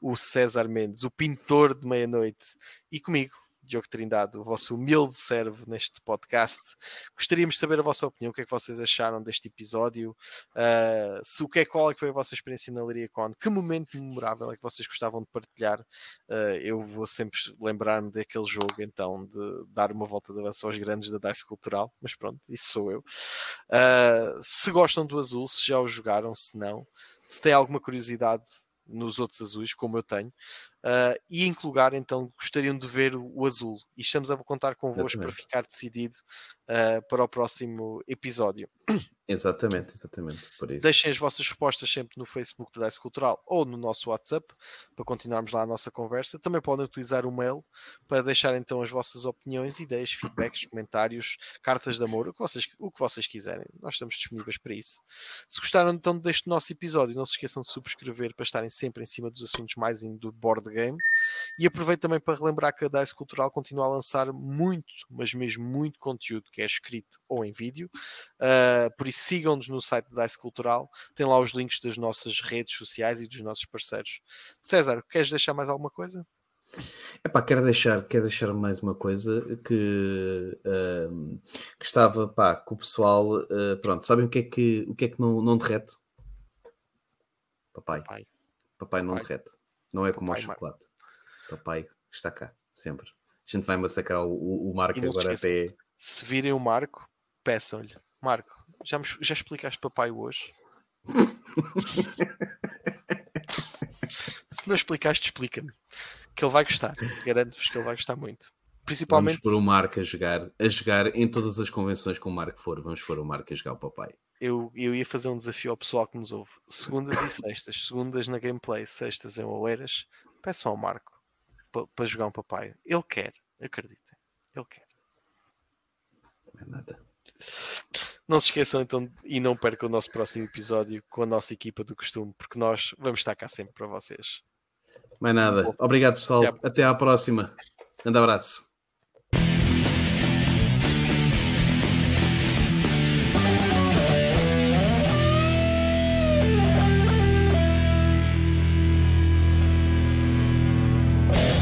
o César Mendes, o pintor de meia-noite, e comigo, Diogo Trindade, o vosso humilde servo neste podcast. Gostaríamos de saber a vossa opinião, o que é que vocês acharam deste episódio, uh, se o que é qual é que foi a vossa experiência na Liria Con, que momento memorável é que vocês gostavam de partilhar. Uh, eu vou sempre lembrar-me daquele jogo, então, de dar uma volta de avanço aos grandes da Dice Cultural, mas pronto, isso sou eu. Uh, se gostam do azul, se já o jogaram, se não, se têm alguma curiosidade nos outros azuis, como eu tenho, uh, e em que lugar então gostariam de ver o azul. E estamos a contar convosco para ficar decidido uh, para o próximo episódio. Exatamente, exatamente. Deixem as vossas respostas sempre no Facebook da Dice Cultural ou no nosso WhatsApp para continuarmos lá a nossa conversa. Também podem utilizar o mail para deixar então as vossas opiniões, ideias, feedbacks, comentários, cartas de amor, o que vocês, o que vocês quiserem. Nós estamos disponíveis para isso. Se gostaram então deste nosso episódio, não se esqueçam de subscrever para estarem sempre em cima dos assuntos mais do board game. E aproveito também para relembrar que a Dice Cultural continua a lançar muito, mas mesmo muito conteúdo que é escrito ou em vídeo. Uh, por isso sigam-nos no site da Dice Cultural, tem lá os links das nossas redes sociais e dos nossos parceiros. César, queres deixar mais alguma coisa? Epá, quero deixar, quero deixar mais uma coisa que, uh, que estava pá, com o pessoal. Uh, pronto, sabem o que é que, o que, é que não, não derrete? Papai. Papai, Papai não Papai. derrete. Não é como Papai, o chocolate. Papai está cá, sempre. A gente vai massacrar o, o, o Marco agora até. Se virem o Marco, peçam-lhe. Marco, já, me, já explicaste papai hoje? Se não explicaste, explica-me. Que ele vai gostar. Garanto-vos que ele vai gostar muito. Principalmente. Vamos pôr o Marco a jogar, a jogar em todas as convenções que o Marco for. Vamos pôr o Marco a jogar o papai. Eu, eu ia fazer um desafio ao pessoal que nos ouve. Segundas e sextas. Segundas na gameplay, sextas em Oeiras. Peçam ao Marco para jogar um papai. Ele quer, acreditem. Ele quer. Não é nada. Não se esqueçam então e não percam o nosso próximo episódio com a nossa equipa do costume, porque nós vamos estar cá sempre para vocês. Mais nada. Obrigado, pessoal. Até à próxima. Até à próxima. Um abraço.